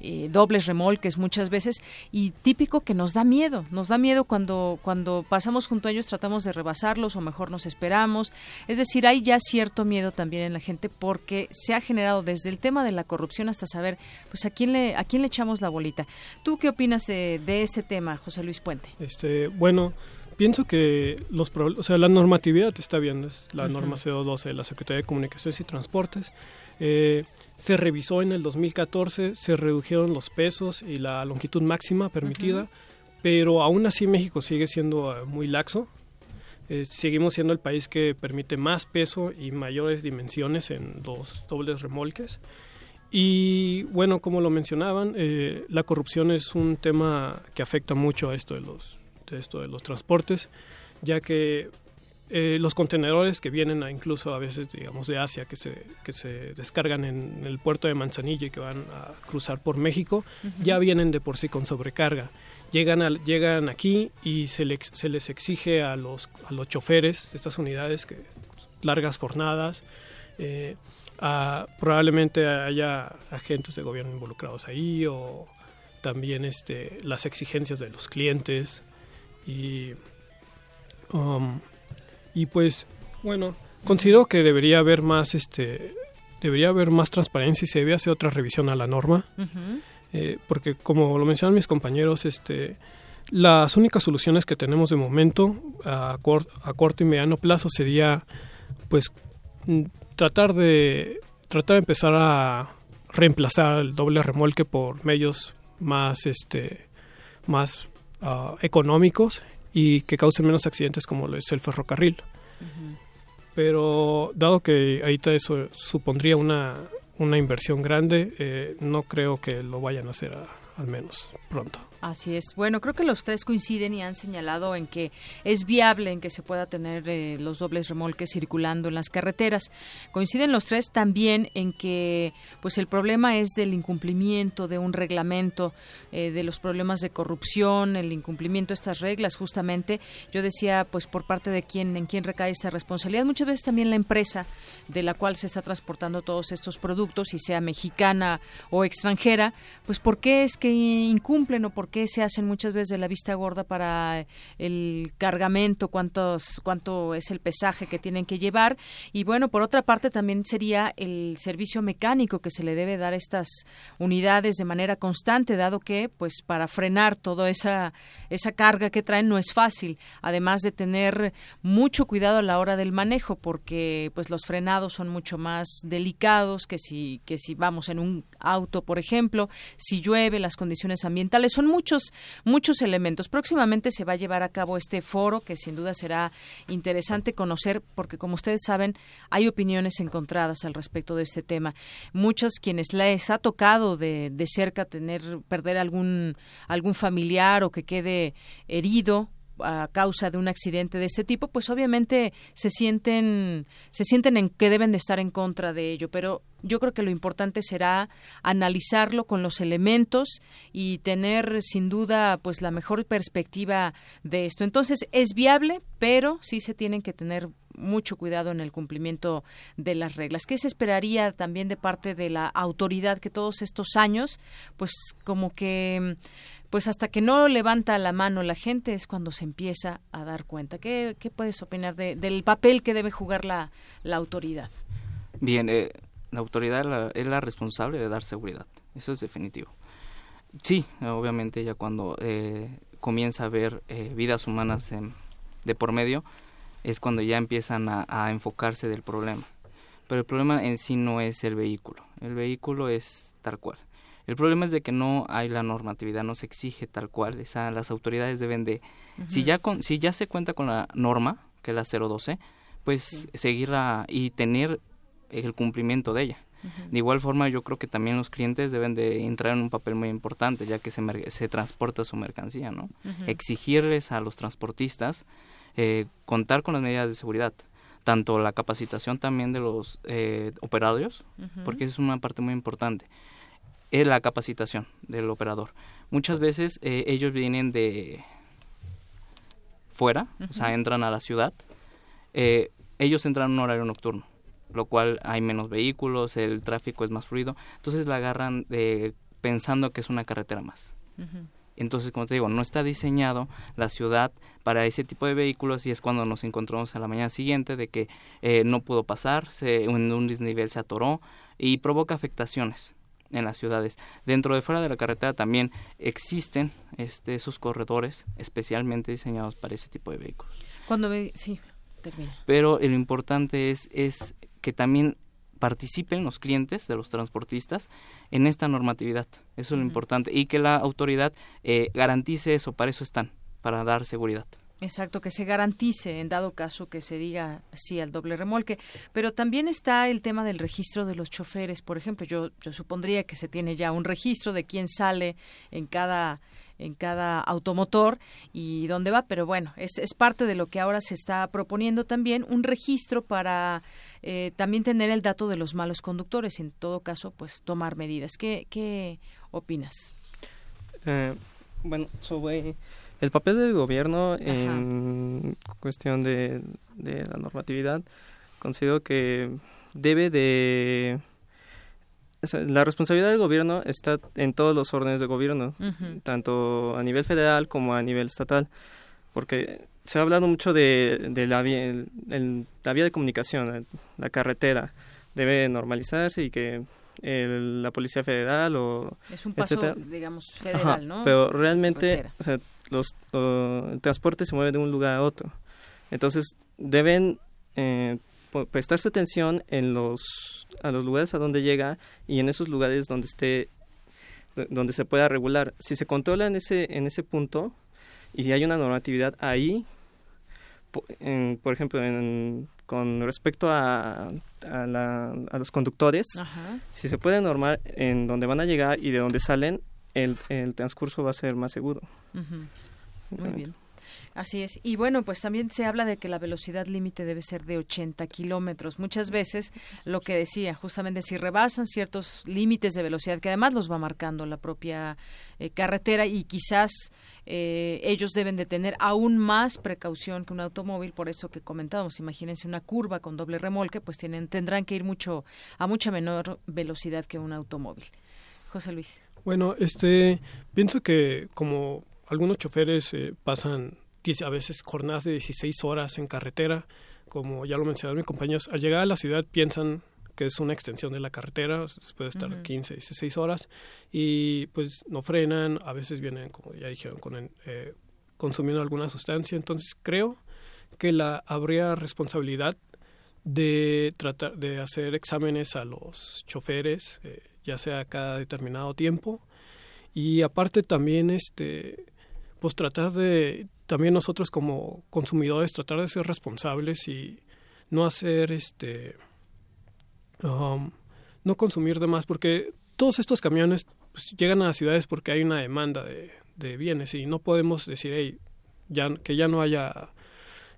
[SPEAKER 1] eh, dobles remolques muchas veces y típico que nos da miedo, nos da miedo cuando, cuando pasamos junto a ellos tratamos de rebasarlos o mejor nos esperamos, es decir, hay ya cierto miedo también en la gente porque se ha generado desde el tema de la corrupción hasta saber pues a quién le, a quién le echamos la bolita. ¿Tú qué opinas de, este tema, José Luis Puente?
[SPEAKER 53] Este, bueno, pienso que los o sea, la normatividad está bien, es la norma CO12 de la Secretaría de Comunicaciones y Transportes. Eh, se revisó en el 2014, se redujeron los pesos y la longitud máxima permitida, pero aún así México sigue siendo eh, muy laxo. Eh, seguimos siendo el país que permite más peso y mayores dimensiones en los dobles remolques. Y bueno, como lo mencionaban, eh, la corrupción es un tema que afecta mucho a esto de los, de esto de los transportes, ya que eh, los contenedores que vienen a, incluso a veces, digamos, de Asia, que se, que se descargan en el puerto de Manzanilla y que van a cruzar por México, ya vienen de por sí con sobrecarga. Llegan, llegan aquí y se, se les exige a los, a los choferes de estas unidades que largas jornadas, eh, probablemente haya agentes de gobierno involucrados ahí o también este, las exigencias de los clientes y um, y pues, bueno, considero que debería haber más, este, debería haber más transparencia y se debe hacer otra revisión a la norma. Eh, porque como lo mencionan mis compañeros, este, las únicas soluciones que tenemos de momento a, a corto y mediano plazo sería, pues, mm, tratar de tratar de empezar a reemplazar el doble remolque por medios más, este, más ah, económicos y que causen menos accidentes como lo es el ferrocarril. Pero dado que ahorita eso supondría una, una inversión grande, eh, no creo que lo vayan a hacer al menos pronto.
[SPEAKER 1] Así es. Bueno, creo que los tres coinciden y han señalado en que es viable en que se pueda tener eh, los dobles remolques circulando en las carreteras. Coinciden los tres también en que pues el problema es del incumplimiento de un reglamento, eh, de los problemas de corrupción, el incumplimiento de estas reglas justamente. Yo decía pues por parte de quién en quién recae esta responsabilidad. Muchas veces también la empresa de la cual se está transportando todos estos productos, y sea mexicana o extranjera, pues por qué es que incumplen o por qué se hacen muchas veces de la vista gorda para el cargamento, cuántos, cuánto es el pesaje que tienen que llevar. Y bueno, por otra parte también sería el servicio mecánico que se le debe dar a estas unidades de manera constante, dado que pues para frenar toda esa, esa carga que traen no es fácil, además de tener mucho cuidado a la hora del manejo, porque pues los frenados son mucho más delicados que si, que si vamos en un auto, por ejemplo, si llueve, las condiciones ambientales son mucho muchos, muchos elementos. Próximamente se va a llevar a cabo este foro que sin duda será interesante conocer porque como ustedes saben hay opiniones encontradas al respecto de este tema. Muchos quienes les ha tocado de, de cerca tener, perder algún, algún familiar o que quede herido a causa de un accidente de este tipo, pues obviamente se sienten se sienten en que deben de estar en contra de ello, pero yo creo que lo importante será analizarlo con los elementos y tener sin duda pues la mejor perspectiva de esto. Entonces es viable, pero sí se tienen que tener mucho cuidado en el cumplimiento de las reglas. ¿Qué se esperaría también de parte de la autoridad que todos estos años pues como que pues hasta que no levanta la mano la gente es cuando se empieza a dar cuenta. ¿Qué, qué puedes opinar de, del papel que debe jugar la, la autoridad?
[SPEAKER 51] Bien, eh, la autoridad es la responsable de dar seguridad, eso es definitivo. Sí, obviamente ya cuando eh, comienza a haber eh, vidas humanas de por medio, es cuando ya empiezan a, a enfocarse del problema. Pero el problema en sí no es el vehículo, el vehículo es tal cual el problema es de que no hay la normatividad, no se exige tal cual. Esa, las autoridades deben de, si ya con, si ya se cuenta con la norma, que es la 012, pues seguirla y tener el cumplimiento de ella. De igual forma, yo creo que también los clientes deben de entrar en un papel muy importante, ya que se, se transporta su mercancía, ¿no? Exigirles a los transportistas eh, contar con las medidas de seguridad tanto la capacitación también de los eh, operarios, porque es una parte muy importante es la capacitación del operador. Muchas veces eh, ellos vienen de fuera, o sea, entran a la ciudad, eh, ellos entran en un horario nocturno, lo cual hay menos vehículos, el tráfico es más fluido, entonces la agarran de, pensando que es una carretera más. Entonces, como te digo, no está diseñado la ciudad para ese tipo de vehículos y es cuando nos encontramos a la mañana siguiente de que eh, no pudo pasar, se, en un desnivel se atoró y provoca afectaciones en las ciudades. Dentro de fuera de la carretera también existen este, esos corredores especialmente diseñados para ese tipo de vehículos.
[SPEAKER 1] Cuando sí, termina.
[SPEAKER 51] Pero lo importante es, es que también participen los clientes de los transportistas en esta normatividad. Eso es lo importante. Y que la autoridad eh, garantice eso, para eso están, para dar seguridad.
[SPEAKER 1] Exacto, que se garantice en dado caso que se diga sí al doble remolque. Pero también está el tema del registro de los choferes. Por ejemplo, yo, yo supondría que se tiene ya un registro de quién sale en cada en cada automotor y dónde va, pero bueno, es, es parte de lo que ahora se está proponiendo también, un registro para eh, también tener el dato de los malos conductores, en todo caso, pues tomar medidas. ¿Qué, qué opinas?
[SPEAKER 52] Eh, bueno, sobre el papel del gobierno en cuestión de, la normatividad, considero que debe de... la responsabilidad del gobierno está en todos los órdenes de gobierno, tanto a nivel federal como a nivel estatal, porque se ha hablado mucho de, la, vía, la vía de comunicación, la carretera, debe normalizarse y que la Policía Federal o...
[SPEAKER 1] Es un paso, digamos, federal, ¿no?
[SPEAKER 52] Pero realmente, o sea, los, el transporte se mueve de un lugar a otro. Entonces, deben eh, prestarse atención en los, a los lugares a donde llega y en esos lugares donde esté donde se pueda regular. Si se controla en ese, en ese punto y si hay una normatividad ahí, por ejemplo, con respecto a, a, los conductores, si se puede normar en donde van a llegar y de donde salen, el, el transcurso va a ser más seguro.
[SPEAKER 1] Muy bien. Así es. Y bueno, pues también se habla de que la velocidad límite debe ser de 80 kilómetros. Muchas veces lo que decía, justamente si rebasan ciertos límites de velocidad, que además los va marcando la propia eh, carretera y quizás eh, ellos deben de tener aún más precaución que un automóvil, por eso que comentábamos, imagínense una curva con doble remolque, pues tienen, tendrán que ir mucho a mucha menor velocidad que un automóvil. José Luis.
[SPEAKER 53] Bueno, este, pienso que como algunos choferes eh, pasan a veces jornadas de 16 horas en carretera, como ya lo mencionaron mis compañeros, al llegar a la ciudad piensan que es una extensión de la carretera, después de estar 15, 16 horas, y pues no frenan, a veces vienen, como ya dijeron, con, eh, consumiendo alguna sustancia, entonces creo que la habría responsabilidad de tratar de hacer exámenes a los choferes, eh, ya sea cada determinado tiempo, y aparte también este pues tratar de también nosotros como consumidores tratar de ser responsables y no hacer este um, no consumir de más porque todos estos camiones pues, llegan a las ciudades porque hay una demanda de, de bienes y no podemos decir ya que ya no haya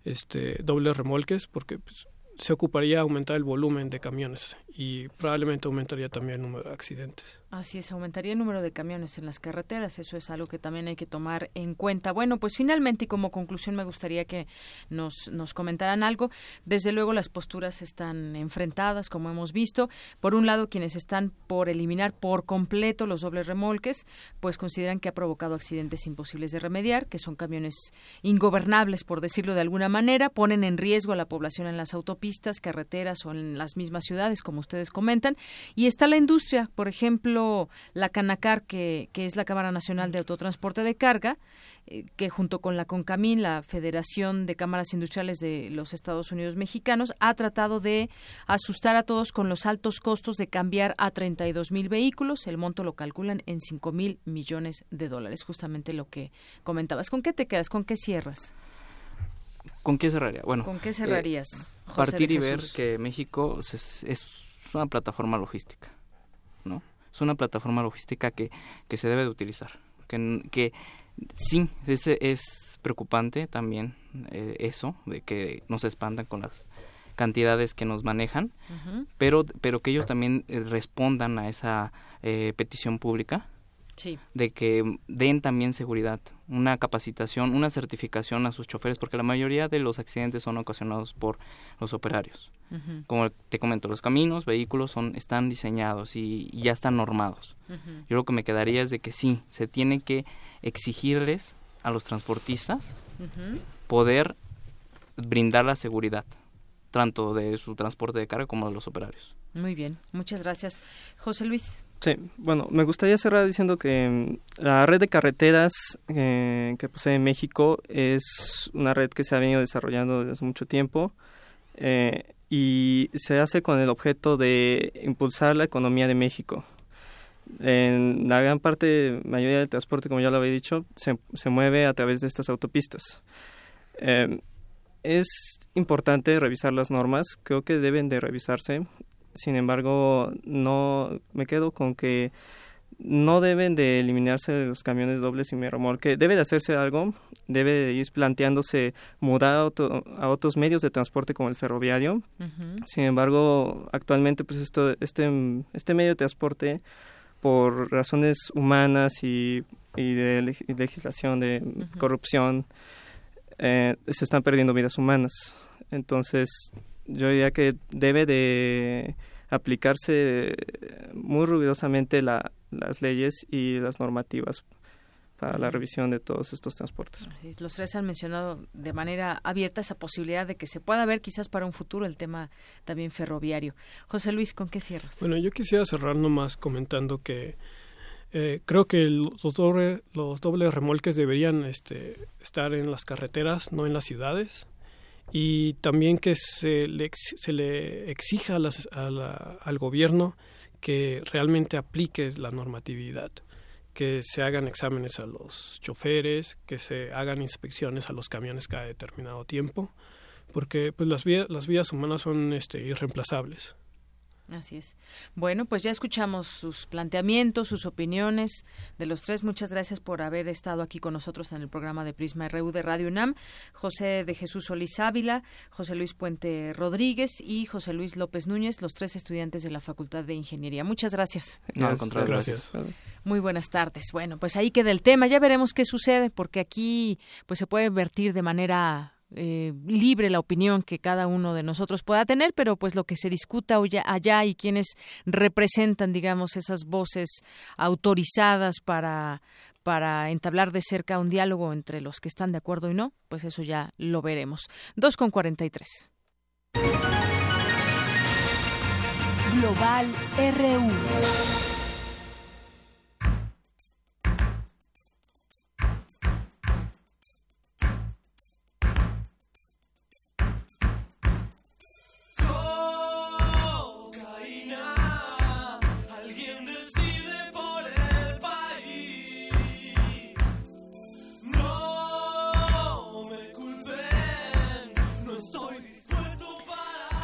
[SPEAKER 53] este dobles remolques porque pues, se ocuparía aumentar el volumen de camiones y probablemente aumentaría también el número de accidentes.
[SPEAKER 1] Así es, aumentaría el número de camiones en las carreteras, eso es algo que también hay que tomar en cuenta. Bueno, pues finalmente y como conclusión me gustaría que nos, nos comentaran algo. Desde luego las posturas están enfrentadas, como hemos visto. Por un lado, quienes están por eliminar por completo los dobles remolques, pues consideran que ha provocado accidentes imposibles de remediar, que son camiones ingobernables, por decirlo de alguna manera, ponen en riesgo a la población en las autopistas, carreteras o en las mismas ciudades, como ustedes comentan. Y está la industria, por ejemplo, la Canacar, que, que es la Cámara Nacional de Autotransporte de Carga, eh, que junto con la CONCAMIN, la Federación de Cámaras Industriales de los Estados Unidos Mexicanos, ha tratado de asustar a todos con los altos costos de cambiar a 32 mil vehículos. El monto lo calculan en 5 mil millones de dólares, justamente lo que comentabas. ¿Con qué te quedas? ¿Con qué cierras?
[SPEAKER 51] ¿Con qué cerraría? Bueno,
[SPEAKER 1] ¿con qué cerrarías?
[SPEAKER 51] Eh, partir y ver que México es, es una plataforma logística, ¿no? Es una plataforma logística que, que se debe de utilizar. Que, que sí, es, es preocupante también eh, eso, de que no se espantan con las cantidades que nos manejan, pero, pero que ellos también eh, respondan a esa eh, petición pública de que den también seguridad, una capacitación, una certificación a sus choferes, porque la mayoría de los accidentes son ocasionados por los operarios. Como te comento, los caminos, vehículos son están diseñados y, ya están normados. Yo lo que me quedaría es de que sí, se tiene que exigirles a los transportistas poder brindar la seguridad, tanto de su transporte de carga como de los operarios.
[SPEAKER 1] Muy bien, muchas gracias. José Luis.
[SPEAKER 52] Sí, bueno, me gustaría cerrar diciendo que mm, la red de carreteras eh, que posee México es una red que se ha venido desarrollando desde hace mucho tiempo eh, y se hace con el objeto de impulsar la economía de México. En la gran parte, mayoría del transporte, como ya lo había dicho, se, se mueve a través de estas autopistas. Eh, es importante revisar las normas, creo que deben de revisarse sin embargo, no me quedo con que no deben de eliminarse los camiones dobles y mi remolque. Debe de hacerse algo, debe de ir planteándose mudar a, otros medios de transporte como el ferroviario. Sin embargo, actualmente pues esto, este, este medio de transporte por razones humanas y, y de legislación de corrupción eh, se están perdiendo vidas humanas. Entonces, yo diría que debe de aplicarse muy rigurosamente la, las leyes y las normativas para la revisión de todos estos transportes.
[SPEAKER 1] Los tres han mencionado de manera abierta esa posibilidad de que se pueda ver quizás para un futuro el tema también ferroviario. José Luis, ¿con qué cierras?
[SPEAKER 53] Bueno, yo quisiera cerrar nomás comentando que eh, creo que los, doble, los dobles remolques deberían este, estar en las carreteras, no en las ciudades y también que se le, se le exija a al gobierno que realmente aplique la normatividad. que se hagan exámenes a los choferes, que se hagan inspecciones a los camiones cada determinado tiempo, porque pues las vías, las vías humanas son este, irreemplazables.
[SPEAKER 1] Así es. Bueno, pues ya escuchamos sus planteamientos, sus opiniones de los tres. Muchas gracias por haber estado aquí con nosotros en el programa de Prisma RU de Radio UNAM. José de Jesús Solís Ávila, José Luis Puente Rodríguez y José Luis López Núñez, los tres estudiantes de la Facultad de Ingeniería. Muchas gracias.
[SPEAKER 51] No, al contrario,
[SPEAKER 53] gracias.
[SPEAKER 1] Muy buenas tardes. Bueno, pues ahí queda el tema. Ya veremos qué sucede, porque aquí pues se puede vertir de manera eh, libre la opinión que cada uno de nosotros pueda tener, pero pues lo que se discuta allá y quienes representan, digamos, esas voces autorizadas para para entablar de cerca un diálogo entre los que están de acuerdo y no, pues eso ya lo veremos. 2 con 43.
[SPEAKER 2] Global RU.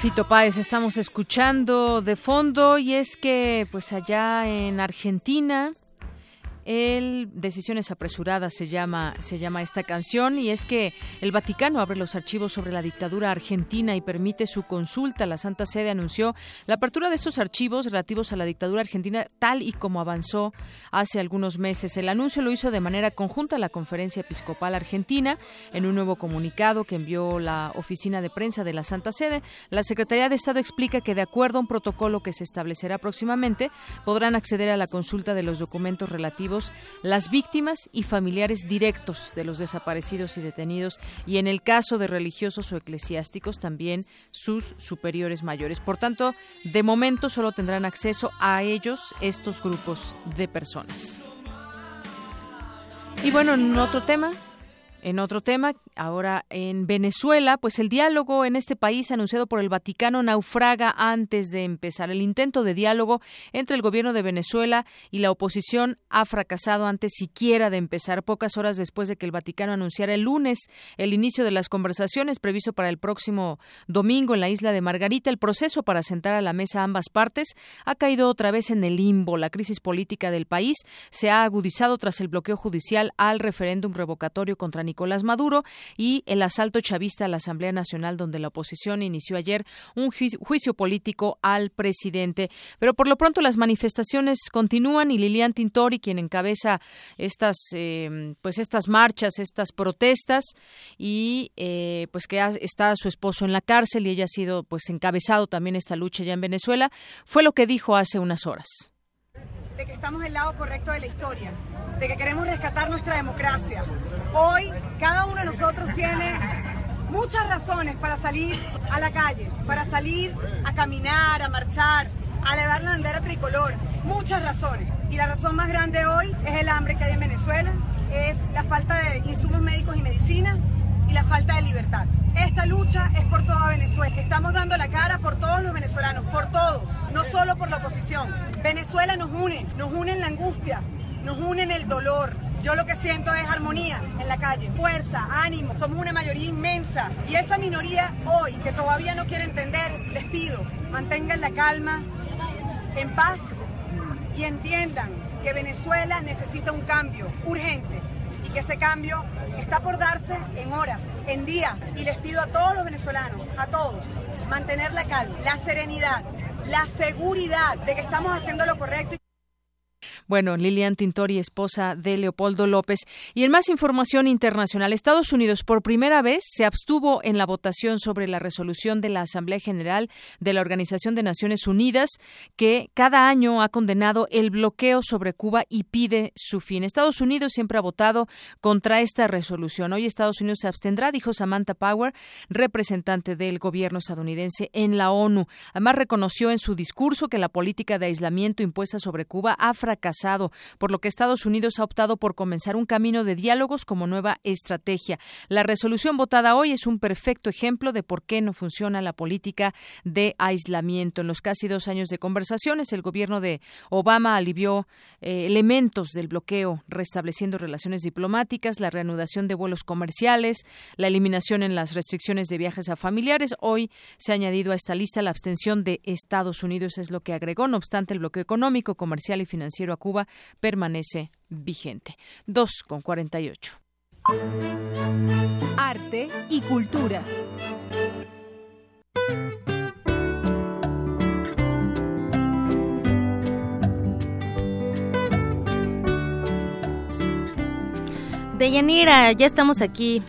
[SPEAKER 1] Fito Páez estamos escuchando de fondo y es que pues allá en Argentina el Decisiones apresuradas se llama se llama esta canción y es que el Vaticano abre los archivos sobre la dictadura argentina y permite su consulta. La Santa Sede anunció la apertura de estos archivos relativos a la dictadura argentina tal y como avanzó hace algunos meses. El anuncio lo hizo de manera conjunta la Conferencia Episcopal Argentina en un nuevo comunicado que envió la oficina de prensa de la Santa Sede. La Secretaría de Estado explica que de acuerdo a un protocolo que se establecerá próximamente podrán acceder a la consulta de los documentos relativos las víctimas y familiares directos de los desaparecidos y detenidos y en el caso de religiosos o eclesiásticos también sus superiores mayores. Por tanto, de momento solo tendrán acceso a ellos estos grupos de personas. Y bueno, en otro tema, en otro tema, ahora en Venezuela, pues el diálogo en este país anunciado por el Vaticano naufraga antes de empezar. El intento de diálogo entre el gobierno de Venezuela y la oposición ha fracasado antes siquiera de empezar, pocas horas después de que el Vaticano anunciara el lunes el inicio de las conversaciones previsto para el próximo domingo en la isla de Margarita. El proceso para sentar a la mesa ambas partes ha caído otra vez en el limbo. La crisis política del país se ha agudizado tras el bloqueo judicial al referéndum revocatorio contra Nicolás Maduro y el asalto chavista a la Asamblea Nacional, donde la oposición inició ayer un juicio político al presidente. Pero por lo pronto las manifestaciones continúan y Lilian Tintori, quien encabeza estas, eh, pues estas marchas, estas protestas, y eh, pues que está su esposo en la cárcel y ella ha sido pues encabezado también esta lucha ya en Venezuela, fue lo que dijo hace unas horas.
[SPEAKER 54] De que estamos el lado correcto de la historia de que queremos rescatar nuestra democracia. Hoy cada uno de nosotros tiene muchas razones para salir a la calle, para salir a caminar, a marchar, a elevar la bandera tricolor. Muchas razones. Y la razón más grande hoy es el hambre que hay en Venezuela, es la falta de insumos médicos y medicina y la falta de libertad. Esta lucha es por toda Venezuela. Estamos dando la cara por todos los venezolanos, por todos, no solo por la oposición. Venezuela nos une, nos une en la angustia, nos unen el dolor. Yo lo que siento es armonía en la calle, fuerza, ánimo. Somos una mayoría inmensa y esa minoría hoy que todavía no quiere entender, les pido, mantengan la calma, en paz y entiendan que Venezuela necesita un cambio urgente y que ese cambio está por darse en horas, en días. Y les pido a todos los venezolanos, a todos, mantener la calma, la serenidad, la seguridad de que estamos haciendo lo correcto.
[SPEAKER 1] Bueno, Lilian Tintori, esposa de Leopoldo López. Y en más información internacional, Estados Unidos por primera vez se abstuvo en la votación sobre la resolución de la Asamblea General de la Organización de Naciones Unidas, que cada año ha condenado el bloqueo sobre Cuba y pide su fin. Estados Unidos siempre ha votado contra esta resolución. Hoy Estados Unidos se abstendrá, dijo Samantha Power, representante del gobierno estadounidense en la ONU. Además, reconoció en su discurso que la política de aislamiento impuesta sobre Cuba ha fracasado por lo que Estados Unidos ha optado por comenzar un camino de diálogos como nueva estrategia. La resolución votada hoy es un perfecto ejemplo de por qué no funciona la política de aislamiento. En los casi dos años de conversaciones, el gobierno de Obama alivió eh, elementos del bloqueo, restableciendo relaciones diplomáticas, la reanudación de vuelos comerciales, la eliminación en las restricciones de viajes a familiares. Hoy se ha añadido a esta lista la abstención de Estados Unidos, es lo que agregó. No obstante, el bloqueo económico, comercial y financiero Cuba permanece vigente. 2 con 48.
[SPEAKER 2] Arte y cultura.
[SPEAKER 23] Deyanira, ya estamos aquí.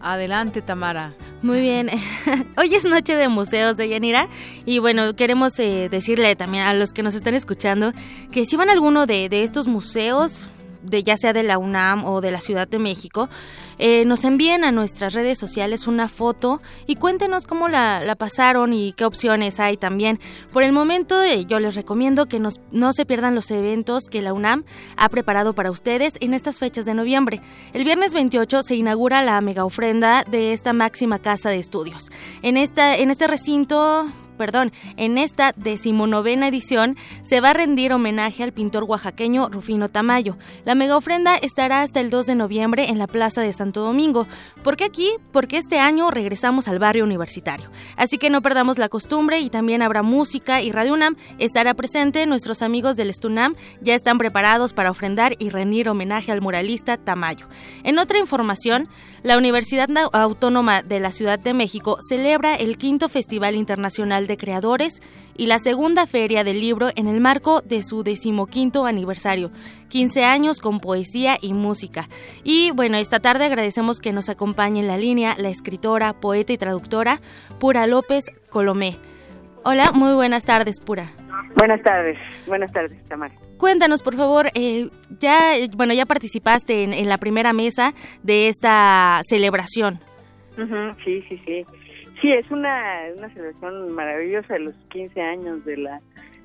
[SPEAKER 1] Adelante, Tamara.
[SPEAKER 23] Muy bien. Hoy es noche de museos de Yanira y bueno, queremos eh, decirle también a los que nos están escuchando que si van a alguno de, de estos museos, de ya sea de la UNAM o de la Ciudad de México, eh, nos envíen a nuestras redes sociales una foto y cuéntenos cómo la, la pasaron y qué opciones hay también. Por el momento eh, yo les recomiendo que nos, no se pierdan los eventos que la UNAM ha preparado para ustedes en estas fechas de noviembre. El viernes 28 se inaugura la mega ofrenda de esta máxima casa de estudios. En, esta, en este recinto perdón, en esta decimonovena edición se va a rendir homenaje al pintor oaxaqueño Rufino Tamayo. La mega ofrenda estará hasta el 2 de noviembre en la Plaza de Santo Domingo. ¿Por qué aquí? Porque este año regresamos al barrio universitario. Así que no perdamos la costumbre y también habrá música y Radio UNAM estará presente. Nuestros amigos del Estunam ya están preparados para ofrendar y rendir homenaje al muralista Tamayo. En otra información, la Universidad Autónoma de la Ciudad de México celebra el quinto Festival Internacional de Creadores y la segunda Feria del Libro en el marco de su decimoquinto aniversario, 15 años con poesía y música. Y bueno, esta tarde agradecemos que nos acompañe en la línea la escritora, poeta y traductora Pura López Colomé. Hola, muy buenas tardes, Pura.
[SPEAKER 55] Buenas tardes, buenas tardes, Tamara.
[SPEAKER 23] Cuéntanos, por favor, eh, ya, bueno, ya participaste en, en, la primera mesa de esta celebración.
[SPEAKER 55] Uh -huh, sí, sí, sí. Sí, es una, una celebración maravillosa de los 15 años de la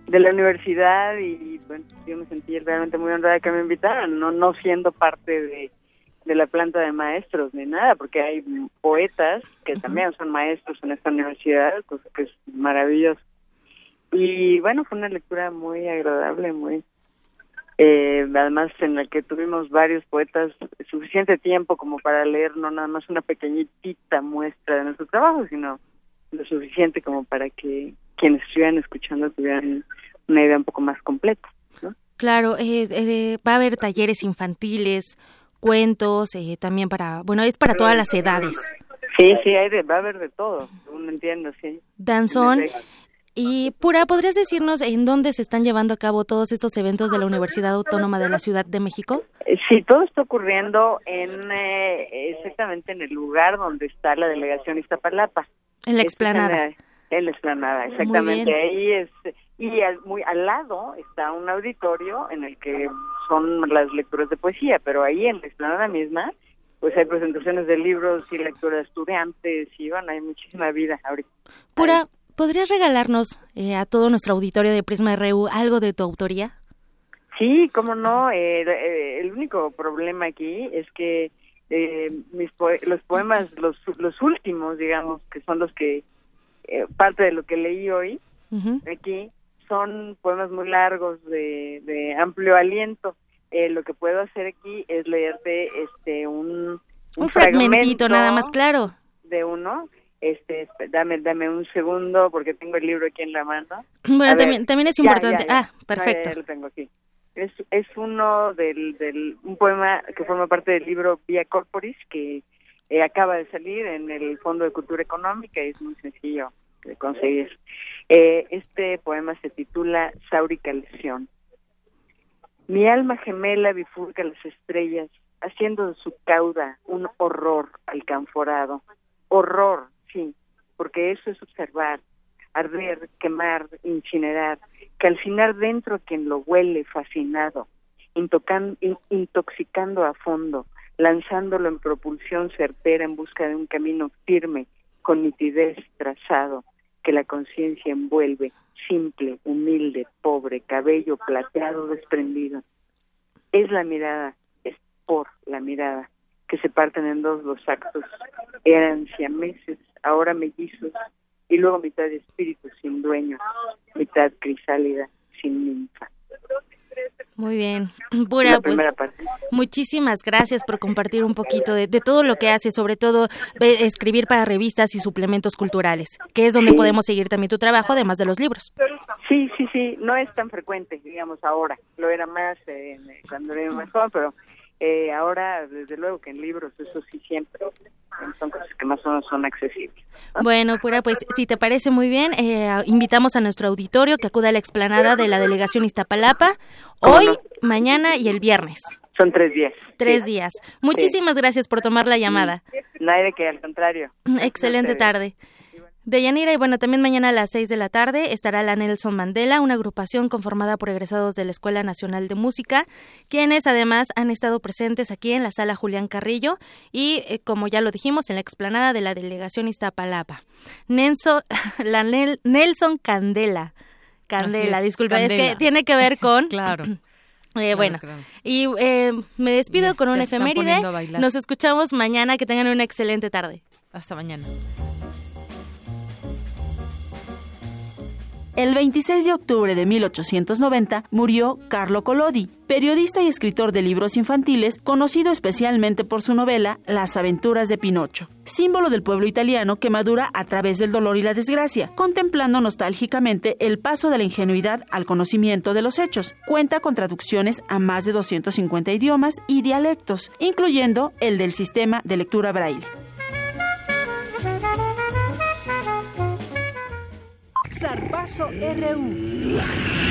[SPEAKER 55] de la universidad y bueno, yo me sentí realmente muy honrada que me invitaran, no no siendo parte de, de la planta de maestros ni nada, porque hay poetas que también son maestros en esta universidad, cosa que es maravilloso. Y bueno, fue una lectura muy agradable, muy eh, además en la que tuvimos varios poetas suficiente tiempo como para leer no nada más una pequeñita muestra de nuestro trabajo, sino lo suficiente como para que quienes estuvieran escuchando tuvieran una idea un poco más completa. ¿no?
[SPEAKER 23] Claro, eh, eh, va a haber talleres infantiles, cuentos, eh, también para, bueno, es para todas las edades.
[SPEAKER 55] Sí, sí, hay de, va a haber de todo, entiendo, sí.
[SPEAKER 23] Danzón. Y Pura, ¿podrías decirnos en dónde se están llevando a cabo todos estos eventos de la Universidad Autónoma de la Ciudad de México?
[SPEAKER 55] Sí, todo está ocurriendo en eh, exactamente en el lugar donde está la delegación Iztapalapa.
[SPEAKER 23] En la explanada.
[SPEAKER 55] En la, en la explanada, exactamente. Ahí es y al, muy al lado está un auditorio en el que son las lecturas de poesía, pero ahí en la explanada misma pues hay presentaciones de libros y lectura de estudiantes y bueno, hay muchísima vida ahorita.
[SPEAKER 23] Pura. ¿Podrías regalarnos eh, a todo nuestro auditorio de Prisma RU algo de tu autoría?
[SPEAKER 55] Sí, cómo no. Eh, eh, el único problema aquí es que eh, mis poe los poemas, los, los últimos, digamos, que son los que, parte de lo que leí hoy, uh -huh. aquí, son poemas muy largos, de, de amplio aliento. lo que puedo hacer aquí es leerte este un,
[SPEAKER 23] un, un fragmentito nada más claro.
[SPEAKER 55] De uno este dame dame un segundo porque tengo el libro aquí en la mano.
[SPEAKER 23] Bueno también también es importante ya, ya, ya. ah perfecto.
[SPEAKER 55] Lo tengo aquí. Es es uno del del un poema que forma parte del libro Via Corporis que eh, acaba de salir en el Fondo de Cultura Económica y es muy sencillo de conseguir. Eh, este poema se titula Sáurica lesión mi alma gemela bifurca las estrellas haciendo de su cauda un horror alcanforado. Horror sí, porque eso es observar, arder, quemar, incinerar, calcinar dentro quien lo huele fascinado, intoxicando a fondo, lanzándolo en propulsión certera en busca de un camino firme, con nitidez trazado, que la conciencia envuelve, simple, humilde, pobre, cabello plateado desprendido, es la mirada, es por la mirada, que se parten en dos los actos. Eran siameses, ahora mellizos, y luego mitad de espíritu sin dueño, mitad crisálida sin ninfa.
[SPEAKER 23] Muy bien. Pura, pues, muchísimas gracias por compartir un poquito de, todo lo que hace, sobre todo escribir para revistas y suplementos culturales, que es donde podemos seguir también tu trabajo, además de los libros.
[SPEAKER 55] Sí, sí, sí, no es tan frecuente, digamos, ahora. Lo era más eh, cuando era más joven, pero eh, ahora, desde luego que en libros, eso sí siempre son cosas que más o menos son accesibles.
[SPEAKER 23] Bueno, Pura, pues si te parece muy bien, eh, invitamos a nuestro auditorio que acuda a la explanada de la delegación Iztapalapa hoy, mañana y el viernes.
[SPEAKER 55] Son tres días.
[SPEAKER 23] Tres días. Muchísimas gracias por tomar la llamada.
[SPEAKER 55] No hay de que, al contrario.
[SPEAKER 23] Excelente tarde. De Yanira, y bueno, también mañana a las 6 de la tarde estará la Nelson Mandela, una agrupación conformada por egresados de la Escuela Nacional de Música, quienes además han estado presentes aquí en la sala Julián Carrillo y, eh, como ya lo dijimos, en la explanada de la delegación Iztapalapa. Nelson, la Nelson Candela. Candela, disculpa, es que tiene que ver con...
[SPEAKER 1] claro.
[SPEAKER 23] Eh, bueno, y eh, me despido con un efeméride. Nos escuchamos mañana. Que tengan una excelente tarde.
[SPEAKER 1] Hasta mañana.
[SPEAKER 56] El 26 de octubre de 1890 murió Carlo Collodi, periodista y escritor de libros infantiles, conocido especialmente por su novela Las aventuras de Pinocho, símbolo del pueblo italiano que madura a través del dolor y la desgracia, contemplando nostálgicamente el paso de la ingenuidad al conocimiento de los hechos. Cuenta con traducciones a más de 250 idiomas y dialectos, incluyendo el del sistema de lectura braille.
[SPEAKER 57] Zarpazo RU.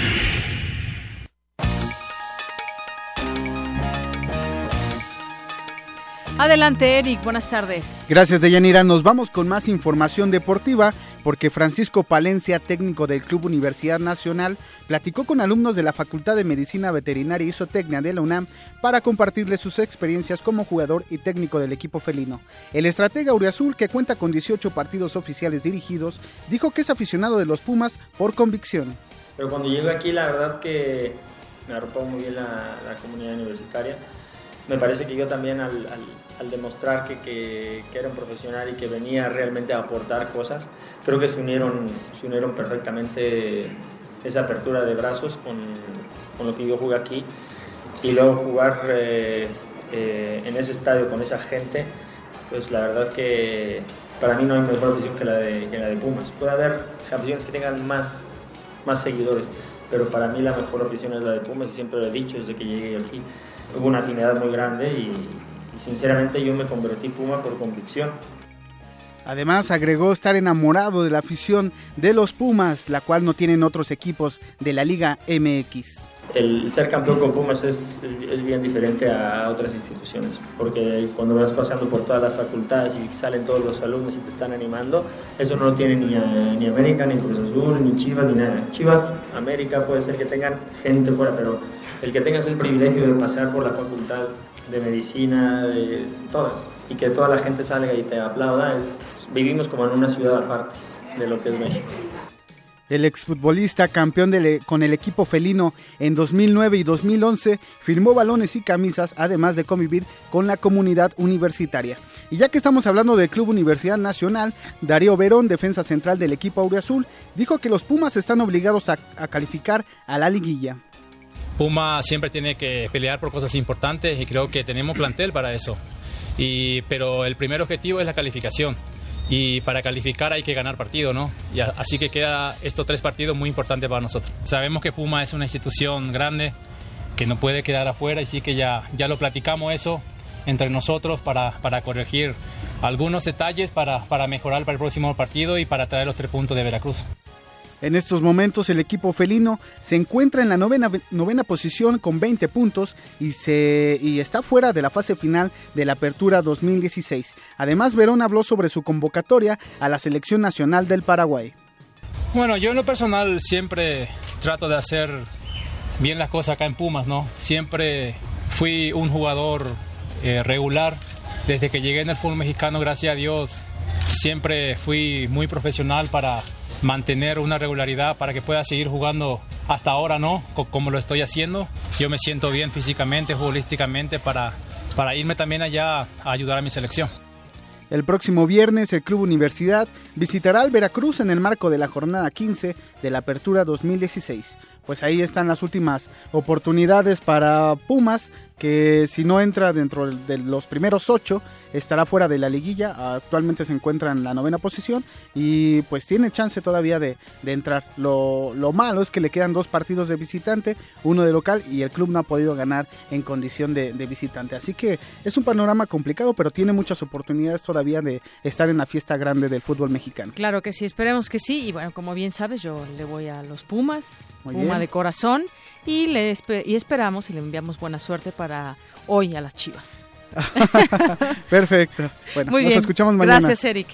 [SPEAKER 1] Adelante, Eric, buenas tardes.
[SPEAKER 14] Gracias, Deyanira. Nos vamos con más información deportiva porque Francisco Palencia, técnico del Club Universidad Nacional, platicó con alumnos de la Facultad de Medicina Veterinaria y Zootecnia de la UNAM para compartirles sus experiencias como jugador y técnico del equipo felino. El estratega Uriazul, que cuenta con 18 partidos oficiales dirigidos, dijo que es aficionado de los Pumas por convicción.
[SPEAKER 58] Pero cuando llego aquí, la verdad que me arropó muy bien la, la comunidad universitaria. Me parece que yo también al al demostrar que, que, era un profesional y que venía realmente a aportar cosas, creo que se unieron, se unieron perfectamente esa apertura de brazos con, con lo que yo jugué aquí y luego jugar eh, eh, en ese estadio con esa gente, pues la verdad que para mí no hay mejor opción que la de, que la de Pumas. Puede haber campeones que tengan más, más seguidores, pero para mí la mejor opción es la de Pumas y siempre lo he dicho desde que llegué aquí. Hubo una afinidad muy grande y, sinceramente yo me convertí Puma por convicción.
[SPEAKER 14] Además, agregó estar enamorado de la afición de los Pumas, la cual no tienen otros equipos de la Liga MX.
[SPEAKER 58] El ser campeón con Pumas es, es bien diferente a otras instituciones, porque cuando vas pasando por todas las facultades y salen todos los alumnos y te están animando, eso no lo tiene ni, ni América, ni Cruz Azul, ni Chivas, ni nada. Chivas, América puede ser que tengan gente fuera, pero el que tengas el privilegio de pasar por la facultad de medicina, de todas, y que toda la gente salga y te aplauda, es, vivimos como en una ciudad aparte de lo que es México.
[SPEAKER 14] El exfutbolista campeón con el equipo felino en 2009 y 2011 firmó balones y camisas, además de convivir con la comunidad universitaria. Y ya que estamos hablando del Club Universidad Nacional, Darío Verón, defensa central del equipo Aureazul, dijo que los Pumas están obligados a calificar a la liguilla.
[SPEAKER 59] Puma siempre tiene que pelear por cosas importantes y creo que tenemos plantel para eso. Y, pero el primer objetivo es la calificación. Y para calificar hay que ganar partido, ¿no? Y así que queda estos tres partidos muy importantes para nosotros. Sabemos que Puma es una institución grande que no puede quedar afuera y sí que ya, ya lo platicamos eso entre nosotros para, para corregir algunos detalles para, para mejorar para el próximo partido y para traer los tres puntos de Veracruz.
[SPEAKER 14] En estos momentos el equipo felino se encuentra en la novena, novena posición con 20 puntos y, se, y está fuera de la fase final de la Apertura 2016. Además, Verón habló sobre su convocatoria a la Selección Nacional del Paraguay.
[SPEAKER 59] Bueno, yo en lo personal siempre trato de hacer bien las cosas acá en Pumas, ¿no? Siempre fui un jugador eh, regular. Desde que llegué en el fútbol mexicano, gracias a Dios, siempre fui muy profesional para mantener una regularidad para que pueda seguir jugando hasta ahora no, como lo estoy haciendo. Yo me siento bien físicamente, futbolísticamente para, para irme también allá a ayudar a mi selección.
[SPEAKER 14] El próximo viernes el Club Universidad visitará al Veracruz en el marco de la jornada 15 de la Apertura 2016. Pues ahí están las últimas oportunidades para Pumas, que si no entra dentro de los primeros ocho, estará fuera de la liguilla. Actualmente se encuentra en la novena posición y pues tiene chance todavía de, entrar. Lo, malo es que le quedan dos partidos de visitante, uno de local y el club no ha podido ganar en condición de, visitante. Así que es un panorama complicado, pero tiene muchas oportunidades todavía de estar en la fiesta grande del fútbol mexicano.
[SPEAKER 1] Claro que sí, esperemos que sí. Y bueno, como bien sabes, yo le voy a los Pumas, Puma de corazón y, le y esperamos y le enviamos buena suerte para hoy a las Chivas.
[SPEAKER 14] Perfecto. Bueno, nos escuchamos mañana.
[SPEAKER 1] Gracias, Eric.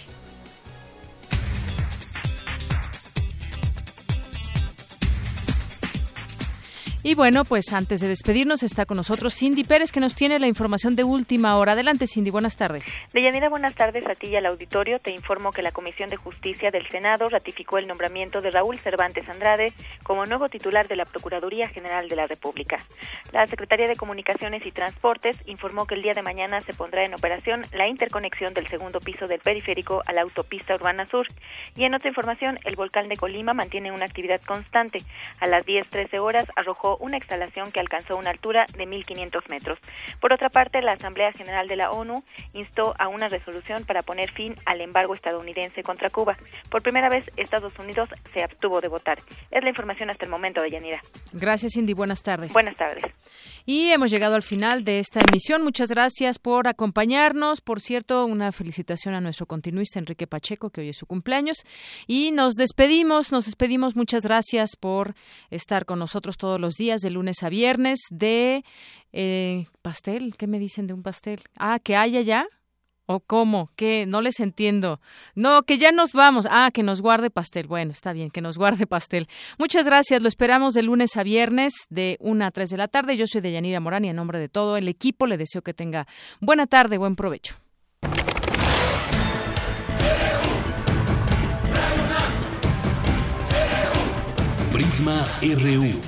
[SPEAKER 1] Y bueno, pues antes de despedirnos está con nosotros Cindy Pérez que nos tiene la información de última hora. Adelante Cindy, buenas tardes.
[SPEAKER 60] Deyanira, buenas tardes a ti y al auditorio. Te informo que la Comisión de Justicia del Senado ratificó el nombramiento de Raúl Cervantes Andrade como nuevo titular de la Procuraduría General de la República. La Secretaría de Comunicaciones y Transportes informó que el día de mañana se pondrá en operación la interconexión del segundo piso del periférico a la autopista urbana sur. Y en otra información, el volcán de Colima mantiene una actividad constante. A las 10.13 horas arrojó una instalación que alcanzó una altura de 1.500 metros. Por otra parte, la Asamblea General de la ONU instó a una resolución para poner fin al embargo estadounidense contra Cuba. Por primera vez, Estados Unidos se abstuvo de votar. Es la información hasta el momento, de Yanira.
[SPEAKER 1] Gracias, Cindy. Buenas tardes.
[SPEAKER 60] Buenas tardes.
[SPEAKER 1] Y hemos llegado al final de esta emisión. Muchas gracias por acompañarnos. Por cierto, una felicitación a nuestro continuista Enrique Pacheco, que hoy es su cumpleaños. Y nos despedimos, nos despedimos. Muchas gracias por estar con nosotros todos los días, de lunes a viernes, de eh, pastel. ¿Qué me dicen de un pastel? Ah, que haya ya. ¿O cómo? ¿Qué? No les entiendo. No, que ya nos vamos. Ah, que nos guarde pastel. Bueno, está bien, que nos guarde pastel. Muchas gracias. Lo esperamos de lunes a viernes de 1 a 3 de la tarde. Yo soy Deyanira Morán y en nombre de todo el equipo le deseo que tenga buena tarde, buen provecho.
[SPEAKER 31] Prisma RU.